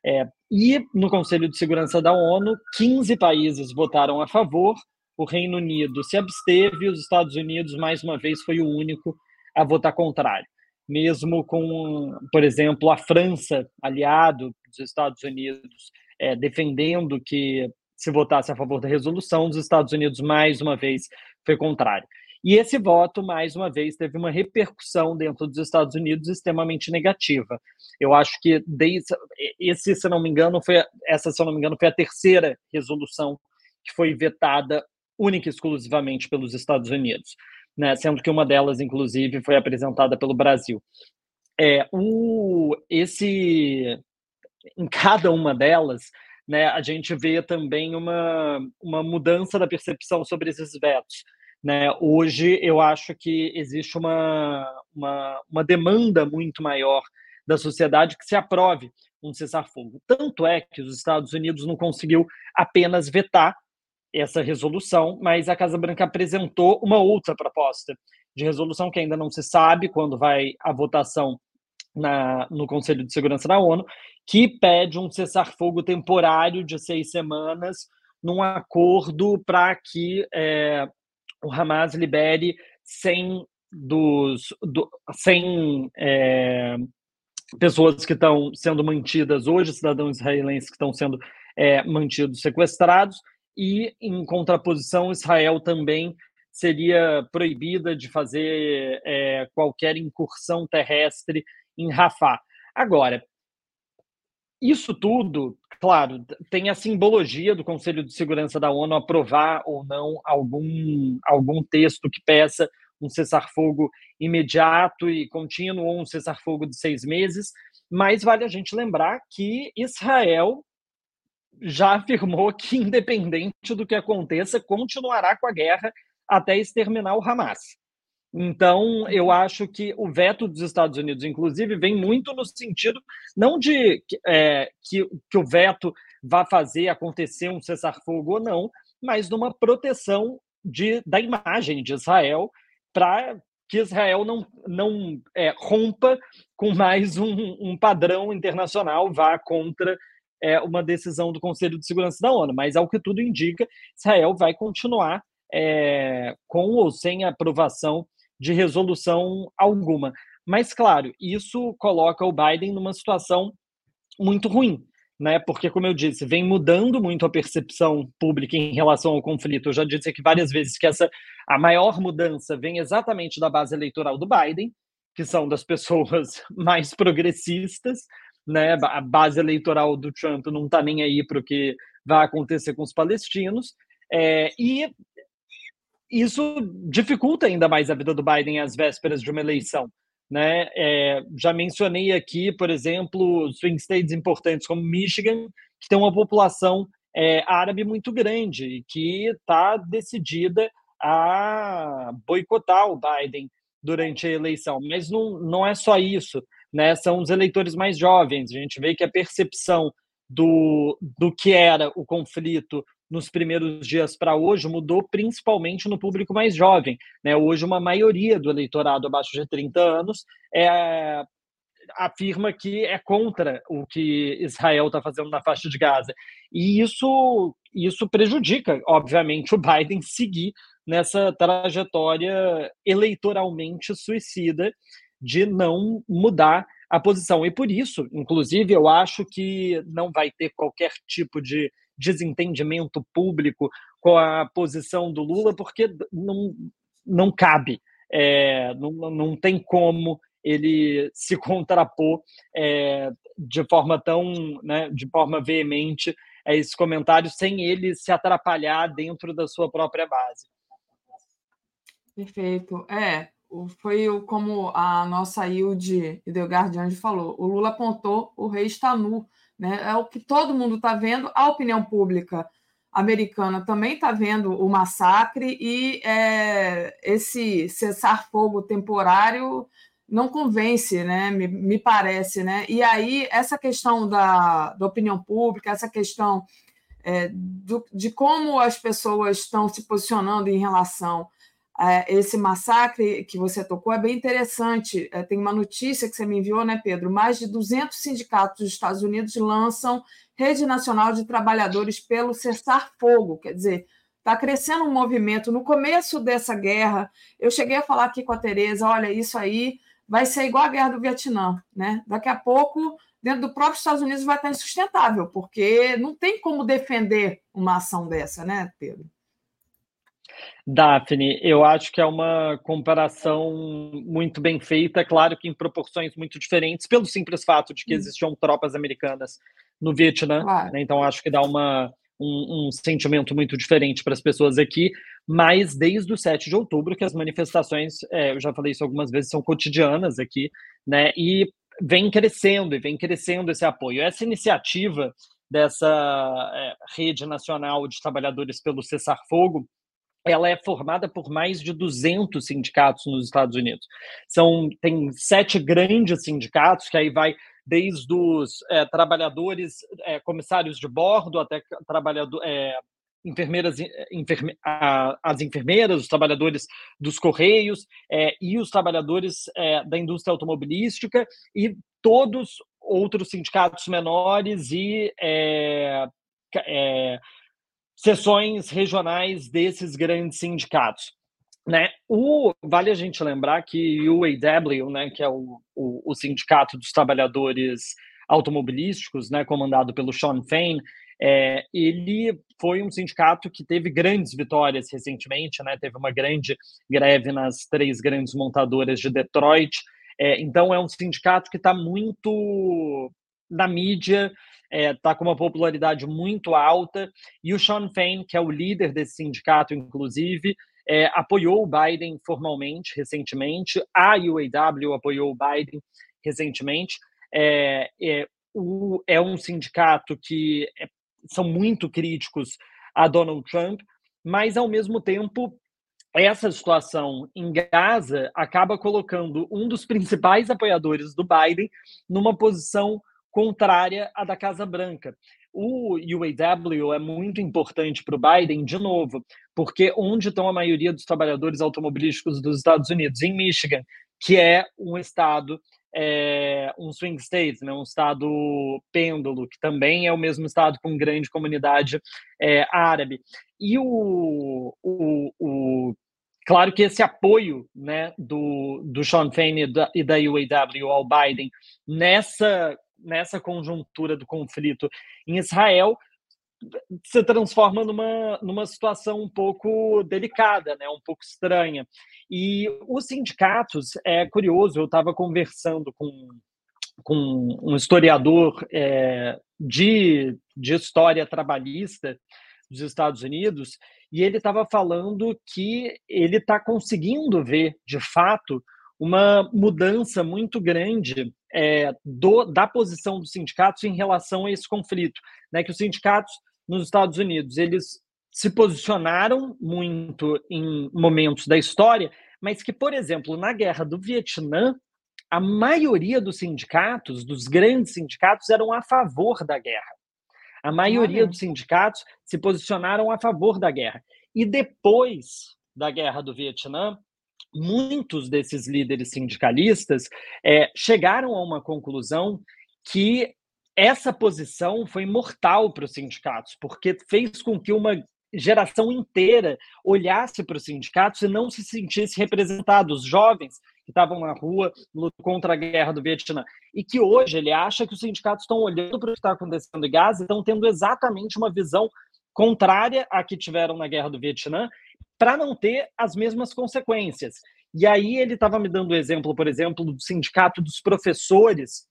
É, e no Conselho de Segurança da ONU, 15 países votaram a favor, o Reino Unido se absteve, os Estados Unidos, mais uma vez, foi o único a votar contrário. Mesmo com, por exemplo, a França, aliado dos Estados Unidos, é, defendendo que se votasse a favor da resolução, os Estados Unidos, mais uma vez, foi contrário. E esse voto, mais uma vez, teve uma repercussão dentro dos Estados Unidos extremamente negativa. Eu acho que desde esse, se não me engano, foi essa, se não me engano, foi a terceira resolução que foi vetada única e exclusivamente pelos Estados Unidos, né? Sendo que uma delas, inclusive, foi apresentada pelo Brasil. É, o, esse, em cada uma delas, né, a gente vê também uma, uma mudança da percepção sobre esses vetos. Né? Hoje, eu acho que existe uma, uma, uma demanda muito maior da sociedade que se aprove um cessar-fogo. Tanto é que os Estados Unidos não conseguiu apenas vetar essa resolução, mas a Casa Branca apresentou uma outra proposta de resolução que ainda não se sabe quando vai a votação na, no Conselho de Segurança da ONU, que pede um cessar-fogo temporário de seis semanas num acordo para que é, o Hamas libere 100 dos do, 100 é, pessoas que estão sendo mantidas hoje, cidadãos israelenses que estão sendo é, mantidos sequestrados, e em contraposição, Israel também seria proibida de fazer é, qualquer incursão terrestre em Rafah. Agora, isso tudo claro, tem a simbologia do Conselho de Segurança da ONU aprovar ou não algum, algum texto que peça um cessar-fogo imediato e contínuo ou um cessar-fogo de seis meses, mas vale a gente lembrar que Israel já afirmou que, independente do que aconteça, continuará com a guerra até exterminar o Hamas. Então, eu acho que o veto dos Estados Unidos, inclusive, vem muito no sentido não de é, que, que o veto vá fazer acontecer um cessar-fogo ou não, mas numa proteção de, da imagem de Israel para que Israel não, não é, rompa com mais um, um, padrão internacional, vá contra é, uma decisão do Conselho de Segurança da ONU. Mas, ao que tudo indica, Israel vai continuar é, com ou sem aprovação de resolução alguma. Mas, claro, isso coloca o Biden numa situação muito ruim, né? Porque, como eu disse, vem mudando muito a percepção pública em relação ao conflito. Eu já disse aqui várias vezes que essa a maior mudança vem exatamente da base eleitoral do Biden, que são das pessoas mais progressistas, né? A base eleitoral do Trump não está nem aí para o que vai acontecer com os palestinos. É, e isso dificulta ainda mais a vida do Biden às vésperas de uma eleição. Né? É, já mencionei aqui, por exemplo, swing states importantes como Michigan, que tem uma população é, árabe muito grande e que está decidida a boicotar o Biden durante a eleição. Mas não, não é só isso, né? são os eleitores mais jovens. A gente vê que a percepção do, do que era o conflito nos primeiros dias para hoje mudou principalmente no público mais jovem. Né? Hoje, uma maioria do eleitorado abaixo de 30 anos é, afirma que é contra o que Israel está fazendo na faixa de Gaza. E isso, isso prejudica, obviamente, o Biden seguir nessa trajetória eleitoralmente suicida de não mudar a posição. E por isso, inclusive, eu acho que não vai ter qualquer tipo de desentendimento público com a posição do Lula, porque não, não cabe, é, não, não tem como ele se contrapor é, de forma tão, né, de forma veemente a esse comentário, sem ele se atrapalhar dentro da sua própria base. Perfeito. É, foi como a nossa Hilde Idelgardiani falou, o Lula apontou o rei está nu, né? É o que todo mundo está vendo, a opinião pública americana também está vendo o massacre e é, esse cessar-fogo temporário não convence, né? Me, me, parece, né? E aí essa questão da, da opinião pública, essa questão é, do, de como as pessoas estão se posicionando em relação esse massacre que você tocou é bem interessante. É, tem uma notícia que você me enviou, né, Pedro? Mais de 200 sindicatos dos Estados Unidos lançam Rede Nacional de Trabalhadores pelo Cessar-Fogo. Quer dizer, está crescendo um movimento. No começo dessa guerra, eu cheguei a falar aqui com a Tereza: olha, isso aí vai ser igual a guerra do Vietnã. Né? Daqui a pouco, dentro do próprio Estados Unidos, vai estar insustentável, porque não tem como defender uma ação dessa, né, Pedro? Daphne, eu acho que é uma comparação muito bem feita, claro que em proporções muito diferentes, pelo simples fato de que hum. existiam tropas americanas no Vietnã, claro. né? então acho que dá uma, um, um sentimento muito diferente para as pessoas aqui, mas desde o 7 de outubro que as manifestações, é, eu já falei isso algumas vezes, são cotidianas aqui, né, e vem crescendo, e vem crescendo esse apoio. Essa iniciativa dessa é, rede nacional de trabalhadores pelo cessar-fogo, ela é formada por mais de 200 sindicatos nos Estados Unidos. São tem sete grandes sindicatos que aí vai desde os é, trabalhadores, é, comissários de bordo até trabalhador, é, enfermeiras, enferme, a, as enfermeiras, os trabalhadores dos correios e os trabalhadores da indústria automobilística e todos outros sindicatos menores e sessões regionais desses grandes sindicatos. Né? O, vale a gente lembrar que o UAW, né, que é o, o, o Sindicato dos Trabalhadores Automobilísticos, né, comandado pelo Sean Fain, é, ele foi um sindicato que teve grandes vitórias recentemente, né, teve uma grande greve nas três grandes montadoras de Detroit. É, então, é um sindicato que está muito na mídia, está é, tá com uma popularidade muito alta, e o Sean Fain, que é o líder desse sindicato, inclusive, é, apoiou o Biden formalmente, recentemente, a UAW apoiou o Biden recentemente. É, é, o, é um sindicato que é, são muito críticos a Donald Trump, mas, ao mesmo tempo, essa situação em Gaza acaba colocando um dos principais apoiadores do Biden numa posição contrária à da Casa Branca. O UAW é muito importante para o Biden, de novo, porque onde estão a maioria dos trabalhadores automobilísticos dos Estados Unidos? Em Michigan, que é um estado, é, um swing state, né, um estado pêndulo, que também é o mesmo estado com grande comunidade é, árabe. E o, o, o Claro que esse apoio né, do, do Sean Fain e da, e da UAW ao Biden nessa nessa conjuntura do conflito em Israel se transforma numa, numa situação um pouco delicada, né, um pouco estranha. E os sindicatos, é curioso, eu estava conversando com, com um historiador é, de, de história trabalhista dos Estados Unidos, e ele estava falando que ele está conseguindo ver, de fato, uma mudança muito grande é, do, da posição dos sindicatos em relação a esse conflito, né? Que os sindicatos nos Estados Unidos eles se posicionaram muito em momentos da história, mas que, por exemplo, na guerra do Vietnã, a maioria dos sindicatos, dos grandes sindicatos, eram a favor da guerra. A maioria Olha. dos sindicatos se posicionaram a favor da guerra. E depois da guerra do Vietnã, muitos desses líderes sindicalistas é, chegaram a uma conclusão que essa posição foi mortal para os sindicatos, porque fez com que uma geração inteira olhasse para os sindicatos e não se sentisse representado. Os jovens que estavam na rua contra a guerra do Vietnã. E que hoje ele acha que os sindicatos estão olhando para o que está acontecendo em Gaza e estão tendo exatamente uma visão contrária à que tiveram na guerra do Vietnã para não ter as mesmas consequências. E aí ele estava me dando o exemplo, por exemplo, do sindicato dos professores,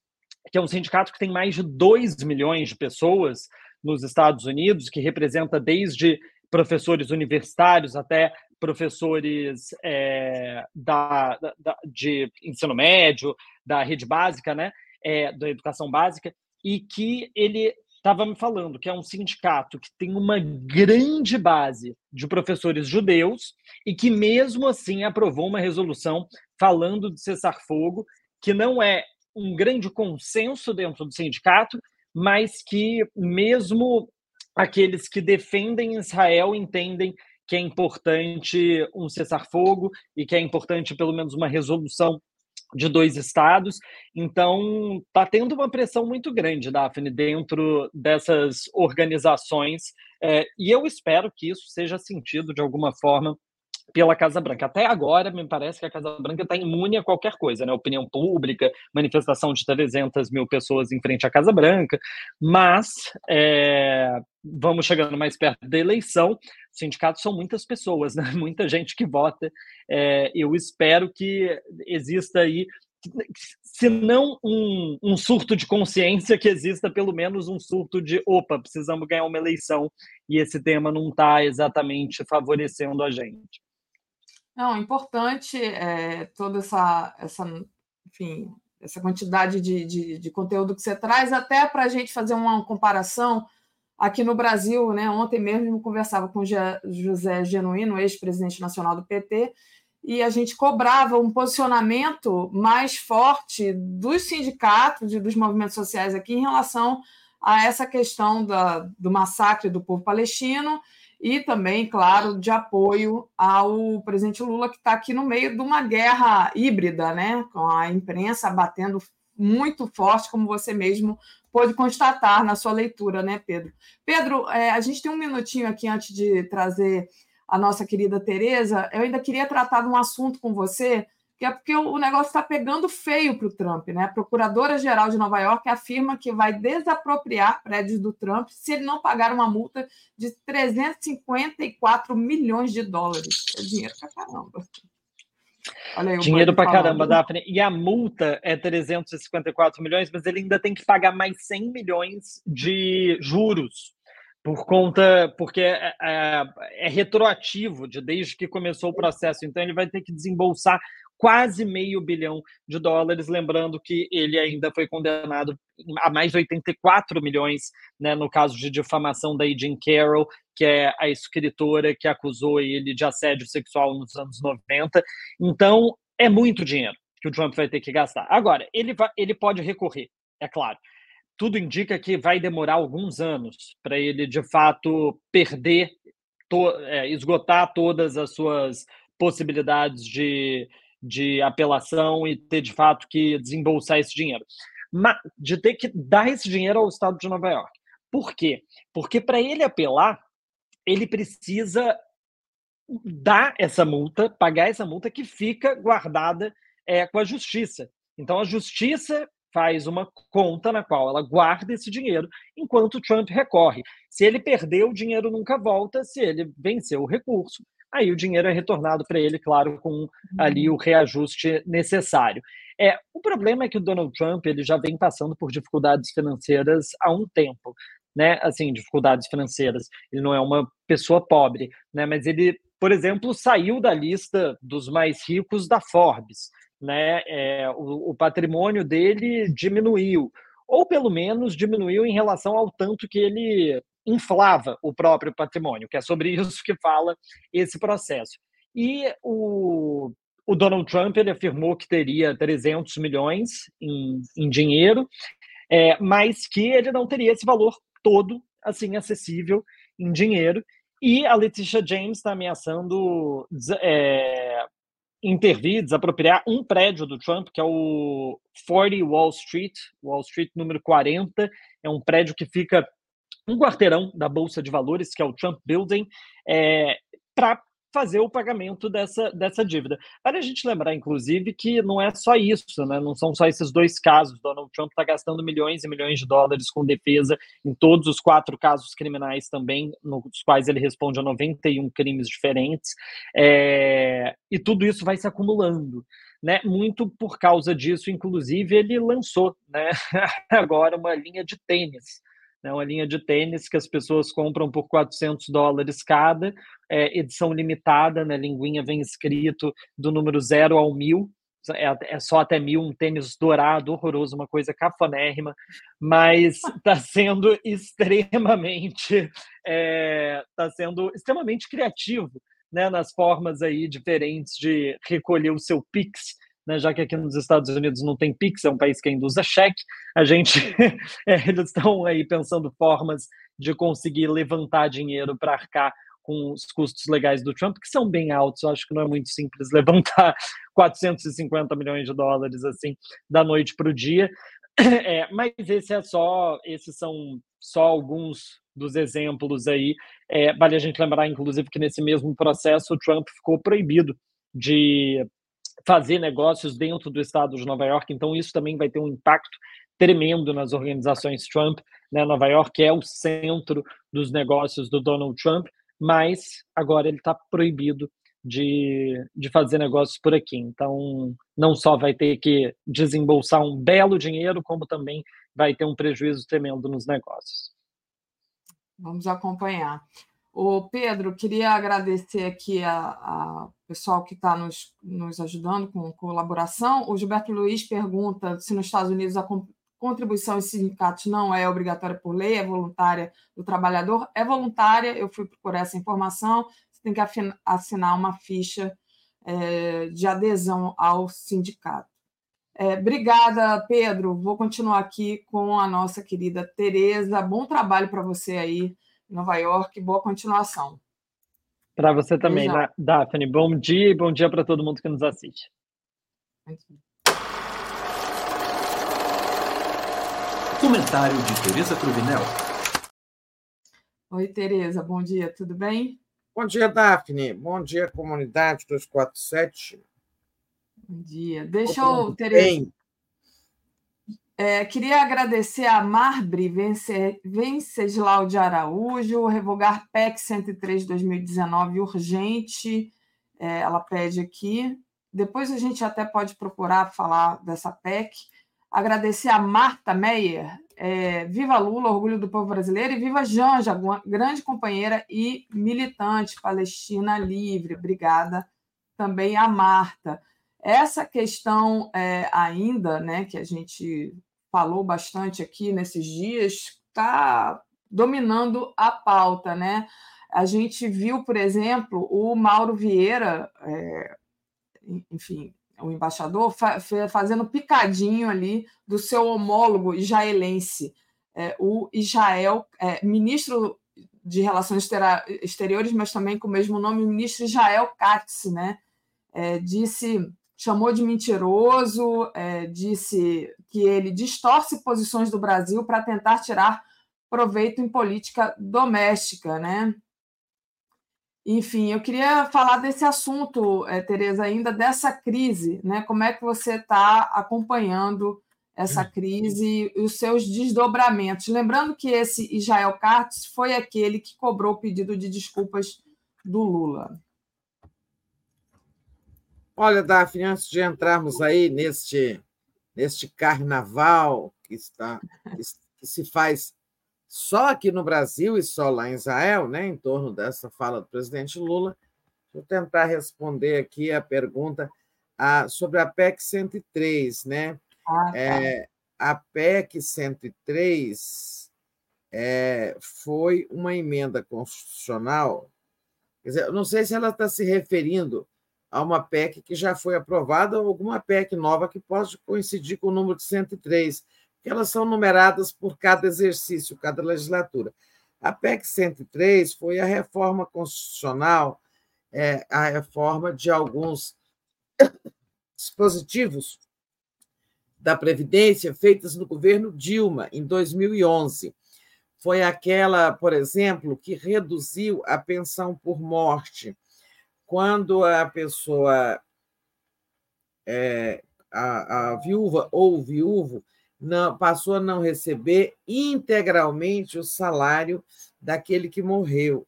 que é um sindicato que tem mais de 2 milhões de pessoas nos Estados Unidos, que representa desde professores universitários até professores é, da, da, de ensino médio, da rede básica, né, é, da educação básica, e que ele estava me falando que é um sindicato que tem uma grande base de professores judeus e que, mesmo assim, aprovou uma resolução falando de cessar-fogo, que não é um grande consenso dentro do sindicato, mas que, mesmo aqueles que defendem Israel entendem que é importante um cessar-fogo e que é importante pelo menos uma resolução de dois estados. Então, está tendo uma pressão muito grande, Daphne, dentro dessas organizações, é, e eu espero que isso seja sentido de alguma forma pela Casa Branca. Até agora, me parece que a Casa Branca está imune a qualquer coisa, né? Opinião pública, manifestação de 300 mil pessoas em frente à Casa Branca, mas é, vamos chegando mais perto da eleição. Sindicatos são muitas pessoas, né? Muita gente que vota. É, eu espero que exista aí se não um, um, surto de consciência, que exista pelo menos um surto de opa, precisamos ganhar uma eleição e esse tema não está exatamente favorecendo a gente. Não, importante é, toda essa, essa, enfim, essa quantidade de, de, de conteúdo que você traz, até para a gente fazer uma comparação aqui no Brasil. Né? Ontem mesmo eu conversava com José Genuíno, ex-presidente nacional do PT, e a gente cobrava um posicionamento mais forte dos sindicatos e dos movimentos sociais aqui em relação a essa questão da, do massacre do povo palestino e também, claro, de apoio ao presidente Lula, que está aqui no meio de uma guerra híbrida, né? com a imprensa batendo muito forte, como você mesmo pôde constatar na sua leitura, né, Pedro? Pedro, é, a gente tem um minutinho aqui antes de trazer a nossa querida Tereza. Eu ainda queria tratar de um assunto com você que é porque o negócio está pegando feio para o Trump. Né? A Procuradora-Geral de Nova York afirma que vai desapropriar prédios do Trump se ele não pagar uma multa de 354 milhões de dólares. É dinheiro para caramba. Aí, dinheiro para caramba, Daphne. E a multa é 354 milhões, mas ele ainda tem que pagar mais 100 milhões de juros por conta, porque é, é, é, retroativo de desde que começou o processo, então ele vai ter que desembolsar quase meio bilhão de dólares, lembrando que ele ainda foi condenado a mais 84 milhões, né, no caso de difamação da Jean Carroll, que é a escritora que acusou ele de assédio sexual nos anos 90. Então, é muito dinheiro que o Trump vai ter que gastar. Agora, ele, vai, ele pode recorrer, é claro. Tudo indica que vai demorar alguns anos para ele, de fato, perder, to, é, esgotar todas as suas possibilidades de, de apelação e ter de fato que desembolsar esse dinheiro. Mas, de ter que dar esse dinheiro ao Estado de Nova York. Por quê? Porque para ele apelar, ele precisa dar essa multa, pagar essa multa que fica guardada é, com a justiça. Então a justiça faz uma conta na qual ela guarda esse dinheiro enquanto o Trump recorre. Se ele perdeu, o dinheiro nunca volta. Se ele venceu o recurso, aí o dinheiro é retornado para ele, claro, com ali o reajuste necessário. É, o problema é que o Donald Trump ele já vem passando por dificuldades financeiras há um tempo, né? Assim, dificuldades financeiras. Ele não é uma pessoa pobre, né? Mas ele, por exemplo, saiu da lista dos mais ricos da Forbes, né? É, o, o patrimônio dele diminuiu, ou pelo menos diminuiu em relação ao tanto que ele inflava o próprio patrimônio, que é sobre isso que fala esse processo. E o, o Donald Trump ele afirmou que teria 300 milhões em, em dinheiro, é, mas que ele não teria esse valor todo assim acessível em dinheiro. E a Leticia James está ameaçando é, intervir, desapropriar um prédio do Trump, que é o 40 Wall Street, Wall Street número 40. É um prédio que fica um quarteirão da Bolsa de Valores, que é o Trump Building, é, para fazer o pagamento dessa, dessa dívida. Vale a gente lembrar, inclusive, que não é só isso, né? não são só esses dois casos. Donald Trump está gastando milhões e milhões de dólares com defesa em todos os quatro casos criminais também, nos quais ele responde a 91 crimes diferentes. É... E tudo isso vai se acumulando. Né, muito por causa disso, inclusive, ele lançou né, agora uma linha de tênis né, uma linha de tênis que as pessoas compram por 400 dólares cada, é, edição limitada, na né, linguinha vem escrito do número 0 ao 1000, é, é, só até mil, um tênis dourado, horroroso, uma coisa cafonérrima, mas está sendo extremamente, é, tá sendo extremamente criativo, né, nas formas aí diferentes de recolher o seu Pix, né, já que aqui nos Estados Unidos não tem Pix, é um país que ainda usa cheque, a gente é, eles estão aí pensando formas de conseguir levantar dinheiro para arcar com os custos legais do Trump, que são bem altos. Eu acho que não é muito simples levantar 450 milhões de dólares assim da noite para o dia. É, mas esse é só, esses são só alguns dos exemplos aí. É, vale a gente lembrar, inclusive, que nesse mesmo processo o Trump ficou proibido de fazer negócios dentro do estado de Nova York, então isso também vai ter um impacto tremendo nas organizações Trump. Né? Nova York é o centro dos negócios do Donald Trump, mas agora ele está proibido de, de fazer negócios por aqui. Então, não só vai ter que desembolsar um belo dinheiro, como também vai ter um prejuízo tremendo nos negócios. Vamos acompanhar. O Pedro, queria agradecer aqui a, pessoal que está nos, nos ajudando com colaboração. O Gilberto Luiz pergunta se nos Estados Unidos a contribuição em sindicatos não é obrigatória por lei, é voluntária do trabalhador. É voluntária, eu fui procurar essa informação tem que assinar uma ficha é, de adesão ao sindicato. É, obrigada, Pedro. Vou continuar aqui com a nossa querida Tereza. Bom trabalho para você aí Nova York. Boa continuação. Para você também, Exato. Daphne. Bom dia e bom dia para todo mundo que nos assiste. Comentário de Tereza Cruvinel. Oi, Tereza. Bom dia. Tudo bem? Bom dia, Daphne. Bom dia, comunidade 247. Bom dia. Deixa eu, Tereza. É, queria agradecer a Marbre Venceslau de Araújo, revogar PEC 103 de 2019 urgente. É, ela pede aqui. Depois a gente até pode procurar falar dessa PEC. Agradecer a Marta Meyer, é, viva Lula, orgulho do povo brasileiro, e viva Janja, grande companheira e militante Palestina Livre. Obrigada também a Marta. Essa questão é, ainda, né, que a gente falou bastante aqui nesses dias, está dominando a pauta, né? A gente viu, por exemplo, o Mauro Vieira, é, enfim, o embaixador, fa fazendo picadinho ali do seu homólogo israelense, é, o Israel, é, ministro de Relações Exteriores, mas também com o mesmo nome, o ministro Israel Katz, né? É, disse, chamou de mentiroso, é, disse que ele distorce posições do Brasil para tentar tirar proveito em política doméstica, né? Enfim, eu queria falar desse assunto, é, Tereza, ainda dessa crise, né? Como é que você está acompanhando essa crise e os seus desdobramentos? Lembrando que esse Israel Katz foi aquele que cobrou o pedido de desculpas do Lula. Olha, Daphne, antes de entrarmos aí neste, neste carnaval que, está, que se faz só aqui no Brasil e só lá em Israel, né, em torno dessa fala do presidente Lula. Vou tentar responder aqui a pergunta a, sobre a PEC 103. Né? Ah, tá. é, a PEC 103 é, foi uma emenda constitucional. Quer dizer, não sei se ela está se referindo a uma PEC que já foi aprovada ou alguma PEC nova que pode coincidir com o número de 103 que elas são numeradas por cada exercício, cada legislatura. A PEC 103 foi a reforma constitucional, é, a reforma de alguns dispositivos da Previdência feitas no governo Dilma, em 2011. Foi aquela, por exemplo, que reduziu a pensão por morte. Quando a pessoa, é, a, a viúva ou o viúvo, não, passou a não receber integralmente o salário daquele que morreu.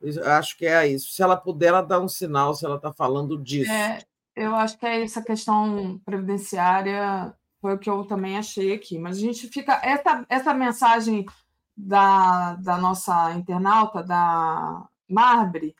Eu acho que é isso. Se ela puder, ela dá um sinal se ela está falando disso. É, eu acho que é essa questão previdenciária foi o que eu também achei aqui. Mas a gente fica. Essa, essa mensagem da, da nossa internauta, da Marbre,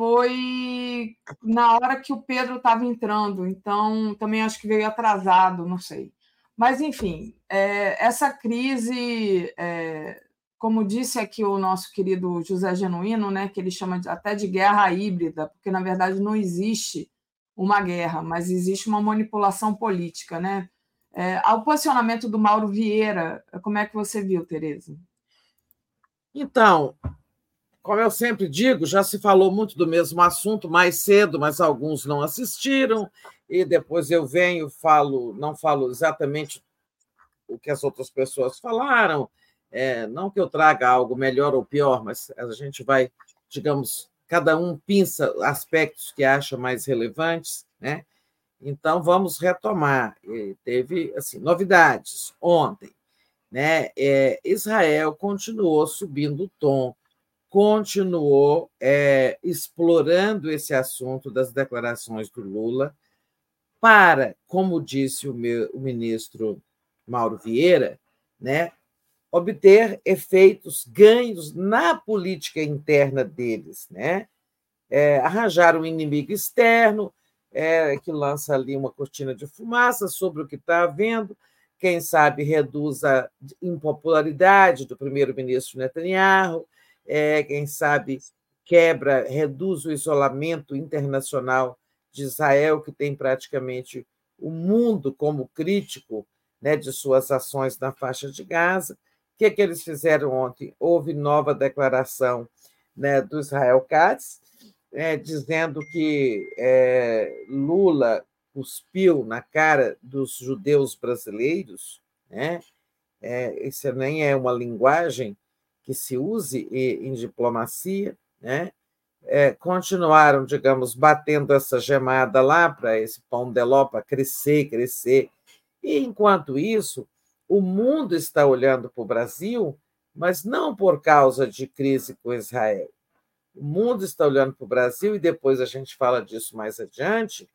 foi na hora que o Pedro estava entrando, então também acho que veio atrasado, não sei. Mas, enfim, é, essa crise, é, como disse aqui o nosso querido José Genuíno, né, que ele chama de, até de guerra híbrida, porque, na verdade, não existe uma guerra, mas existe uma manipulação política. Né? É, ao posicionamento do Mauro Vieira, como é que você viu, Tereza? Então, como eu sempre digo, já se falou muito do mesmo assunto mais cedo, mas alguns não assistiram, e depois eu venho, falo, não falo exatamente o que as outras pessoas falaram, é, não que eu traga algo melhor ou pior, mas a gente vai, digamos, cada um pinça aspectos que acha mais relevantes, né? Então vamos retomar. E teve assim novidades ontem, né? É, Israel continuou subindo o tom continuou é, explorando esse assunto das declarações do Lula para, como disse o, meu, o ministro Mauro Vieira, né, obter efeitos, ganhos na política interna deles, né? É, arranjar um inimigo externo é, que lança ali uma cortina de fumaça sobre o que está havendo, quem sabe reduz a impopularidade do primeiro-ministro Netanyahu, é, quem sabe quebra, reduz o isolamento internacional de Israel, que tem praticamente o mundo como crítico né, de suas ações na faixa de Gaza. O que, é que eles fizeram ontem? Houve nova declaração né, do Israel Katz, é, dizendo que é, Lula cuspiu na cara dos judeus brasileiros, né? É, isso nem é uma linguagem que se use em diplomacia, né? É, continuaram, digamos, batendo essa gemada lá para esse pão de ló para crescer, crescer. E, enquanto isso, o mundo está olhando para o Brasil, mas não por causa de crise com Israel. O mundo está olhando para o Brasil, e depois a gente fala disso mais adiante,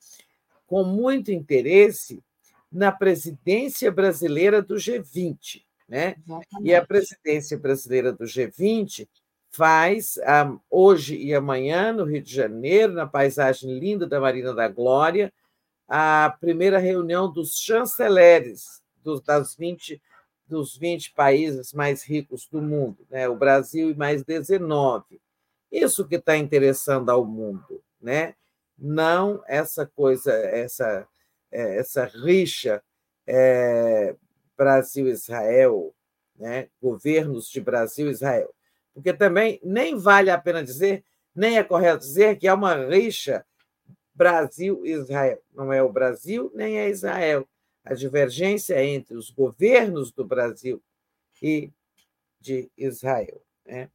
com muito interesse na presidência brasileira do G20. Né? E a presidência brasileira do G20 faz um, hoje e amanhã, no Rio de Janeiro, na paisagem linda da Marina da Glória, a primeira reunião dos chanceleres dos, das 20, dos 20 países mais ricos do mundo, né? o Brasil e mais 19. Isso que está interessando ao mundo, né? não essa coisa, essa, é, essa rixa é, Brasil-Israel, né? governos de Brasil-Israel. Porque também nem vale a pena dizer, nem é correto dizer que há uma rixa Brasil-Israel. Não é o Brasil, nem é Israel. A divergência entre os governos do Brasil e de Israel. Né?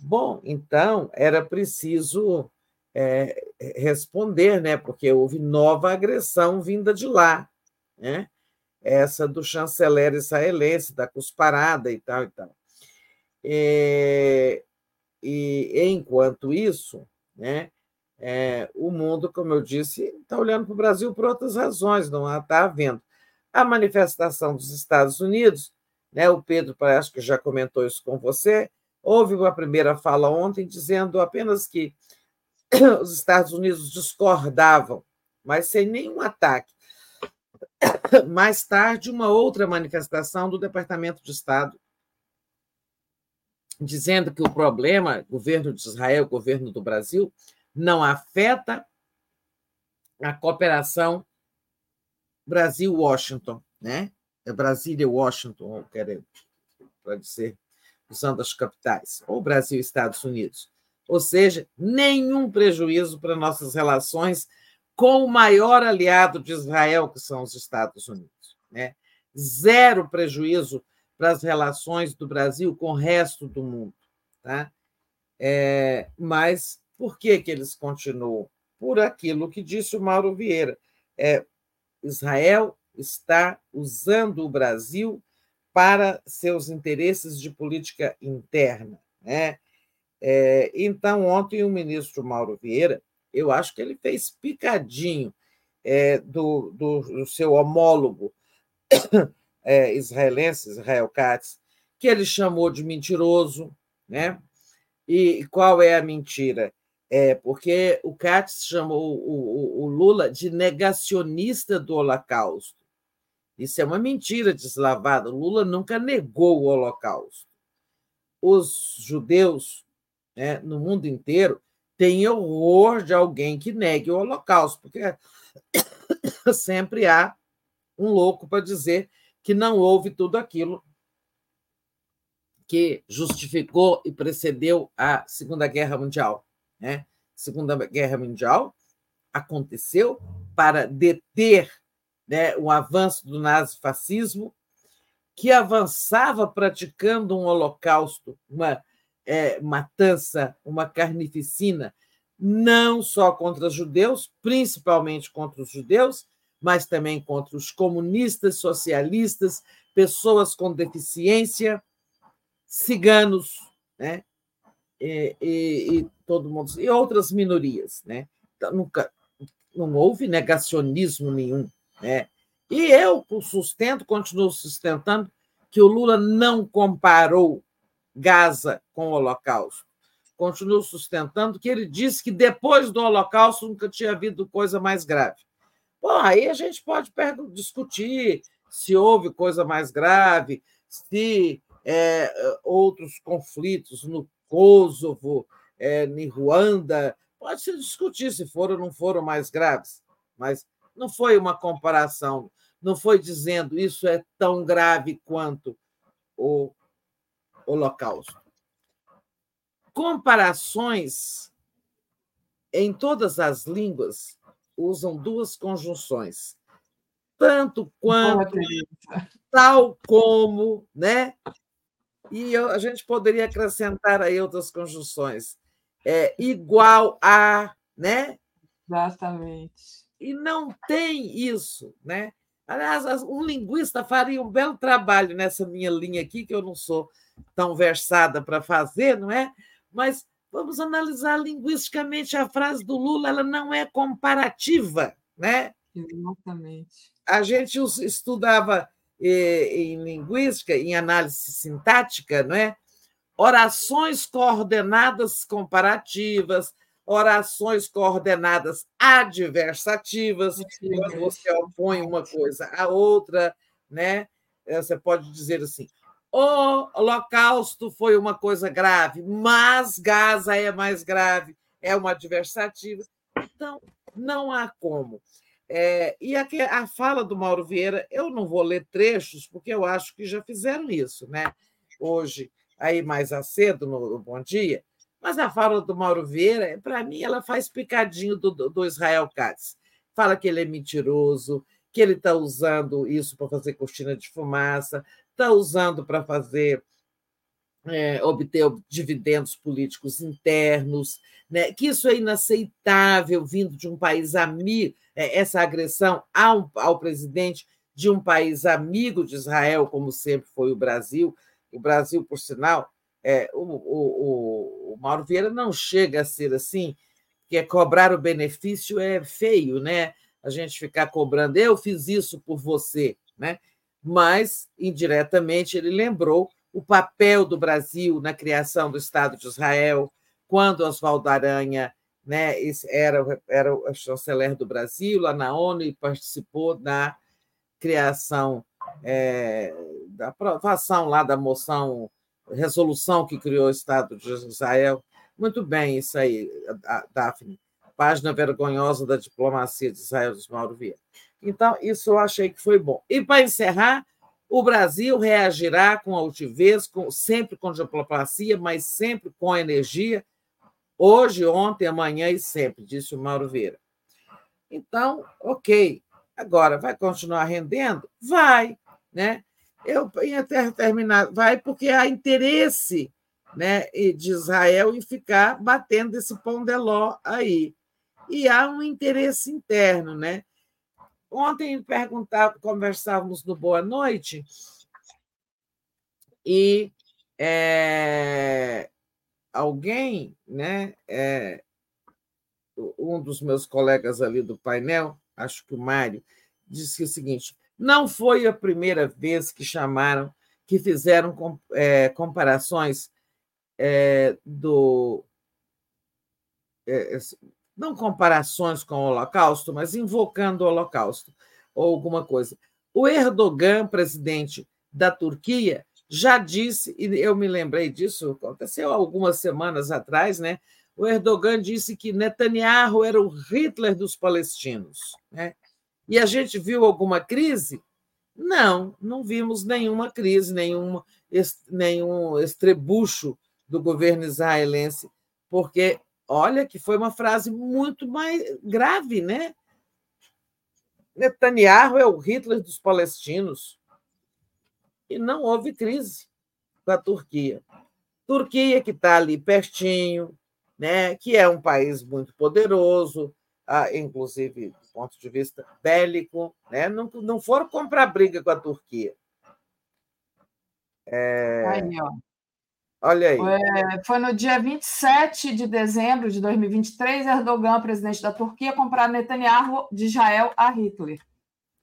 Bom, então era preciso é, responder, né? porque houve nova agressão vinda de lá. Né? Essa do chanceler israelense, da cusparada e tal e tal. E, e enquanto isso, né, é, o mundo, como eu disse, está olhando para o Brasil por outras razões, não está havendo. A manifestação dos Estados Unidos, né, o Pedro parece que já comentou isso com você, houve uma primeira fala ontem dizendo apenas que os Estados Unidos discordavam, mas sem nenhum ataque mais tarde, uma outra manifestação do Departamento de Estado, dizendo que o problema, governo de Israel, governo do Brasil, não afeta a cooperação Brasil-Washington, né? É Brasília-Washington, quero pode ser usando as capitais, ou Brasil-Estados Unidos. Ou seja, nenhum prejuízo para nossas relações com o maior aliado de Israel, que são os Estados Unidos. Né? Zero prejuízo para as relações do Brasil com o resto do mundo. Tá? É, mas por que, que eles continuam? Por aquilo que disse o Mauro Vieira. É, Israel está usando o Brasil para seus interesses de política interna. Né? É, então, ontem, o ministro Mauro Vieira eu acho que ele fez picadinho é, do, do, do, seu homólogo é, israelense, Israel Katz, que ele chamou de mentiroso, né? E qual é a mentira? É porque o Katz chamou o, o, o Lula de negacionista do Holocausto. Isso é uma mentira deslavada. O Lula nunca negou o Holocausto. Os judeus né, no mundo inteiro tem horror de alguém que negue o Holocausto, porque sempre há um louco para dizer que não houve tudo aquilo que justificou e precedeu a Segunda Guerra Mundial. Né? Segunda Guerra Mundial aconteceu para deter né, o avanço do nazifascismo, que avançava praticando um holocausto, uma é, matança, uma carnificina, não só contra judeus, principalmente contra os judeus, mas também contra os comunistas, socialistas, pessoas com deficiência, ciganos, né? E, e, e todo mundo e outras minorias, né? Então, nunca não houve negacionismo nenhum, né? E eu sustento, continuo sustentando que o Lula não comparou Gaza com o Holocausto. Continuo sustentando que ele disse que depois do Holocausto nunca tinha havido coisa mais grave. Bom, aí a gente pode discutir se houve coisa mais grave, se é, outros conflitos no Kosovo, é, em Ruanda, pode se discutir se foram ou não foram mais graves, mas não foi uma comparação, não foi dizendo isso é tão grave quanto o Holocausto. Comparações em todas as línguas usam duas conjunções. Tanto quanto, tal como, né? E eu, a gente poderia acrescentar aí outras conjunções. É, igual a, né? Exatamente. E não tem isso, né? Aliás, um linguista faria um belo trabalho nessa minha linha aqui, que eu não sou tão versada para fazer, não é? Mas vamos analisar linguisticamente a frase do Lula, ela não é comparativa, né? Exatamente. A gente estudava eh, em linguística, em análise sintática, não é? Orações coordenadas comparativas, orações coordenadas adversativas, quando você opõe uma coisa à outra, né? Você pode dizer assim: o Holocausto foi uma coisa grave, mas Gaza é mais grave, é uma adversativa. Então, não há como. É, e a, a, fala do Mauro Vieira, eu não vou ler trechos, porque eu acho que já fizeram isso, né? Hoje, aí mais cedo, no, no Bom Dia, mas a fala do Mauro Vieira, para mim, ela faz picadinho do, do Israel Katz. Fala que ele é mentiroso, que ele está usando isso para fazer cortina de fumaça, está usando para fazer é, obter dividendos políticos internos, né? que isso é inaceitável vindo de um país amigo, é, essa agressão ao, ao presidente de um país amigo de Israel, como sempre foi o Brasil. O Brasil, por sinal, é, o, o, o Mauro Vieira não chega a ser assim, que é cobrar o benefício é feio, né? A gente ficar cobrando, eu fiz isso por você, né? Mas, indiretamente, ele lembrou o papel do Brasil na criação do Estado de Israel, quando Oswaldo Aranha né, era, era o chanceler do Brasil lá na ONU e participou da criação, é, da aprovação lá da moção, resolução que criou o Estado de Israel. Muito bem, isso aí, Daphne. Página vergonhosa da diplomacia de Israel dos Mauro Vieira. Então, isso eu achei que foi bom. E, para encerrar, o Brasil reagirá com altivez, com, sempre com diplomacia, mas sempre com energia, hoje, ontem, amanhã e sempre, disse o Mauro Vieira. Então, ok. Agora, vai continuar rendendo? Vai. Né? Eu ia até terminar, vai, porque há interesse né, de Israel em ficar batendo esse pão de ló aí. E há um interesse interno, né? Ontem conversávamos no Boa Noite e é, alguém, né, é, um dos meus colegas ali do painel, acho que o Mário, disse o seguinte: não foi a primeira vez que chamaram, que fizeram é, comparações é, do é, não comparações com o Holocausto, mas invocando o Holocausto ou alguma coisa. O Erdogan, presidente da Turquia, já disse, e eu me lembrei disso, aconteceu algumas semanas atrás, né? O Erdogan disse que Netanyahu era o Hitler dos palestinos, né? E a gente viu alguma crise Não, não vimos nenhuma crise, nenhum, nenhum estrebucho do governo israelense, porque olha que foi uma frase muito mais grave, né? Netanyahu é o Hitler dos palestinos. E não houve crise com a Turquia. Turquia, que está ali pertinho, né? que é um país muito poderoso, ah, inclusive do ponto de vista bélico, né? não, não foram comprar briga com a Turquia. É... Ó. Olha aí. É, foi no dia 27 de dezembro de 2023, Erdogan, presidente da Turquia, comprar Netanyahu de Israel a Hitler.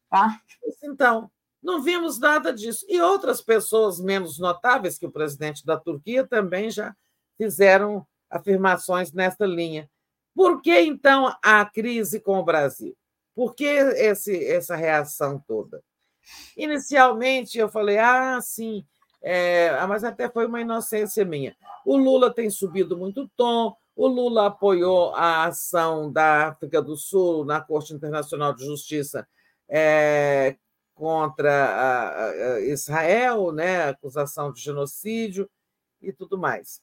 Tá? Então, não vimos nada disso. E outras pessoas menos notáveis que o presidente da Turquia também já fizeram afirmações nesta linha. Por que, então, a crise com o Brasil? Por que esse, essa reação toda? Inicialmente, eu falei, ah, sim, é, mas até foi uma inocência minha. O Lula tem subido muito o tom, o Lula apoiou a ação da África do Sul na Corte Internacional de Justiça é, contra a, a Israel, né, acusação de genocídio e tudo mais.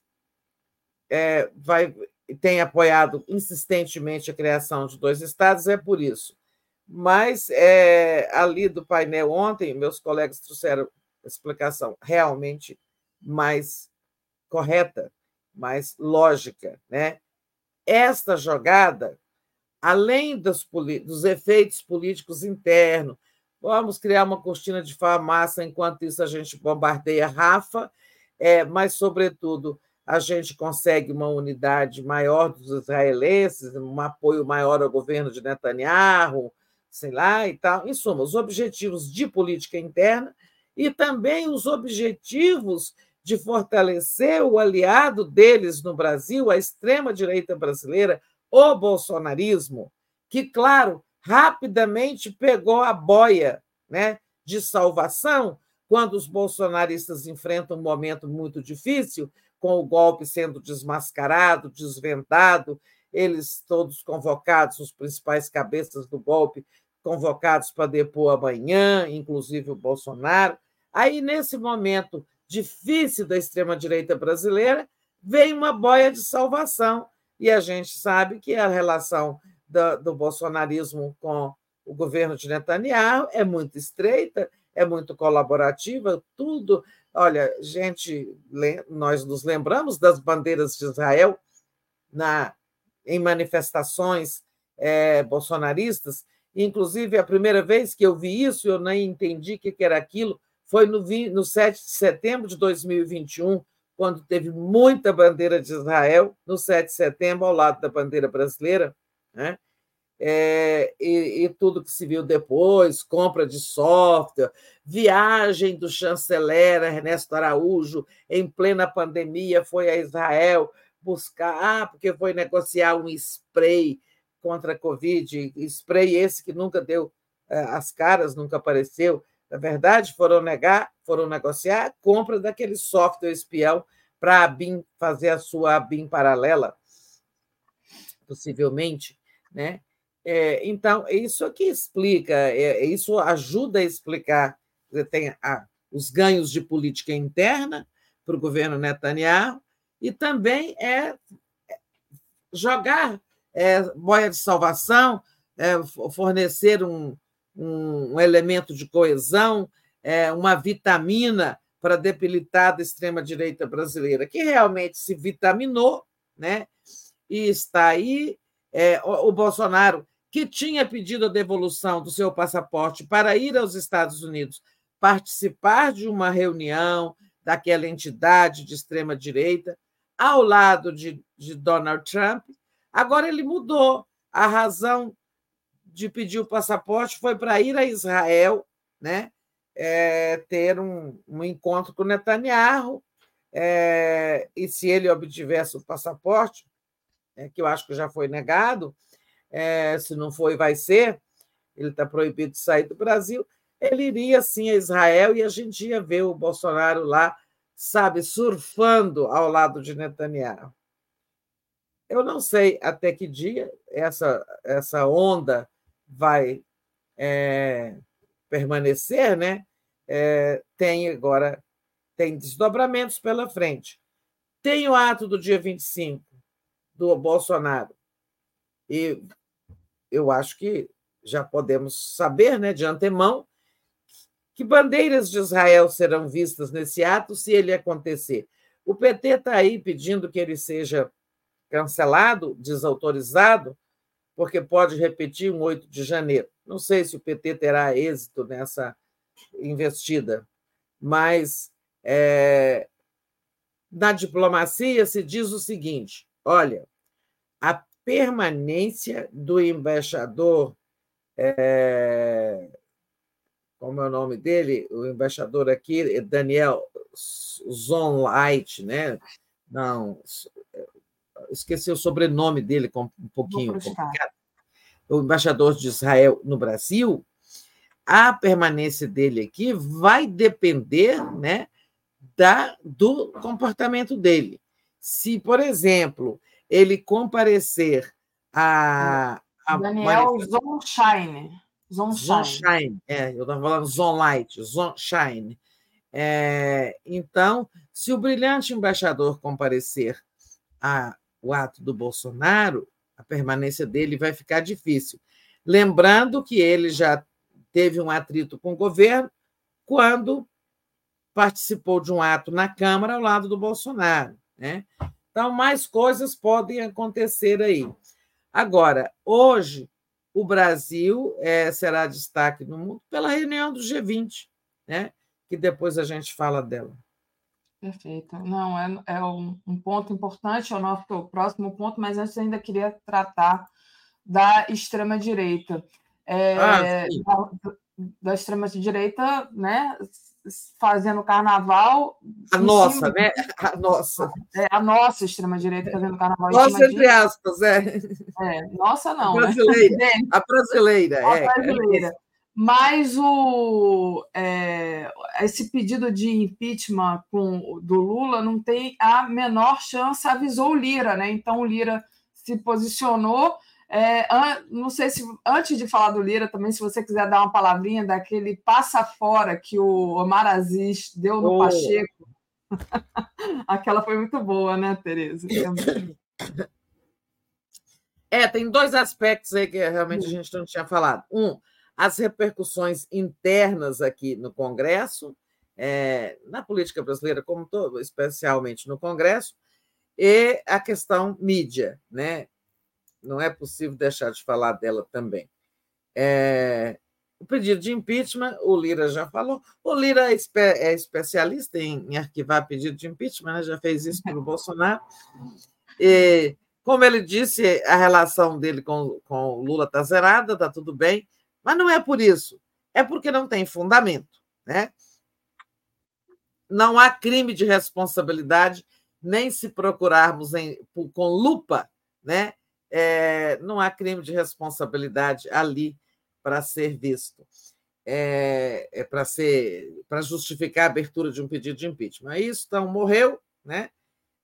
É, vai, tem apoiado insistentemente a criação de dois estados, é por isso. Mas é, ali do painel ontem, meus colegas trouxeram explicação realmente mais correta, mais lógica. Né? Esta jogada, além dos, dos efeitos políticos internos, vamos criar uma cortina de farmácia, enquanto isso a gente bombardeia Rafa, é, mas, sobretudo, a gente consegue uma unidade maior dos israelenses, um apoio maior ao governo de Netanyahu, sei lá e tal. Em suma, os objetivos de política interna e também os objetivos de fortalecer o aliado deles no Brasil, a extrema-direita brasileira, o bolsonarismo, que, claro, rapidamente pegou a boia né, de salvação quando os bolsonaristas enfrentam um momento muito difícil, com o golpe sendo desmascarado, desvendado, eles todos convocados, os principais cabeças do golpe, convocados para depor amanhã, inclusive o Bolsonaro. Aí, nesse momento difícil da extrema-direita brasileira, vem uma boia de salvação. E a gente sabe que a relação do, do bolsonarismo com o governo de Netanyahu é muito estreita, é muito colaborativa, tudo. Olha, gente, nós nos lembramos das bandeiras de Israel na, em manifestações é, bolsonaristas. Inclusive, a primeira vez que eu vi isso, eu nem entendi o que era aquilo, foi no, no 7 de setembro de 2021, quando teve muita bandeira de Israel, no 7 de setembro, ao lado da bandeira brasileira, né? É, e, e, tudo que se viu depois, compra de software, viagem do chanceler Ernesto Araújo, em plena pandemia, foi a Israel buscar, ah, porque foi negociar um spray contra a Covid, spray esse que nunca deu é, as caras, nunca apareceu. Na verdade, foram negar, foram negociar a compra daquele software espião para a BIM fazer a sua BIM paralela, possivelmente, né? É, então, isso aqui explica, é, isso ajuda a explicar, tem a, os ganhos de política interna para o governo Netanyahu, e também é, é jogar é, boia de salvação, é, fornecer um, um, um, elemento de coesão, é, uma vitamina para debilitar da extrema-direita brasileira, que realmente se vitaminou, né? e está aí. É, o, o Bolsonaro que tinha pedido a devolução do seu passaporte para ir aos Estados Unidos participar de uma reunião daquela entidade de extrema-direita, ao lado de, de Donald Trump. Agora ele mudou. A razão de pedir o passaporte foi para ir a Israel, né? É, ter um, um, encontro com Netanyahu, é, e se ele obtivesse o passaporte, é, que eu acho que já foi negado, é, se não foi, vai ser, ele está proibido de sair do Brasil, ele iria sim a Israel e a gente ia ver o Bolsonaro lá, sabe, surfando ao lado de Netanyahu. Eu não sei até que dia essa, essa onda vai é, permanecer, né, é, tem agora tem desdobramentos pela frente. Tem o ato do dia 25 do Bolsonaro. E eu acho que já podemos saber, né, de antemão, que bandeiras de Israel serão vistas nesse ato se ele acontecer. O PT está aí pedindo que ele seja cancelado, desautorizado, porque pode repetir um 8 de janeiro. Não sei se o PT terá êxito nessa investida, mas é, na diplomacia se diz o seguinte: olha, a permanência do embaixador, é, como é o nome dele? O embaixador aqui, Daniel Zonlight, né? Não, esqueci o sobrenome dele um pouquinho complicado. O embaixador de Israel no Brasil, a permanência dele aqui vai depender, né, da, do comportamento dele. Se, por exemplo, ele comparecer a. a Daniel Zonshine. Zonshine. É, eu estava falando Zonlight, Zonshine. É, então, se o brilhante embaixador comparecer ao ato do Bolsonaro, a permanência dele vai ficar difícil. Lembrando que ele já teve um atrito com o governo quando participou de um ato na Câmara ao lado do Bolsonaro. Né? Então, mais coisas podem acontecer aí. Agora, hoje, o Brasil é, será destaque no mundo pela reunião do G20, né? que depois a gente fala dela. Perfeito. Não, é, é um, um, ponto importante, é o nosso próximo ponto, mas antes ainda queria tratar da extrema-direita. É, ah, da, da extrema-direita, né? fazendo carnaval. A nossa, né? A nossa. É, a nossa extrema-direita fazendo carnaval. Nossa, entre aspas, é. é. Nossa, não. A brasileira. Né? A brasileira, a é. brasileira. Mas o, é, esse pedido de impeachment com, do Lula não tem a menor chance, avisou o Lira, né? Então o Lira se posicionou é, não sei se antes de falar do Lira, também, se você quiser dar uma palavrinha daquele passa fora que o Omar Aziz deu no oh. Pacheco. Aquela foi muito boa, né, Tereza? É, tem dois aspectos aí que realmente a gente não tinha falado. Um, as repercussões internas aqui no Congresso, é, na política brasileira como todo, especialmente no Congresso, e a questão mídia, né? não é possível deixar de falar dela também. É, o pedido de impeachment, o Lira já falou. O Lira é, espe é especialista em, em, arquivar pedido de impeachment, né? já fez isso pelo Bolsonaro. E, como ele disse, a relação dele com, com o Lula está zerada, está tudo bem, mas não é por isso, é porque não tem fundamento. Né? Não há crime de responsabilidade, nem se procurarmos em, com lupa né, é, não há crime de responsabilidade ali para ser visto. É, é para ser para justificar a abertura de um pedido de impeachment. Isso então morreu, né?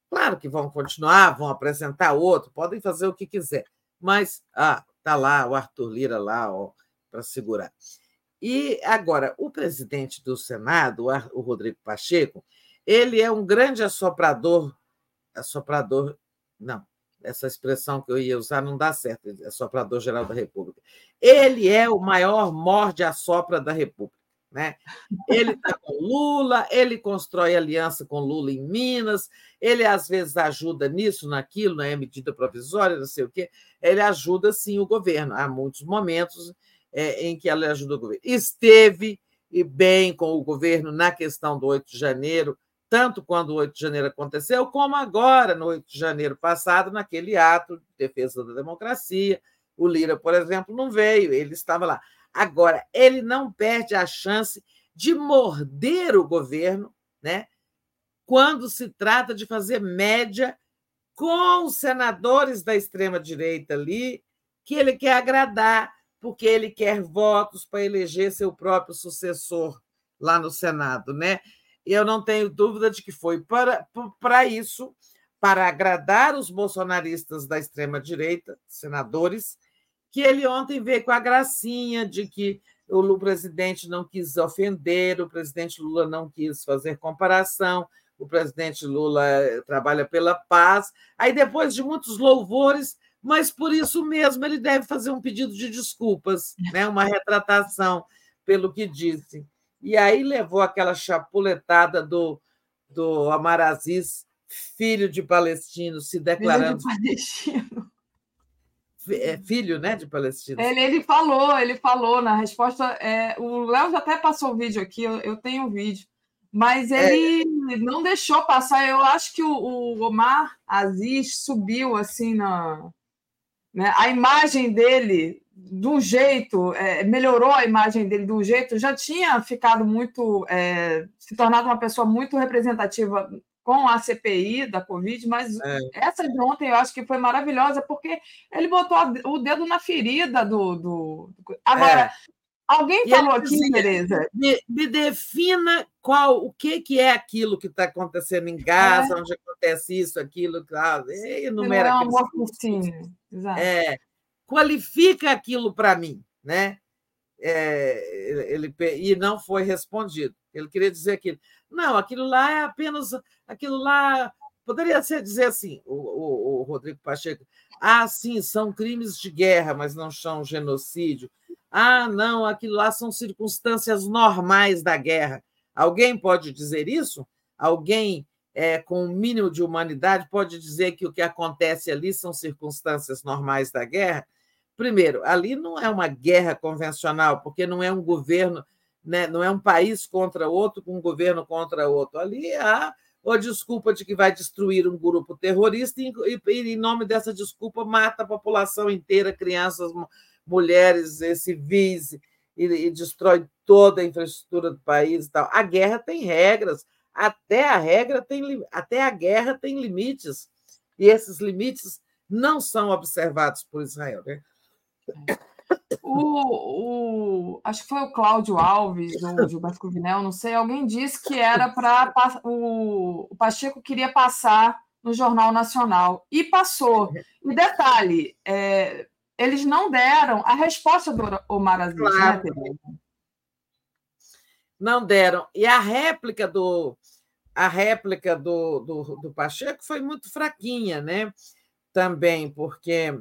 Claro que vão continuar, vão apresentar outro, podem fazer o que quiser, mas ah, tá lá o Arthur Lira lá para segurar. E agora o presidente do Senado, o Rodrigo Pacheco, ele é um grande assoprador, assoprador, não, essa expressão que eu ia usar não dá certo, é soprador-geral da República. Ele é o maior morde-a-sopra da República. Né? Ele está com Lula, ele constrói aliança com Lula em Minas, ele às vezes ajuda nisso, naquilo, na medida provisória, não sei o quê. Ele ajuda sim o governo. Há muitos momentos é, em que ele ajuda o governo. Esteve bem com o governo na questão do 8 de janeiro, tanto quando o 8 de janeiro aconteceu, como agora, no 8 de janeiro passado, naquele ato de defesa da democracia. O Lira, por exemplo, não veio, ele estava lá. Agora, ele não perde a chance de morder o governo, né? quando se trata de fazer média com os senadores da extrema-direita ali, que ele quer agradar, porque ele quer votos para eleger seu próprio sucessor lá no Senado, né? Eu não tenho dúvida de que foi para, para isso, para agradar os bolsonaristas da extrema-direita, senadores, que ele ontem veio com a gracinha de que o presidente não quis ofender, o presidente Lula não quis fazer comparação, o presidente Lula eh, trabalha pela paz. Aí, depois de muitos louvores, mas por isso mesmo ele deve fazer um pedido de desculpas, né? uma retratação pelo que disse. E aí levou aquela chapuletada do, do Amaraziz, filho de palestino, se declarando. Filho de palestino. É filho né, de palestino. Ele, ele falou, ele falou na resposta. É, o Léo já até passou o vídeo aqui, eu, eu tenho o vídeo. Mas é. ele é. não deixou passar. Eu acho que o, o Omar Aziz subiu assim na. Né, a imagem dele de um jeito, é, melhorou a imagem dele de um jeito, já tinha ficado muito, é, se tornado uma pessoa muito representativa com a CPI da Covid, mas é. essa de ontem eu acho que foi maravilhosa, porque ele botou o dedo na ferida do. do... Agora, é. alguém e falou aqui, dizia, Tereza. Me, me, defina qual, o que, que é aquilo que está acontecendo em Gaza, é. onde acontece isso, aquilo, claro. E enumera Não, um É, qualifica aquilo para mim, né? É, ele, e não foi respondido. Ele queria dizer aquilo. Não, aquilo lá é apenas. Aquilo lá. Poderia ser dizer assim, o, o, o Rodrigo Pacheco. Ah, sim, são crimes de guerra, mas não são genocídio. Ah, não, aquilo lá são circunstâncias normais da guerra. Alguém pode dizer isso? Alguém é, com o um mínimo de humanidade pode dizer que o que acontece ali são circunstâncias normais da guerra? Primeiro, ali não é uma guerra convencional, porque não é um governo né? não é um país contra outro, com um governo contra outro. Ali há a desculpa de que vai destruir um grupo terrorista e, e, em nome dessa desculpa, mata a população inteira, crianças, mulheres, civis, e, e destrói toda a infraestrutura do país e tal. A guerra tem regras, até a regra tem até a guerra tem limites, e esses limites não são observados por Israel. Né? O, o, acho que foi o Cláudio Alves, do Gilberto Cruvinel, não sei, alguém disse que era para. O, o Pacheco queria passar no Jornal Nacional e passou. E detalhe, é, eles não deram a resposta do Omar Aziz, né, claro. né, Não deram. E a réplica do a réplica do, do, do Pacheco foi muito fraquinha, né? Também, porque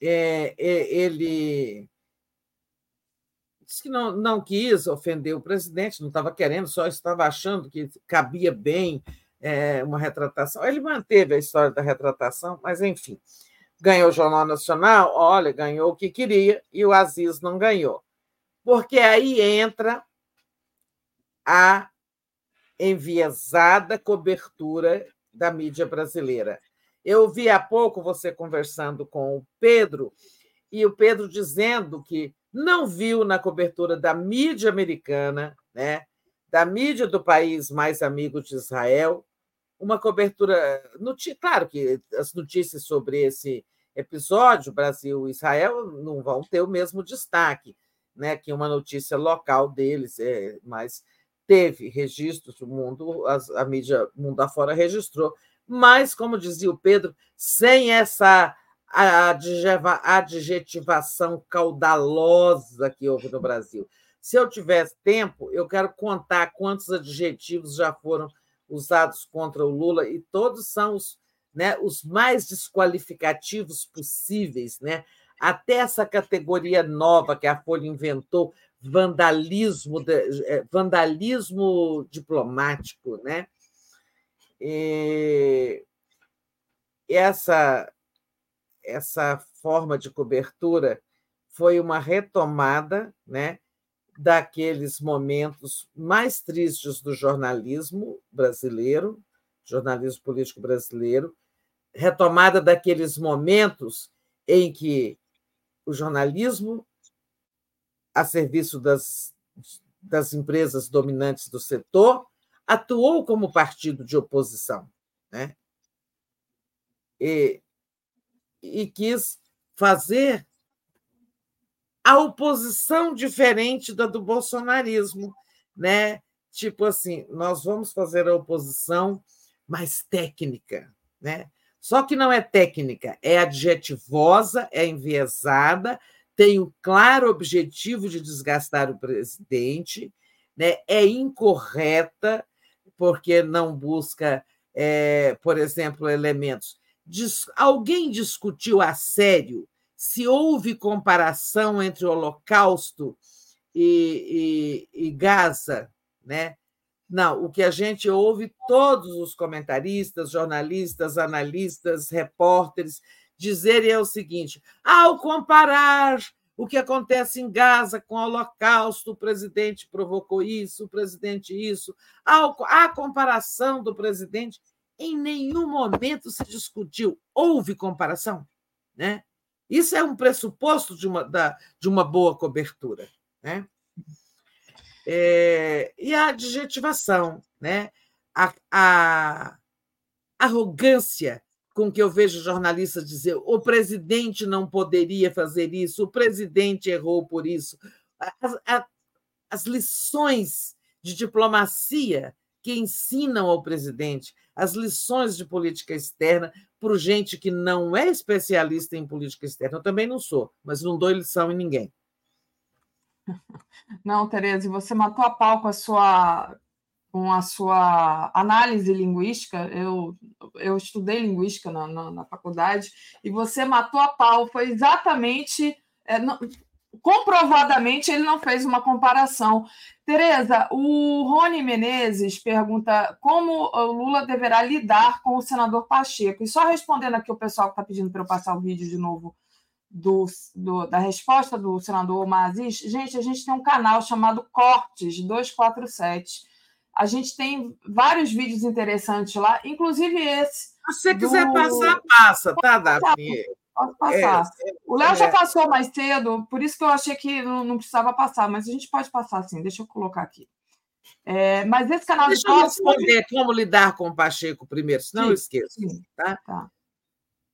é, é, ele disse que não, não quis ofender o presidente, não estava querendo, só estava achando que cabia bem é, uma retratação. Ele manteve a história da retratação, mas enfim, ganhou o Jornal Nacional, olha, ganhou o que queria e o Aziz não ganhou. Porque aí entra a enviesada cobertura da mídia brasileira. Eu vi há pouco você conversando com o Pedro, e o Pedro dizendo que não viu na cobertura da mídia americana, né, da mídia do país mais amigo de Israel, uma cobertura. Claro que as notícias sobre esse episódio, Brasil e Israel, não vão ter o mesmo destaque né, que uma notícia local deles, é, mas teve registros, o mundo, a mídia mundo afora registrou mas, como dizia o Pedro, sem essa adjetivação caudalosa que houve no Brasil. Se eu tivesse tempo, eu quero contar quantos adjetivos já foram usados contra o Lula, e todos são os, né, os mais desqualificativos possíveis, né? até essa categoria nova que a Folha inventou, vandalismo, é, vandalismo diplomático, né? E essa, essa forma de cobertura foi uma retomada né, daqueles momentos mais tristes do jornalismo brasileiro, jornalismo político brasileiro, retomada daqueles momentos em que o jornalismo, a serviço das, das empresas dominantes do setor, atuou como partido de oposição, né? E, e quis fazer a oposição diferente da do bolsonarismo, né? Tipo assim, nós vamos fazer a oposição mais técnica, né? Só que não é técnica, é adjetivosa, é enviesada, tem um claro objetivo de desgastar o presidente, né? é incorreta, porque não busca, é, por exemplo, elementos. alguém discutiu a sério se houve comparação entre o Holocausto e, e, e Gaza, né? Não, o que a gente ouve, todos os comentaristas, jornalistas, analistas, repórteres dizerem é o seguinte: ao comparar o que acontece em Gaza com o Holocausto, o presidente provocou isso, o presidente isso, a comparação do presidente, em nenhum momento se discutiu. Houve comparação? Né? Isso é um pressuposto de uma, da, de uma boa cobertura. Né? É, e a adjetivação, né? a, a arrogância com que eu vejo jornalistas dizer o presidente não poderia fazer isso, o presidente errou por isso. As, as lições de diplomacia que ensinam ao presidente, as lições de política externa para gente que não é especialista em política externa. Eu também não sou, mas não dou lição em ninguém. Não, Tereza, você matou a pau com a sua com a sua análise linguística. Eu, eu estudei linguística na, na, na faculdade e você matou a pau. Foi exatamente. É, não, comprovadamente, ele não fez uma comparação. Tereza, o Rony Menezes pergunta como o Lula deverá lidar com o senador Pacheco. E só respondendo aqui o pessoal que está pedindo para eu passar o vídeo de novo do, do, da resposta do senador Mazis, gente, a gente tem um canal chamado Cortes 247. A gente tem vários vídeos interessantes lá, inclusive esse. Se você do... quiser passar, passa, tá, Davi? Pode passar. É, o Léo é. já passou mais cedo, por isso que eu achei que não, não, precisava passar, mas a gente pode passar sim, deixa eu colocar aqui. É, mas esse canal deixa de Deixa eu responder como lidar com o Pacheco primeiro, senão sim, eu esqueço. Sim. Tá? tá.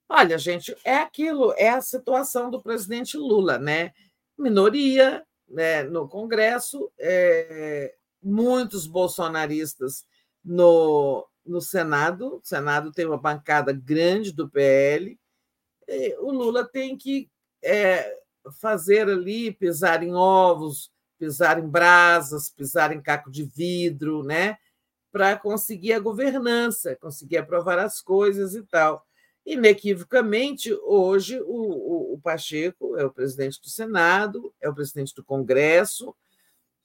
Olha, gente, é aquilo, é a situação do presidente Lula, né? Minoria né, no Congresso, é, muitos bolsonaristas no, no Senado. O Senado tem uma bancada grande do PL. O Lula tem que é, fazer ali, pisar em ovos, pisar em brasas, pisar em caco de vidro, né? Para conseguir a governança, conseguir aprovar as coisas e tal. Inequivocamente, hoje, o, o, o, Pacheco é o presidente do Senado, é o presidente do Congresso,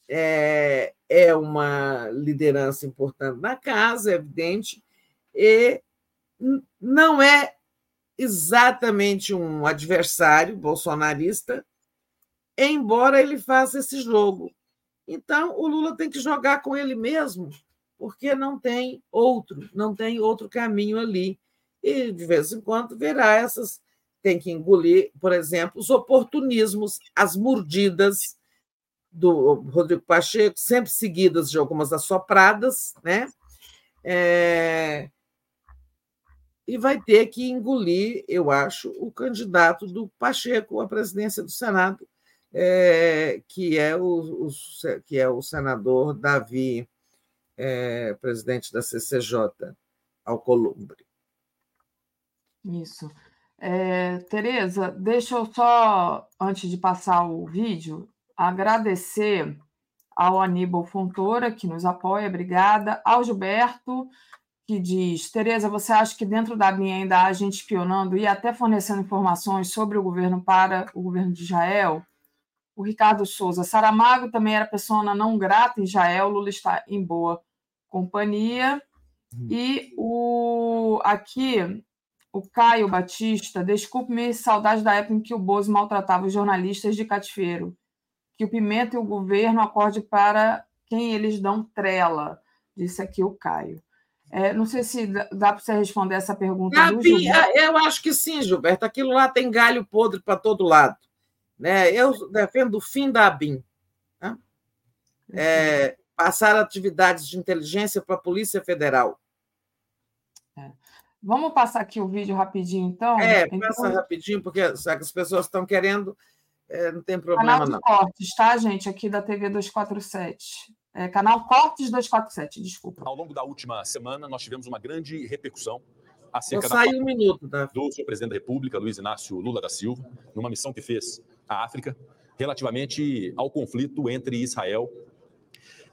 é, é uma liderança importante na casa, é evidente, e não é exatamente um adversário bolsonarista, embora ele faça esse jogo. Então, o Lula tem que jogar com ele mesmo, porque não tem outro, não tem outro caminho ali e de vez em quando verá essas. Tem que engolir, por exemplo, os oportunismos, as mordidas do Rodrigo Pacheco, sempre seguidas de algumas assopradas, né? É... E vai ter que engolir, eu acho, o candidato do Pacheco à presidência do Senado, é... que, é o, o, que é o senador Davi, é, presidente da CCJ, Alcolumbre. Isso. É, Tereza, deixa eu só, antes de passar o vídeo, agradecer ao Aníbal Fontoura, que nos apoia, obrigada, ao Gilberto, que diz: Tereza, você acha que dentro da BIM ainda há gente espionando e até fornecendo informações sobre o governo para o governo de Israel? O Ricardo Souza, Saramago também era pessoa não grata em Israel, Lula está em boa companhia. Hum. E o aqui o Caio Batista, desculpe-me, saudade da época em que o Bozo maltratava os jornalistas de cativeiro. Que o Pimenta e o governo acorde para quem eles dão trela, disse aqui o Caio. É, não sei se dá para você responder essa pergunta. Gabi, é, eu acho que sim, Gilberto. Aquilo lá tem galho podre para todo lado. Né? Eu defendo o fim da ABIN. Né? É, passar atividades de inteligência para a Polícia Federal. É. Vamos passar aqui o vídeo rapidinho, então? É, então, passa rapidinho, porque as pessoas estão querendo, é, não tem problema, canal de não. Cortes, tá, gente? Aqui da TV 247. É, canal Cortes 247, desculpa. Ao longo da última semana, nós tivemos uma grande repercussão acerca da um minuto, tá? do seu presidente da República, Luiz Inácio Lula da Silva, numa missão que fez à África, relativamente ao conflito entre Israel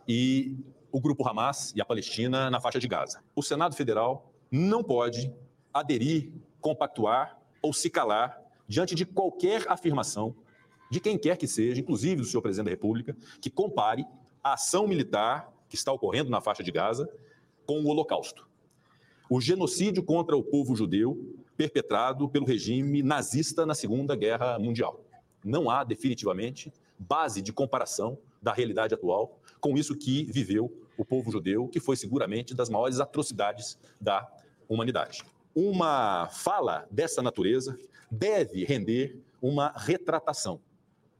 e o grupo Hamas e a Palestina na faixa de Gaza. O Senado Federal não pode aderir, compactuar ou se calar diante de qualquer afirmação de quem quer que seja, inclusive do senhor presidente da República, que compare a ação militar que está ocorrendo na faixa de Gaza com o Holocausto. O genocídio contra o povo judeu perpetrado pelo regime nazista na Segunda Guerra Mundial. Não há, definitivamente, base de comparação da realidade atual com isso que viveu o povo judeu, que foi seguramente das maiores atrocidades da humanidade. Uma fala dessa natureza deve render uma retratação.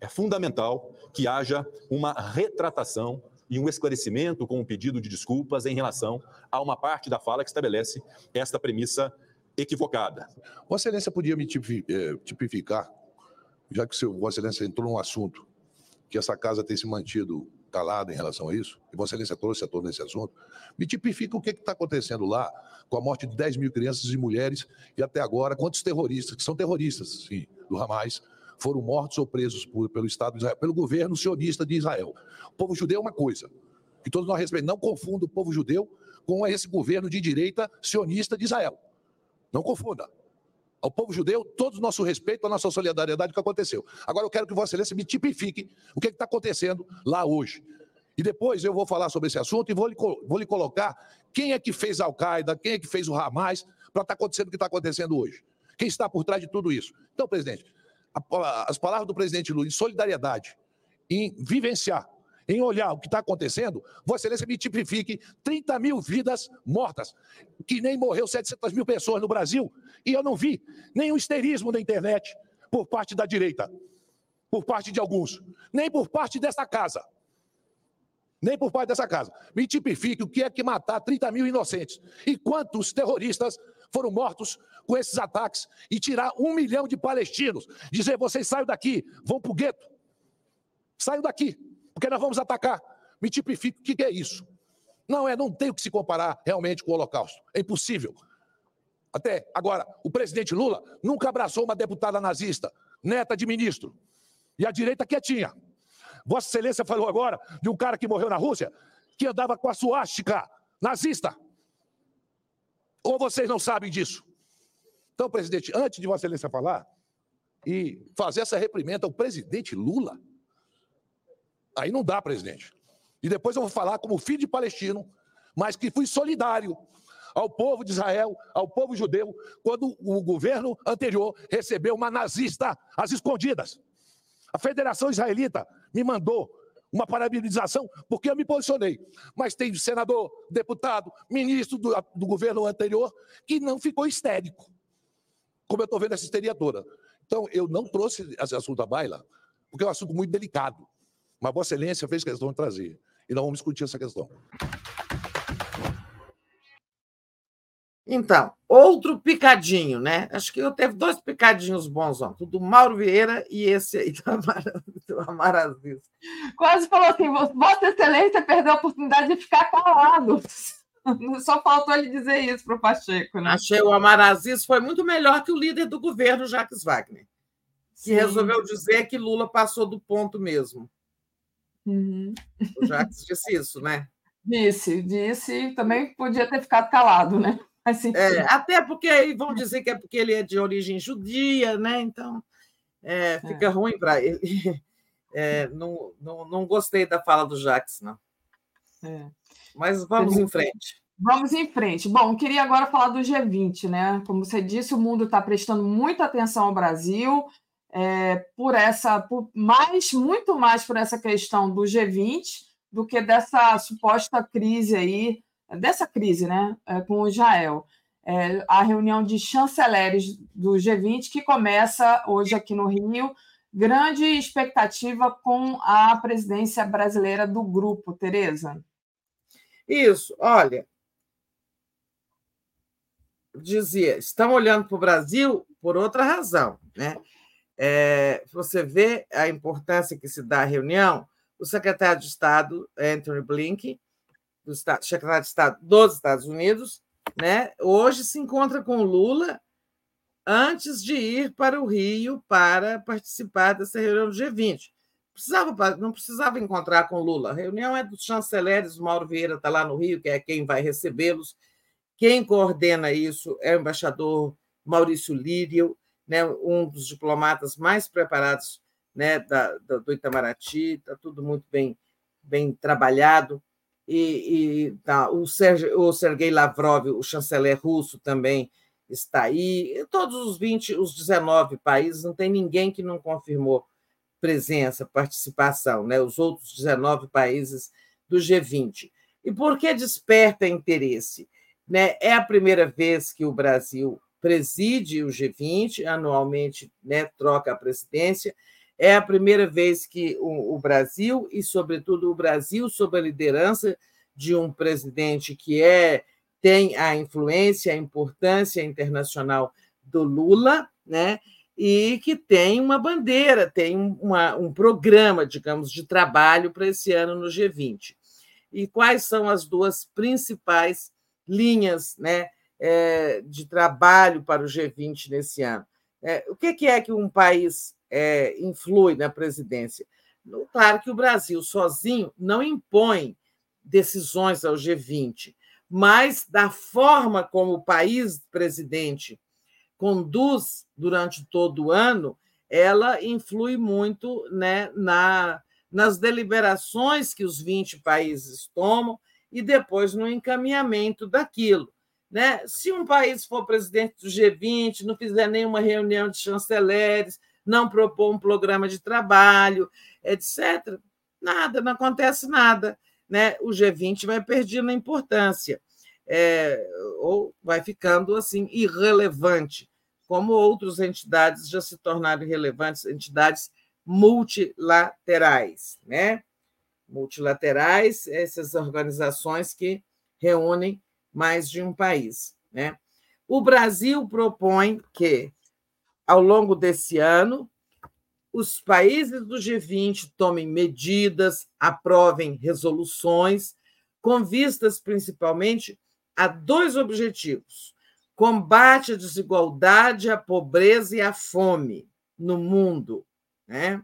É fundamental que haja uma retratação e um esclarecimento com um pedido de desculpas em relação a uma parte da fala que estabelece esta premissa equivocada. Vossa Excelência podia me eh, tipificar, já que o Vossa Excelência entrou num assunto que essa casa tem se mantido calada em relação a isso, e Vossa Excelência trouxe a todos nesse assunto, me tipifica o que está acontecendo lá com a morte de 10 mil crianças e mulheres e até agora quantos terroristas, que são terroristas, sim, do Hamas, foram mortos ou presos por, pelo Estado de Israel, pelo governo sionista de Israel. O povo judeu é uma coisa, que todos nós respeitamos. Não confunda o povo judeu com esse governo de direita sionista de Israel. Não confunda. Ao povo judeu, todo o nosso respeito, a nossa solidariedade com o que aconteceu. Agora eu quero que Vossa Excelência me tipifique o que está acontecendo lá hoje. E depois eu vou falar sobre esse assunto e vou lhe, vou lhe colocar quem é que fez a Al-Qaeda, quem é que fez o Hamas, para estar tá acontecendo o que está acontecendo hoje. Quem está por trás de tudo isso. Então, presidente, as palavras do presidente Lula em solidariedade, em vivenciar, em olhar o que está acontecendo, Vossa Excelência me tipifique 30 mil vidas mortas, que nem morreu 700 mil pessoas no Brasil, e eu não vi nenhum histerismo na internet por parte da direita, por parte de alguns, nem por parte dessa casa. Nem por parte dessa casa. Me tipifique o que é que matar 30 mil inocentes. E quantos terroristas foram mortos com esses ataques e tirar um milhão de palestinos. Dizer, vocês saiam daqui, vão para o gueto. Saiam daqui, porque nós vamos atacar. Me tipifique o que é isso. Não é, não tem o que se comparar realmente com o Holocausto. É impossível. Até agora, o presidente Lula nunca abraçou uma deputada nazista, neta de ministro. E a direita quietinha. Vossa Excelência falou agora de um cara que morreu na Rússia, que andava com a suástica nazista. Ou vocês não sabem disso? Então, presidente, antes de Vossa Excelência falar e fazer essa reprimenda ao presidente Lula, aí não dá, presidente. E depois eu vou falar como filho de palestino, mas que fui solidário ao povo de Israel, ao povo judeu, quando o governo anterior recebeu uma nazista às escondidas. A Federação Israelita me mandou uma parabenização, porque eu me posicionei. Mas tem senador, deputado, ministro do, do governo anterior que não ficou histérico, como eu estou vendo essa histeria toda. Então, eu não trouxe esse assunto à baila, porque é um assunto muito delicado. Mas Vossa Excelência fez questão de trazer. E nós vamos discutir essa questão. Então, outro picadinho, né? Acho que eu teve dois picadinhos bons, ó, do Mauro Vieira e esse aí do Amarazis. Quase falou assim: Vossa Excelência perdeu a oportunidade de ficar calado. Só faltou ele dizer isso para o Pacheco, né? Achei o Amarazis foi muito melhor que o líder do governo, Jacques Wagner, que Sim. resolveu dizer que Lula passou do ponto mesmo. Uhum. O Jacques disse isso, né? Disse, disse, também podia ter ficado calado, né? Assim, é, até porque aí vão dizer que é porque ele é de origem judia, né? Então é, fica é. ruim para ele. É, não, não, não gostei da fala do Jax, não. É. Mas vamos em frente. Vamos em frente. Bom, queria agora falar do G20, né? Como você disse, o mundo está prestando muita atenção ao Brasil, é, por essa, por mais, muito mais por essa questão do G20 do que dessa suposta crise aí dessa crise né, é, com o Israel. É, a reunião de chanceleres do G20, que começa hoje aqui no Rio. Grande expectativa com a presidência brasileira do grupo, Tereza. Isso, olha. Dizia, estão olhando para o Brasil por outra razão. Né? É, você vê a importância que se dá à reunião, o secretário de Estado, Anthony Blinken, do secretário de Estado dos Estados Unidos, né, hoje se encontra com Lula antes de ir para o Rio para participar dessa reunião do G20. Precisava, não precisava encontrar com Lula. A reunião é dos chanceleres, Mauro Vieira está lá no Rio, que é quem vai recebê-los. Quem coordena isso é o embaixador Maurício Lírio, né, um dos diplomatas mais preparados né, da, da do Itamaraty, está tudo muito bem, bem trabalhado. E, e tá, o, Serge, o Sergei Lavrov, o chanceler russo, também está aí. E todos os 20, os 19 países, não tem ninguém que não confirmou presença, participação, né? os outros 19 países do G20. E por que desperta interesse? Né? É a primeira vez que o Brasil preside o G20, anualmente né, troca a presidência. É a primeira vez que o, o Brasil, e sobretudo o Brasil, sob a liderança de um presidente que é tem a influência, a importância internacional do Lula, né? e que tem uma bandeira, tem uma, um programa, digamos, de trabalho para esse ano no G20. E quais são as duas principais linhas né, é, de trabalho para o G20 nesse ano? É, o que, é que um país é, influi na presidência? Claro que o Brasil sozinho não impõe decisões ao G20, mas da forma como o país presidente conduz durante todo o ano, ela influi muito né, na, nas deliberações que os 20 países tomam e depois no encaminhamento daquilo. Né? Se um país for presidente do G20, não fizer nenhuma reunião de chanceleres, não propor um programa de trabalho, etc., nada, não acontece nada. Né? O G20 vai perdendo a importância é, ou vai ficando assim irrelevante, como outras entidades já se tornaram relevantes, entidades multilaterais, né? Multilaterais, essas organizações que reúnem mais de um país, né? O Brasil propõe que, ao longo desse ano, os países do G20 tomem medidas, aprovem resoluções, com vistas principalmente a dois objetivos: combate à desigualdade, à pobreza e à fome no mundo. Né?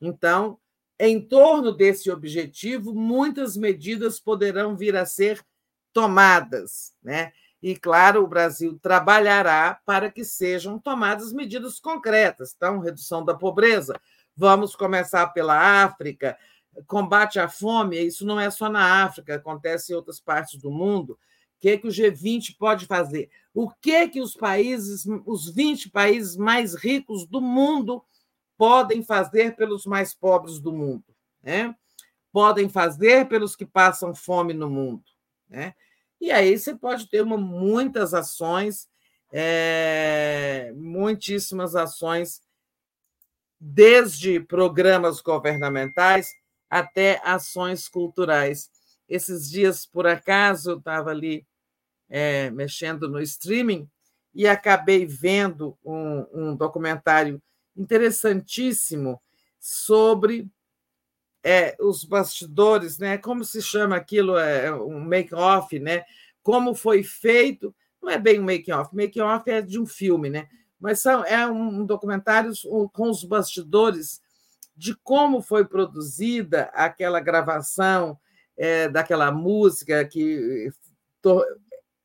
Então, em torno desse objetivo, muitas medidas poderão vir a ser tomadas. Né? E, claro, o Brasil trabalhará para que sejam tomadas medidas concretas. Então, redução da pobreza. Vamos começar pela África, combate à fome, isso não é só na África, acontece em outras partes do mundo que, que o G20 pode fazer? O que, que os países, os 20 países mais ricos do mundo podem fazer pelos mais pobres do mundo? Né? Podem fazer pelos que passam fome no mundo. Né? E aí você pode ter uma, muitas ações, é, muitíssimas ações, desde programas governamentais até ações culturais. Esses dias, por acaso, eu estava ali é, mexendo no streaming e acabei vendo um, um documentário interessantíssimo sobre é, os bastidores, né? Como se chama aquilo? É um make-off, né? Como foi feito? Não é bem um make-off. Make-off é de um filme, né? Mas são, é um documentário com os bastidores de como foi produzida aquela gravação é, daquela música que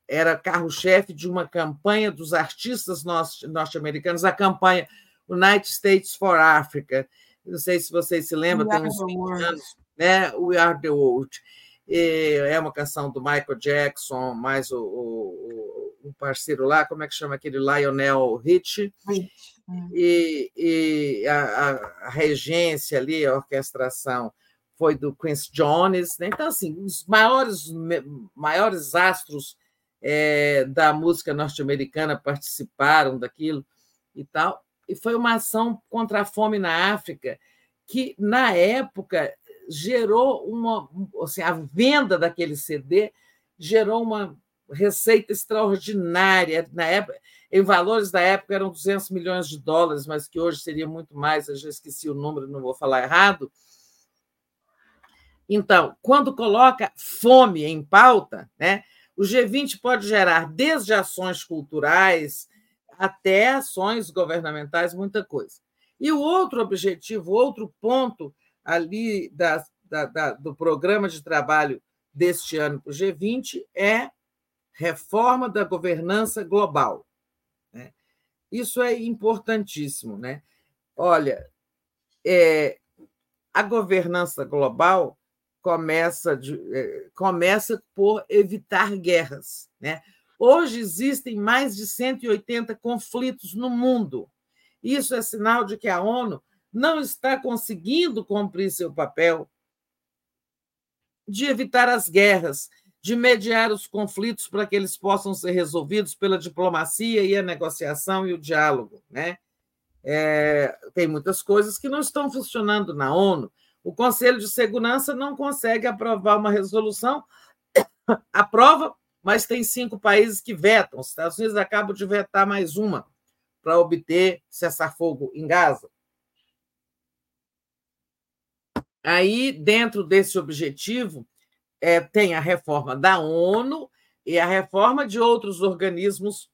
era carro-chefe de uma campanha dos artistas norte-americanos, a campanha United States for Africa. Não sei se vocês se lembram, tem uns 20 anos, né? We Are the World. E é uma canção do Michael Jackson, mais o, o, o, parceiro lá, como é que chama aquele Lionel Rich? E, e a, a, regência ali, a orquestração foi do Quincy Jones. Né? Então, assim, os maiores, maiores astros é, da música norte-americana participaram daquilo e tal. E foi uma ação contra a fome na África que, na época, gerou uma. Assim, a venda daquele CD gerou uma receita extraordinária. Na época, em valores da época eram 200 milhões de dólares, mas que hoje seria muito mais, eu já esqueci o número, não vou falar errado. Então, quando coloca fome em pauta, né, O G20 pode gerar desde ações culturais até ações governamentais, muita coisa. E o outro objetivo, outro ponto ali da, da, da, do programa de trabalho deste ano para o G20 é reforma da governança global. Né? Isso é importantíssimo. Né? Olha, é, a governança global começa, de, é, começa por evitar guerras. Né? Hoje existem mais de 180 conflitos no mundo. Isso é sinal de que a ONU não está conseguindo cumprir seu papel de evitar as guerras, de mediar os conflitos para que eles possam ser resolvidos pela diplomacia e a negociação e o diálogo. Né? É, tem muitas coisas que não estão funcionando na ONU. O Conselho de Segurança não consegue aprovar uma resolução, aprova, mas tem cinco países que vetam. Os Estados Unidos acabam de vetar mais uma para obter cessar-fogo em Gaza. Aí, dentro desse objetivo, é, tem a reforma da ONU e a reforma de outros organismos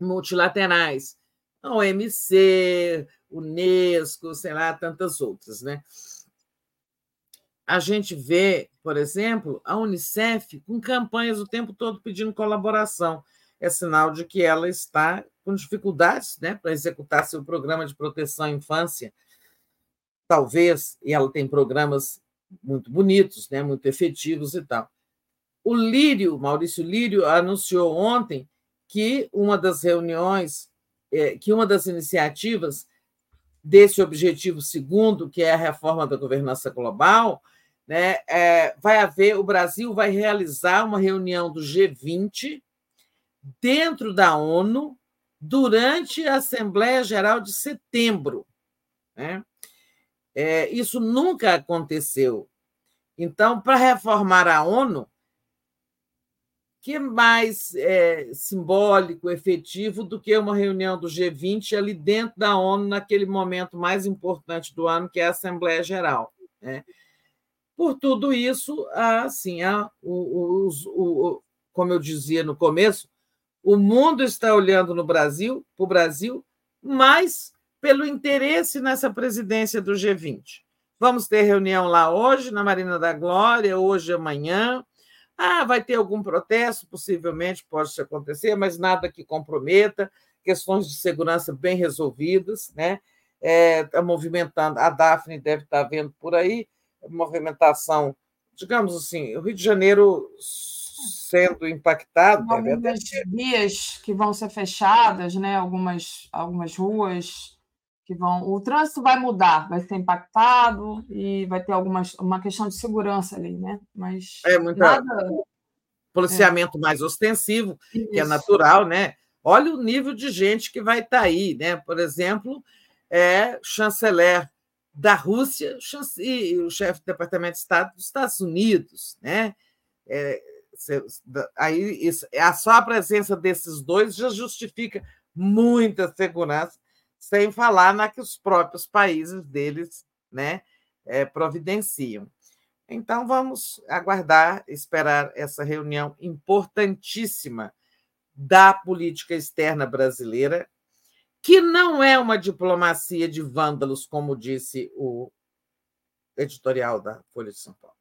multilaterais, a OMC, Unesco, sei lá, tantas outras, né? A gente vê, por exemplo, a Unicef com campanhas o tempo todo pedindo colaboração. É sinal de que ela está com dificuldades né, para executar seu programa de proteção à infância talvez, e ela tem programas muito bonitos, né, muito efetivos e tal. O Lírio, Maurício Lírio, anunciou ontem que uma das reuniões, é, que uma das iniciativas desse objetivo segundo, que é a reforma da governança global, né, é, vai haver, o Brasil vai realizar uma reunião do G20 dentro da ONU durante a Assembleia Geral de setembro. Né? É, isso nunca aconteceu. Então, para reformar a ONU, que mais é, simbólico, efetivo do que uma reunião do G20 ali dentro da ONU, naquele momento mais importante do ano, que é a Assembleia Geral. Né? Por tudo isso, assim, a, o, o, o, como eu dizia no começo, o mundo está olhando no Brasil, para o Brasil, mas pelo interesse nessa presidência do G20. Vamos ter reunião lá hoje, na Marina da Glória, hoje amanhã. Ah, vai ter algum protesto? Possivelmente pode acontecer, mas nada que comprometa. Questões de segurança bem resolvidas, né? É, movimentando, a Daphne deve estar vendo por aí, movimentação, digamos assim, o Rio de Janeiro sendo impactado. Algumas vias que vão ser fechadas, né? algumas, algumas ruas que vão. O trânsito vai mudar, vai ser impactado e vai ter algumas uma questão de segurança ali, né? Mas é muita nada... policiamento é. mais ostensivo, Isso. que é natural, né? Olha o nível de gente que vai estar tá aí, né? Por exemplo, é chanceler da Rússia e o chefe do Departamento de Estado dos Estados Unidos, né? É, aí isso, só a presença desses dois já justifica muita segurança sem falar na que os próprios países deles né, é, providenciam. Então, vamos aguardar, esperar essa reunião importantíssima da política externa brasileira, que não é uma diplomacia de vândalos, como disse o editorial da Folha de São Paulo.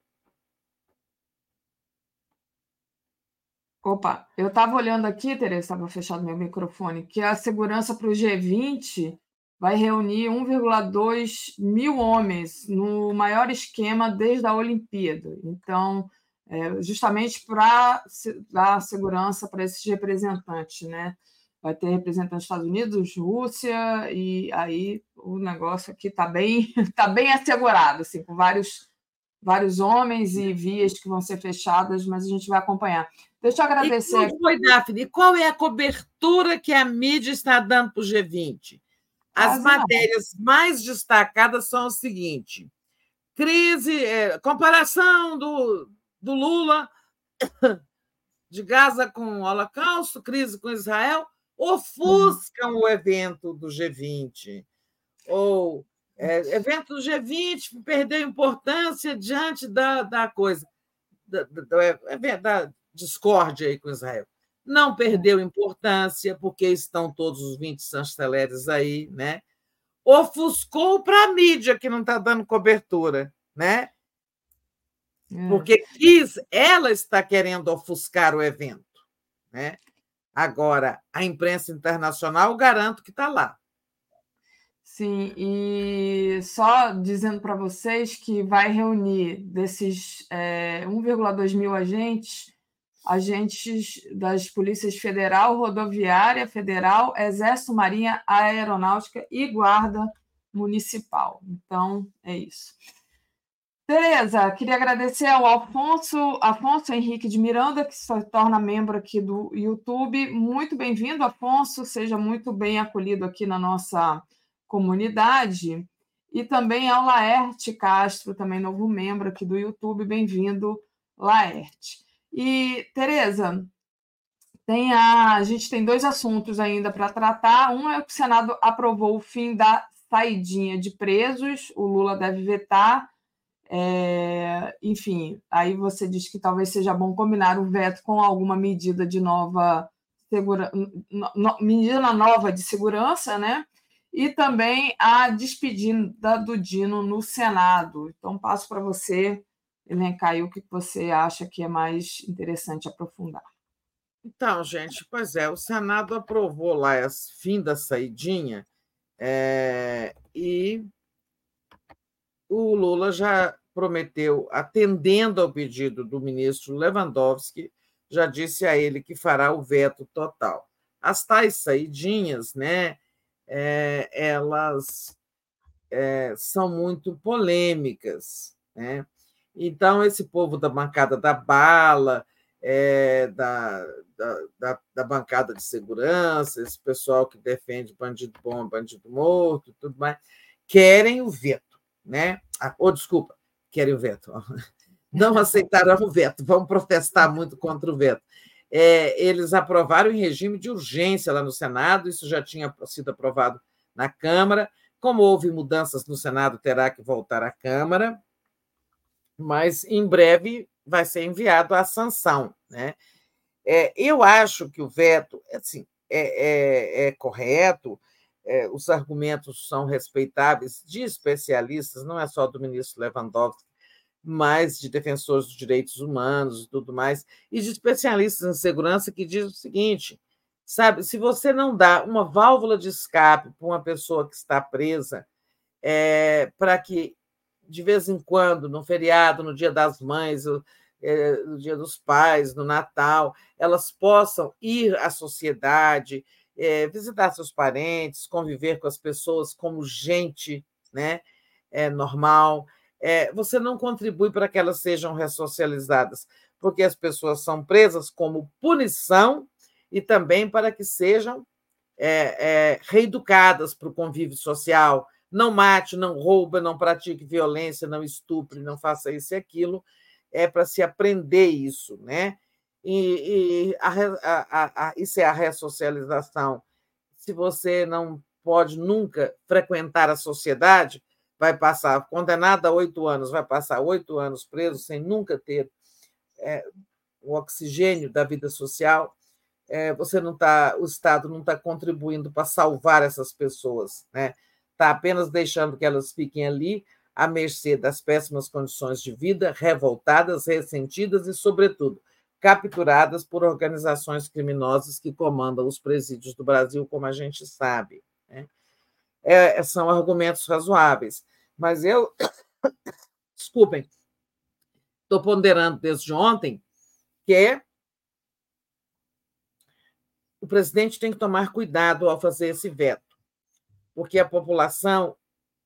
Opa, eu estava olhando aqui, Tereza, estava fechado meu microfone, que a segurança para o G20 vai reunir 1,2 mil homens no maior esquema desde a Olimpíada. Então, é, justamente para dar segurança para esses representantes, né? Vai ter representantes dos Estados Unidos, Rússia, e aí o negócio aqui está bem, tá bem assegurado, assim, com vários, vários homens e vias que vão ser fechadas, mas a gente vai acompanhar. Deixa eu agradecer. E foi, Daphne? Qual é a cobertura que a mídia está dando para o G20? As matérias mais destacadas são o seguinte: crise, é, comparação do, do Lula de Gaza com o Holocausto, crise com Israel, ofuscam o evento do G20. Ou é, evento do G20 perdeu importância diante da, da coisa. Da, da, verdade discórdia aí com Israel. Não perdeu importância, porque estão todos os 20 chanceleres aí, né? Ofuscou para a mídia, que não está dando cobertura, né? É. Porque quis, ela está querendo ofuscar o evento, né? Agora, a imprensa internacional, garanto que está lá. Sim, e só dizendo para vocês que vai reunir desses é, 1,2 mil agentes, agentes das polícias federal, rodoviária federal, Exército, Marinha, Aeronáutica e Guarda Municipal. Então, é isso. Tereza, queria agradecer ao Afonso, Afonso Henrique de Miranda, que se torna membro aqui do YouTube. Muito bem-vindo, Afonso, seja muito bem acolhido aqui na nossa comunidade. E também ao Laerte Castro, também novo membro aqui do YouTube. Bem-vindo, Laerte. E, Tereza, tem a, a gente tem dois assuntos ainda para tratar. Um é que o Senado aprovou o fim da saidinha de presos, o Lula deve vetar é, enfim, aí você diz que talvez seja bom combinar o veto com alguma medida de nova segura, medida nova de segurança, né? E também a despedida do Dino no Senado. Então, passo para você elencar aí o que você acha que é mais interessante aprofundar. Então, gente, pois é, o Senado aprovou lá esse fim da saidinha é, e o Lula já prometeu, atendendo ao pedido do ministro Lewandowski, já disse a ele que fará o veto total. As tais saidinhas, né, é, elas é, são muito polêmicas. Né? Então, esse povo da bancada da bala, é, da, da, da, da, bancada de segurança, esse pessoal que defende bandido bom, bandido morto, tudo mais, querem o veto. Né? Ah, oh, desculpa, querem o veto. Não aceitarão o veto, vão protestar muito contra o veto. É, eles aprovaram em regime de urgência lá no Senado, isso já tinha sido aprovado na Câmara. Como houve mudanças no Senado, terá que voltar à Câmara, mas em breve vai ser enviado à sanção. Né? É, eu acho que o veto assim, é, é, é correto, é, os argumentos são respeitáveis de especialistas, não é só do ministro Lewandowski, mas de defensores dos direitos humanos e tudo mais, e de especialistas em segurança que diz o seguinte: sabe, se você não dá uma válvula de escape para uma pessoa que está presa, é, para que de vez em quando, no feriado, no Dia das Mães, é, no Dia dos Pais, no Natal, elas possam ir à sociedade, é, visitar seus parentes, conviver com as pessoas como gente né, é, normal. É, você não contribui para que elas sejam ressocializadas, porque as pessoas são presas como punição e também para que sejam é, reeducadas para o convívio social. Não mate, não roube, não pratique violência, não estupre, não faça isso e aquilo. É para se aprender isso, né? E, e a, a, a, isso é a ressocialização. Se você não pode nunca frequentar a sociedade, vai passar, condenado a oito anos, vai passar oito anos preso sem nunca ter é, o oxigênio da vida social. É, você não está, o Estado não está contribuindo para salvar essas pessoas, né? Está apenas deixando que elas fiquem ali à mercê das péssimas condições de vida, revoltadas, ressentidas e, sobretudo, capturadas por organizações criminosas que comandam os presídios do Brasil, como a gente sabe. Né? É, são argumentos razoáveis. Mas eu, desculpem, estou ponderando desde ontem que é o presidente tem que tomar cuidado ao fazer esse veto, porque a população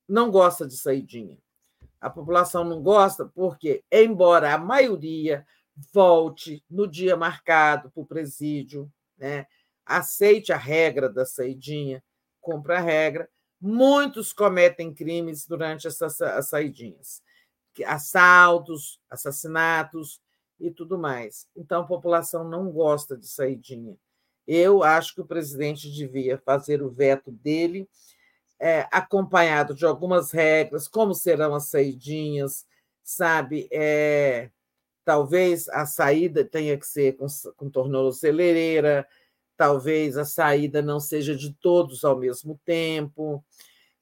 não gosta de saidinha. A população não gosta porque, embora a maioria volte no dia marcado para o presídio, né? aceite a regra da saidinha, cumpra a regra. Muitos cometem crimes durante essas saidinhas, assaltos, assassinatos e tudo mais. Então, a população não gosta de saidinha. Eu acho que o presidente devia fazer o veto dele, é, acompanhado de algumas regras, como serão as saidinhas, sabe? É, talvez a saída tenha que ser com, com tornozeleira, talvez a saída não seja de todos ao mesmo tempo.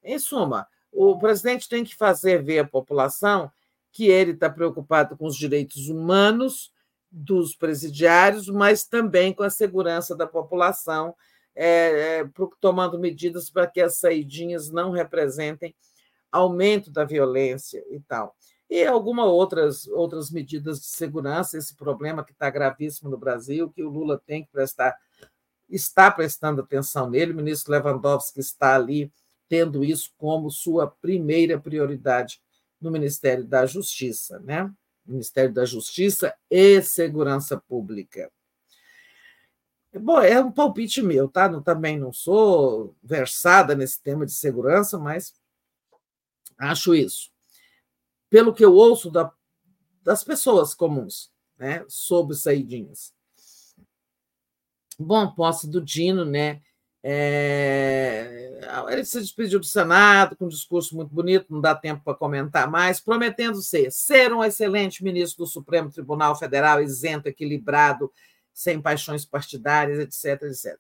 Em suma, o presidente tem que fazer ver à população que ele está preocupado com os direitos humanos dos presidiários, mas também com a segurança da população, é, é, tomando medidas para que as saidinhas não representem aumento da violência e tal. E algumas outras, outras medidas de segurança, esse problema que está gravíssimo no Brasil, que o Lula tem que prestar, está prestando atenção nele, o ministro Lewandowski está ali tendo isso como sua primeira prioridade no Ministério da Justiça, né? Ministério da Justiça e Segurança Pública. Bom, é um palpite meu, tá? Eu também não sou versada nesse tema de segurança, mas acho isso. Pelo que eu ouço da, das pessoas comuns, né, sobre saidinhas. Bom, posse do Dino, né? É, ele se despediu do Senado com um discurso muito bonito, não dá tempo para comentar mais, prometendo ser, ser um excelente ministro do Supremo Tribunal Federal, isento, equilibrado, sem paixões partidárias, etc, etc.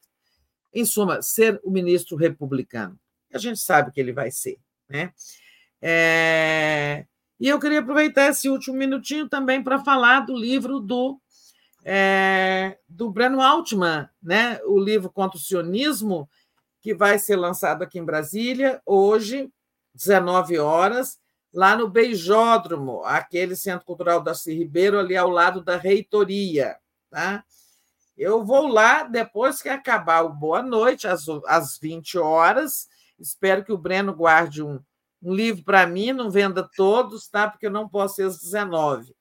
Em suma, ser o ministro republicano. A gente sabe que ele vai ser. Né? É, e eu queria aproveitar esse último minutinho também para falar do livro do é, do Breno Altman, né? o livro Contra o Sionismo, que vai ser lançado aqui em Brasília, hoje, 19 horas, lá no Beijódromo, aquele Centro Cultural Darcy Ribeiro, ali ao lado da reitoria. Tá? Eu vou lá depois que acabar o Boa Noite, às, às 20 horas. Espero que o Breno guarde um, um livro para mim, não venda todos, tá? porque eu não posso ser às 19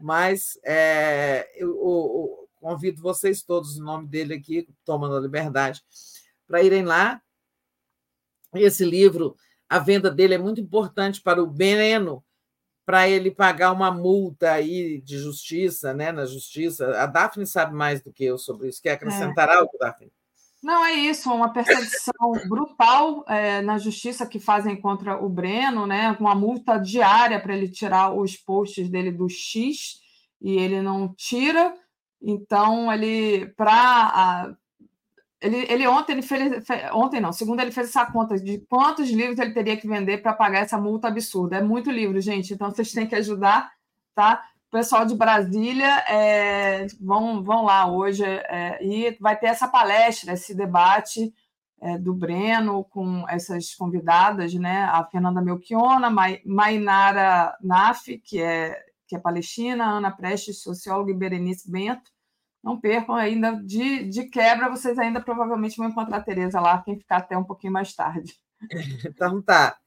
mas é, eu, eu, eu, convido vocês todos, em nome dele aqui, tomando a liberdade, para irem lá. Esse livro, a venda dele é muito importante para o Breno, para ele pagar uma multa aí de justiça, né, na justiça. A Daphne sabe mais do que eu sobre isso. Quer acrescentar é. algo, Daphne? Não, é isso, uma perseguição brutal é, na justiça que fazem contra o Breno, né? Uma multa diária para ele tirar os posts dele do X e ele não tira. Então, ele para ele, ele ontem ele fez ontem não, segundo ele fez essa conta de quantos livros ele teria que vender para pagar essa multa absurda. É muito livro, gente. Então vocês têm que ajudar, tá? Pessoal de Brasília é, vão, vão lá hoje é, e vai ter essa palestra, esse debate é, do Breno com essas convidadas, né? A Fernanda Melchiona, Mainara Naf, que é, que é palestina, Ana Prestes, socióloga, e Berenice Bento. Não percam ainda, de, de quebra, vocês ainda provavelmente vão encontrar a Tereza lá, quem ficar até um pouquinho mais tarde. Então tá.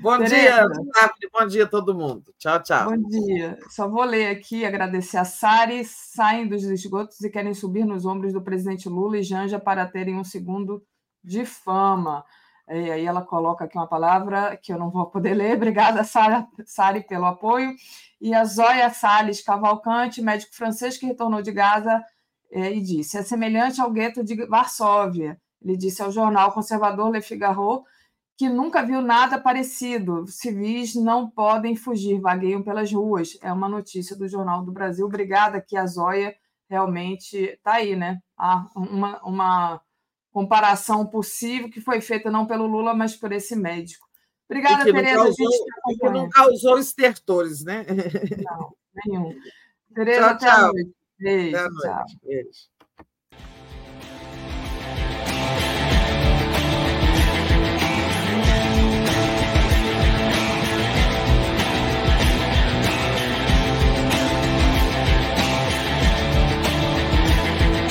Bom dia, bom dia a todo mundo. Tchau, tchau. Bom dia. Só vou ler aqui, agradecer a Sari. Saem dos esgotos e querem subir nos ombros do presidente Lula e Janja para terem um segundo de fama. E aí ela coloca aqui uma palavra que eu não vou poder ler. Obrigada, Sari, pelo apoio. E a Zóia Salles Cavalcante, médico francês que retornou de Gaza, e disse: é semelhante ao gueto de Varsóvia. Ele disse ao jornal conservador Le Figaro que nunca viu nada parecido. Civis não podem fugir, vagueiam pelas ruas. É uma notícia do Jornal do Brasil. Obrigada que a Zóia realmente está aí, né? Há uma, uma comparação possível que foi feita não pelo Lula, mas por esse médico. Obrigada, Tereza. Causou, a gente não causou estertores, né? Não, nenhum. Tereza, tchau, até tchau. a noite. Beijo, até a noite. Tchau. Beijo.